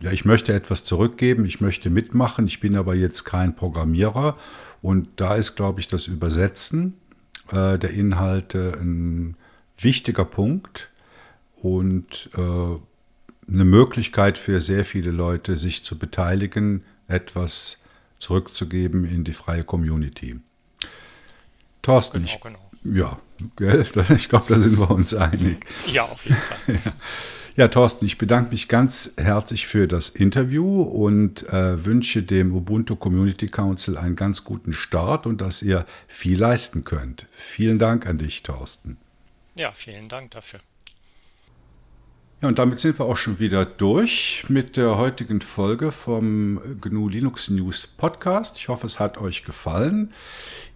ja, ich möchte etwas zurückgeben, ich möchte mitmachen, ich bin aber jetzt kein Programmierer. Und da ist, glaube ich, das Übersetzen äh, der Inhalte ein wichtiger Punkt und äh, eine Möglichkeit für sehr viele Leute, sich zu beteiligen, etwas zurückzugeben in die freie Community. Thorsten, genau, ich, genau. Ja, gell? [LAUGHS] Ich glaube, da sind wir uns einig. Ja, auf jeden Fall. [LAUGHS] Ja. ja, Thorsten, ich bedanke mich ganz herzlich für das Interview und äh, wünsche dem Ubuntu Community Council einen ganz guten Start und dass ihr viel leisten könnt. Vielen Dank an dich, Thorsten. Ja, vielen Dank dafür. Ja, und damit sind wir auch schon wieder durch mit der heutigen Folge vom GNU Linux News Podcast. Ich hoffe, es hat euch gefallen.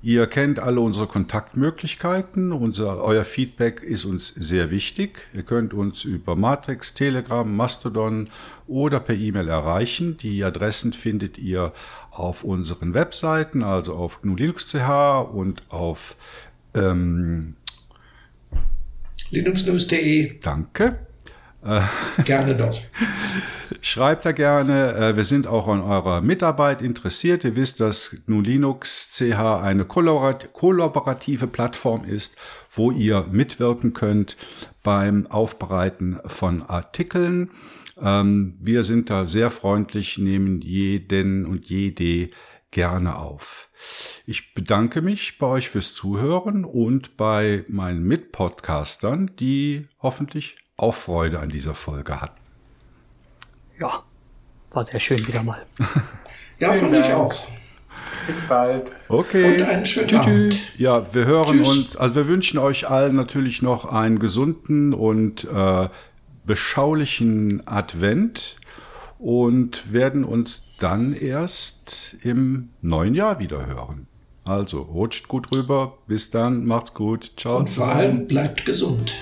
Ihr kennt alle unsere Kontaktmöglichkeiten. Unser, euer Feedback ist uns sehr wichtig. Ihr könnt uns über Matrix, Telegram, Mastodon oder per E-Mail erreichen. Die Adressen findet ihr auf unseren Webseiten, also auf GNU Linux.ch und auf ähm, linuxnews.de. Danke. Äh, gerne doch. Schreibt da gerne. Äh, wir sind auch an eurer Mitarbeit interessiert. Ihr wisst, dass GNU Linux CH eine kollaborative Plattform ist, wo ihr mitwirken könnt beim Aufbereiten von Artikeln. Ähm, wir sind da sehr freundlich, nehmen jeden und jede gerne auf. Ich bedanke mich bei euch fürs Zuhören und bei meinen Mitpodcastern, die hoffentlich auch Freude an dieser Folge hatten. Ja, war sehr schön wieder mal. [LAUGHS] ja, fand ich auch. Bis bald. Okay. Und einen schönen tschüss, Abend. Ja, wir hören tschüss. uns, also wir wünschen euch allen natürlich noch einen gesunden und äh, beschaulichen Advent und werden uns dann erst im neuen Jahr wieder hören. Also rutscht gut rüber. Bis dann, macht's gut. Ciao. Und vor allem bleibt gesund.